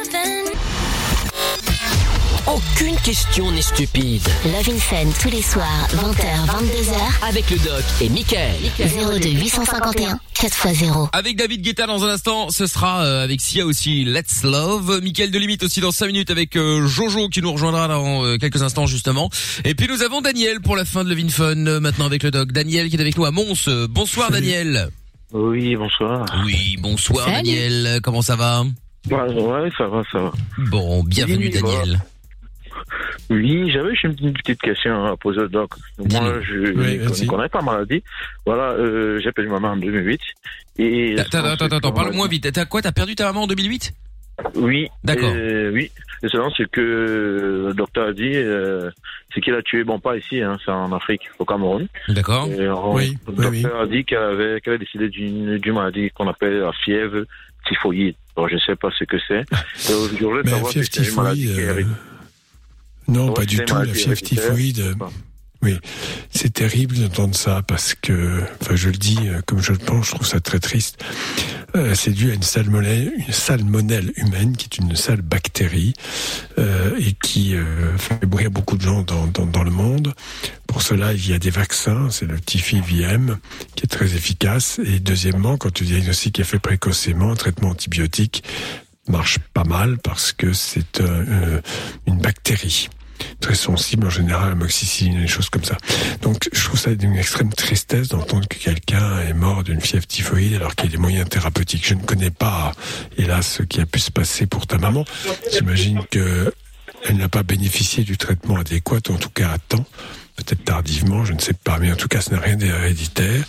Aucune question n'est stupide. Love in Fun tous les soirs, 20h, 22h. Avec le doc et Michael. 02 851 4x0. Avec David Guetta dans un instant, ce sera euh, avec Sia aussi Let's Love, Mickaël de Limite aussi dans 5 minutes avec euh, Jojo qui nous rejoindra dans euh, quelques instants justement. Et puis nous avons Daniel pour la fin de Levin Fun euh, maintenant avec le doc. Daniel qui est avec nous à Mons. Bonsoir Daniel. Oui, bonsoir. Oui, bonsoir Salut. Daniel. Comment ça va? Ouais, ouais, ça va, ça va. Bon, bienvenue Oui, Daniel. Oui, j'avais une petite question à poser au doc. Moi, je Oui, ne connais pas la maladie. Voilà, euh, j'ai perdu ma maman en 2008. Et Attends, attends, attends, attends, parle moins vite. T'as quoi T'as perdu ta maman en 2008 Oui. D'accord. euh, oui. Et selon ce que le docteur a dit, euh, c'est qu'il a tué, bon, pas ici, hein, c'est en Afrique, au Cameroun. D'accord. Euh, Oui, Le oui, docteur a dit qu'elle avait, qu'elle avait décidé d'une maladie qu'on appelle la fièvre typhoïde. Bon, je sais pas ce que c'est. Je voulais savoir si fièvre c'est une maladie qui euh. Non, pas du tout. La fièvre typhoïde, euh, oui, c'est terrible d'entendre ça parce que, enfin, je le dis euh, comme je le pense, je trouve ça très triste. Euh, c'est dû à une salmonelle, une salmonelle humaine qui est une sale bactérie euh, et qui euh, fait mourir beaucoup de gens dans, dans, dans le monde. Pour cela, il y a des vaccins, c'est le Tifiviem qui est très efficace. Et deuxièmement, quand le diagnostic est fait précocement, un traitement antibiotique marche pas mal parce que c'est euh, euh, une bactérie très sensible en général à l'amoxicilline et des choses comme ça. Donc je trouve ça d'une extrême tristesse d'entendre que quelqu'un est mort d'une fièvre typhoïde alors qu'il y a des moyens thérapeutiques. Je ne connais pas, hélas, ce qui a pu se passer pour ta maman. J'imagine que elle n'a pas bénéficié du traitement adéquat, en tout cas à temps. Peut-être tardivement, je ne sais pas, mais en tout cas, ce n'a rien d'héréditaire.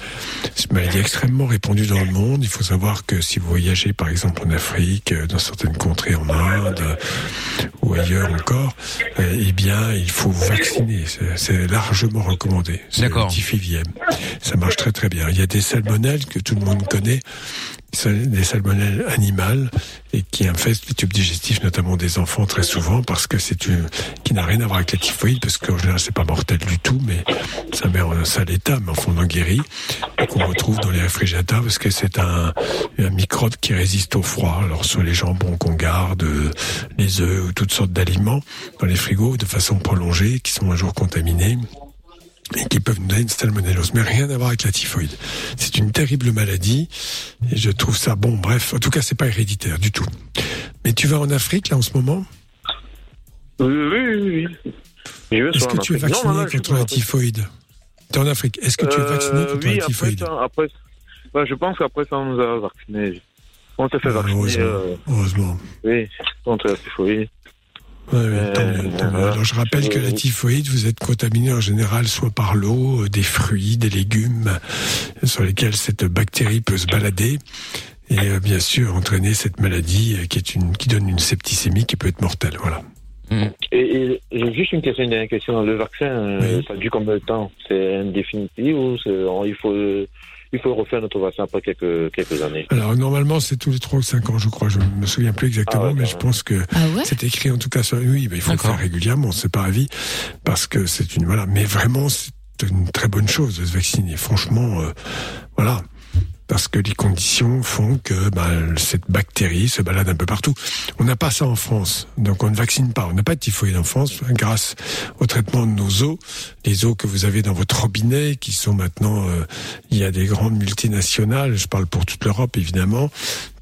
C'est une maladie extrêmement répandue dans le monde. Il faut savoir que si vous voyagez, par exemple, en Afrique, euh, dans certaines contrées en Inde euh, ou ailleurs encore, euh, eh bien, il faut vous vacciner. C'est- largement recommandé. C'est D'accord. le. Ça marche très très bien. Il y a des salmonelles que tout le monde connaît, des salmonelles animales et qui infestent les tubes digestifs, notamment des enfants très souvent, parce que c'est une qui n'a rien à voir avec la typhoïde, parce qu'en général c'est pas mortel du tout, mais ça met en un sale état, mais enfin on en guérit, qu'on retrouve dans les réfrigérateurs, parce que c'est un, un microbe qui résiste au froid. Alors sur les jambons qu'on garde, euh, les œufs ou toutes sortes d'aliments dans les frigos de façon prolongée, qui sont un jour contaminés et qui peuvent nous donner une salmonellose, mais rien à voir avec la typhoïde. C'est une terrible maladie, et je trouve ça bon. Bref, en tout cas, c'est pas héréditaire du tout. Mais tu vas en Afrique là en ce moment? Oui, oui, oui, Est-ce que tu es vacciné Non, non, contre la typhoïde? T'es en Afrique. Est-ce que tu es vacciné Euh, contre oui, la après typhoïde? ça, après, ouais, je pense qu'après ça, on nous a vaccinés. On s'est fait Ah, vacciner. heureusement. euh, Heureusement. oui, contre la typhoïde. Ouais, mieux, mieux. Alors je rappelle que la typhoïde, vous êtes contaminé en général soit par l'eau, euh, des fruits, des légumes euh, sur lesquels cette bactérie peut se balader et euh, bien sûr entraîner cette maladie euh, qui est une qui donne une septicémie qui peut être mortelle. Voilà. Et, et j'ai juste une question, une dernière question. Le vaccin, euh, ça dure combien de temps? C'est indéfinitif ou il faut il faut refaire notre vaccin après quelques quelques années. Alors normalement c'est tous les 3 ou 5 ans je crois, je me souviens plus exactement, Ah ouais, mais je pense que c'est écrit en tout cas sur oui, ben, il faut le faire régulièrement, c'est pas à vie parce que c'est une voilà, mais vraiment c'est une très bonne chose de se vacciner. Franchement, euh, voilà. Parce que les conditions font que ben, cette bactérie se balade un peu partout. On n'a pas ça en France, donc on ne vaccine pas. On n'a pas de typhoïde en France grâce au traitement de nos eaux, les eaux que vous avez dans votre robinet, qui sont maintenant, euh, il y a des grandes multinationales, je parle pour toute l'Europe évidemment,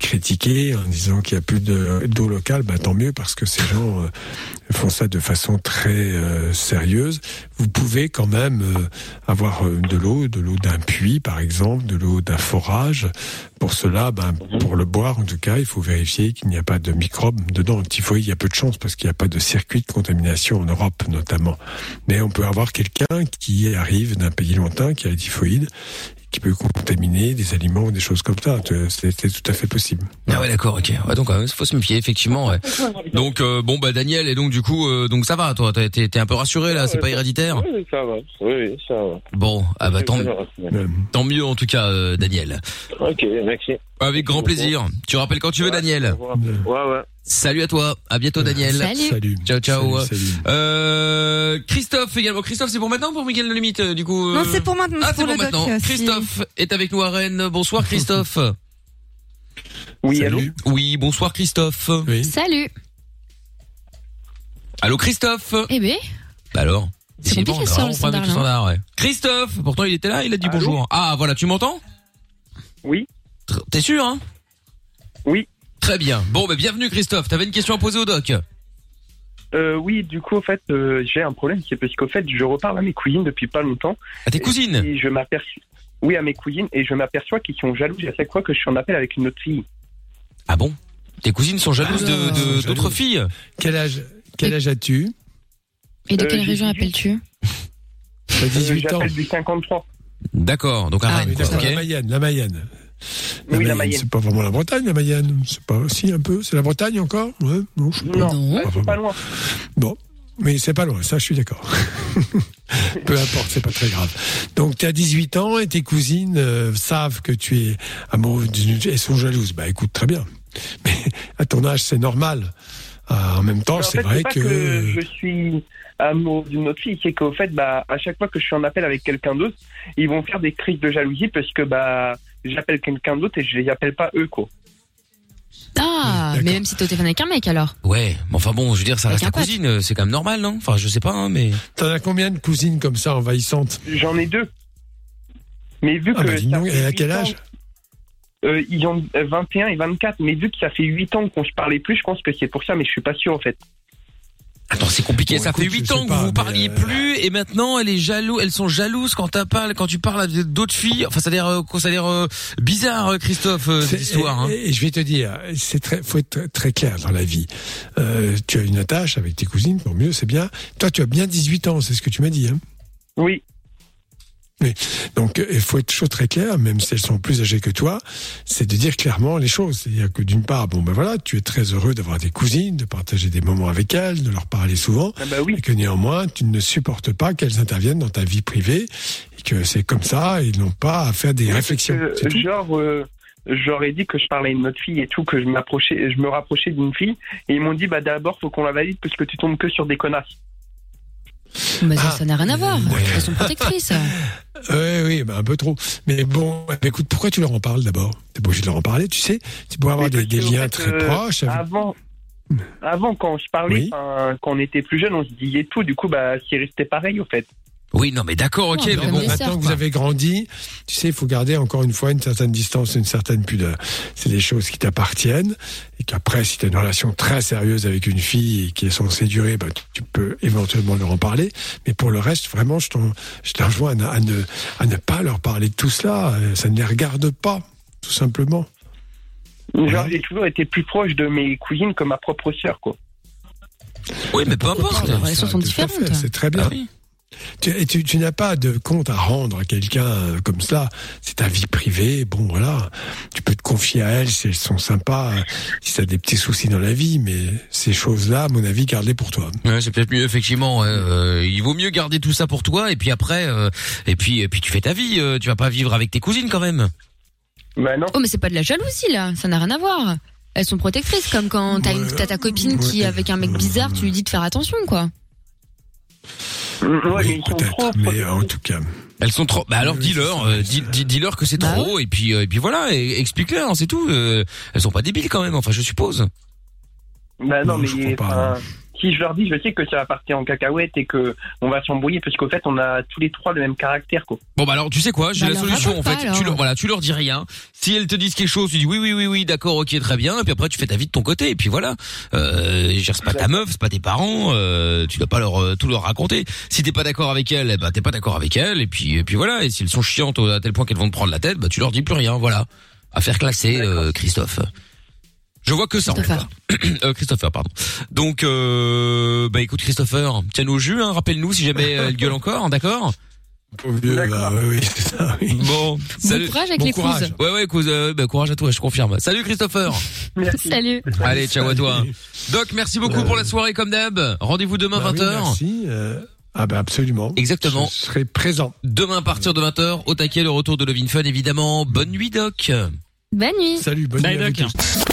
critiquées en disant qu'il n'y a plus de- d'eau locale. Ben, tant mieux parce que ces gens euh, font ça de façon très euh, sérieuse. Vous pouvez quand même euh, avoir de l'eau, de l'eau d'un puits par exemple, de l'eau d'un forage. Pour cela, ben, pour le boire en tout cas, il faut vérifier qu'il n'y a pas de microbes dedans. Le typhoïde, il y a peu de chance parce qu'il n'y a pas de circuit de contamination en Europe notamment. Mais on peut avoir quelqu'un qui arrive d'un pays lointain, qui a le typhoïde, qui peut contaminer des aliments ou des choses comme ça. C'est tout à fait possible. Ah ouais d'accord ok ouais, donc il faut se méfier effectivement ouais. donc euh, bon bah Daniel et donc du coup euh, donc ça va toi t'es un peu rassuré là c'est pas héréditaire? Oui, ça va. Oui, ça va. bon ah bah tant, Euh, tant mieux en tout cas euh, Daniel Ok, merci. avec grand plaisir tu rappelles quand tu veux Daniel? Ouais, ouais. Salut à toi à bientôt Daniel Salut. Salut. ciao ciao Salut, salut. Euh, Christophe également Christophe c'est pour maintenant ou pour Miguel le limite euh, du coup euh Non, c'est pour maintenant, ah c'est pour pour le doc, maintenant euh, si- Christophe est avec nous à Rennes bonsoir Christophe Oui, allô Salut. oui bonsoir Christophe Oui. Salut. allô Christophe Eh ben, Bah alors C'est bon, sur on le standard, standard, ouais. Christophe, pourtant il était là, il a dit Allô bonjour. Ah voilà, tu m'entends? Oui. T'es sûr hein? Oui. Très bien. Bon, bah bienvenue Christophe. T'avais une question à poser au doc. Euh, oui, du coup, en fait, euh, j'ai un problème, c'est parce qu'au fait, je reparle à mes cousines depuis pas longtemps. À tes cousines Et je m'aperçois. Oui, à mes cousines, et je m'aperçois qu'ils sont jaloux à chaque fois que je suis en appel avec une autre fille. Ah bon? Tes cousines sont jalouses Ah, de- de jalouses. d'autres filles? Quel âge, quel âge as-tu? et de Euh, quelle j'ai région 18. appelles-tu? T'as Euh, 18 ans. J'appelle du 53. D'accord, donc à Ah, Rennes, oui, quoi, d'accord, ok la Mayenne, la Mayenne. Oui, la Mayenne. C'est pas vraiment la Bretagne, la Mayenne. C'est pas aussi un peu. C'est la Bretagne encore? Ouais, non, je sais pas. Non, Non. c'est pas loin. Bon, mais c'est pas loin, ça je suis d'accord. Peu importe, c'est pas très grave. Donc tu as 18 ans et tes cousines euh, savent que tu es amoureux d'une... Elles sont jalouses. Bah écoute, très bien. Mais à ton âge, c'est normal. Ah, en même temps, c'est vrai pas que... je suis amoureux d'une autre fille, c'est qu'au fait, bah, à chaque fois que je suis en appel avec quelqu'un d'autre, ils vont faire des crises de jalousie parce que bah, j'appelle quelqu'un d'autre et je les appelle pas eux, quoi. Ah, D'accord. mais même si t'es au téléphone avec un mec alors. Ouais, mais enfin bon, je veux dire, ça Avec reste un ta pote. cousine, euh, c'est quand même normal, non? Enfin, je sais pas, hein, mais... T'en as combien de cousines comme ça envahissantes? J'en ai deux. Mais vu Ah que. bah dis ça donc, fait et à huit quel ans- âge? Euh, ils ont euh, 21 et 24, mais vu que ça fait 8 ans qu'on se parlait plus, je pense que c'est pour ça, mais je suis pas sûr en fait. Attends, c'est compliqué. Bon, ça écoute, fait je 8 sais ans que pas, vous parliez euh, plus et maintenant elle est jaloux, elles sont jalouses quand tu parles quand tu parles à d'autres filles. Enfin, ça a l'air euh, ça a l'air euh, bizarre Christophe cette C'est- histoire hein. Et, et je vais te dire, c'est très, faut être très, très clair dans la vie. Euh, tu as une attache avec tes cousines, pour mieux, c'est bien. Toi, tu as bien 18 ans, c'est ce que tu m'as dit. Hein Oui. Oui. Donc, euh, il faut être très clair, même si elles sont plus âgées que toi, c'est de dire clairement les choses. C'est-à-dire que d'une part, bon ben voilà, tu es très heureux d'avoir des cousines, de partager des moments avec elles, de leur parler souvent, Ah bah oui. et que néanmoins, tu ne supportes pas qu'elles interviennent dans ta vie privée, et que c'est comme ça, et ils n'ont pas à faire des réflexions. Tout. genre, euh, j'aurais dit que je parlais à une autre fille et tout, que je m'approchais, je me rapprochais d'une fille, et ils m'ont dit, bah d'abord, faut qu'on la valide parce que tu tombes que sur des connasses. Bah, ça, Ah, ça n'a rien à voir. ouais. Elles sont protectrices. Oui, oui, ben un peu trop. Mais bon, bah, écoute, pourquoi tu leur en parles d'abord? T'es pas obligé de leur en parler, tu sais. Tu pourrais avoir Mais des, des liens fait, très euh, proches. avec- Avant, avant, quand je parlais, Oui. quand on était plus jeune, on se disait tout, du coup, bah, c'est resté pareil, au fait. Oui, non mais d'accord, OK, mais bah, bon. Maintenant sœurs, que vous avez grandi, tu sais, il faut garder encore une fois une certaine distance, une certaine pudeur. C'est des choses qui t'appartiennent et qu'après, si tu as une relation très sérieuse avec une fille et qui est censée durer, bah, tu, tu peux éventuellement leur en parler. Mais pour le reste, vraiment, je t'en- je te rejoins à, ne- à ne, à ne pas leur parler de tout cela. Ça ne les regarde pas, tout simplement. Voilà. j'ai toujours été plus proche de mes cousines que ma propre sœur, quoi. Oui, mais peu importe. Les relations sont différentes. C'est très bien. Ah oui. Tu, et tu, tu n'as pas de compte à rendre à quelqu'un euh, comme cela. C'est ta vie privée. Bon, voilà. Tu peux te confier à elles si elles sont sympas, euh, si tu as des petits soucis dans la vie. Mais ces choses-là, à mon avis, garde-les pour toi. Ouais, c'est peut-être mieux effectivement. euh, il vaut mieux garder tout ça pour toi et puis après euh, et puis et puis tu fais ta vie. euh, tu vas pas vivre avec tes cousines quand même. Bah non. Oh, mais c'est pas de la jalousie là. Ça n'a rien à voir. Elles sont protectrices, comme quand t'as une- t'as ta copine qui, avec un mec bizarre, tu lui dis de faire attention, quoi. Ouais, mais oui, ils sont trop peut-être. Mais euh, en tout cas, Elles sont trop. Bah alors Oui, dis-leur, euh, dis, dis- dis-leur que c'est Bah trop et puis euh, et puis voilà, explique-leur, hein, c'est tout. euh, elles sont pas débiles quand même. Enfin, je suppose. Bah non, Non, je mais crois pas, enfin, si je leur dis, je sais que ça va partir en cacahuète et que on va s'embrouiller parce qu'au fait, on a tous les trois le même caractère, quoi. Bon bah alors tu sais quoi, j'ai Bah, la solution en fait. pas, tu leur voilà, tu leur dis rien. Si elles te disent quelque chose, tu dis oui oui oui oui, d'accord, ok, très bien. Et puis après tu fais ta vie de ton côté et puis voilà. Euh, je veux dire, c'est pas ta meuf, c'est pas tes parents. Euh, tu dois pas leur euh, tout leur raconter. Si t'es pas d'accord avec elles, eh ben t'es pas d'accord avec elles et puis et puis voilà. Et si elles sont chiantes à tel point qu'elles vont te prendre la tête, bah tu leur dis plus rien. Voilà. Affaire classée, euh, Christophe. Je vois que ça. Christopher. Euh, Christopher, pardon. Donc, euh, bah écoute Christopher, tiens-nous au jus, hein, rappelle-nous si jamais euh, elle gueule encore, d'accord? Bah, oui, oui, c'est ça, oui. Bon, salut. courage avec Bon les courage. Ouais, ouais, euh, bah, courage à toi, je confirme. Salut Christopher. Salut. Allez, ciao à toi. Doc, merci beaucoup pour la soirée comme d'hab. Rendez-vous demain Bah oui, 20h. merci. euh, ah ben absolument. Exactement. Je serai présent. Demain à partir de 20h, au taquet, le retour de Lovin Fun évidemment. Bonne nuit Doc. Bonne nuit. Salut, bonne Bye, nuit à vous Doc.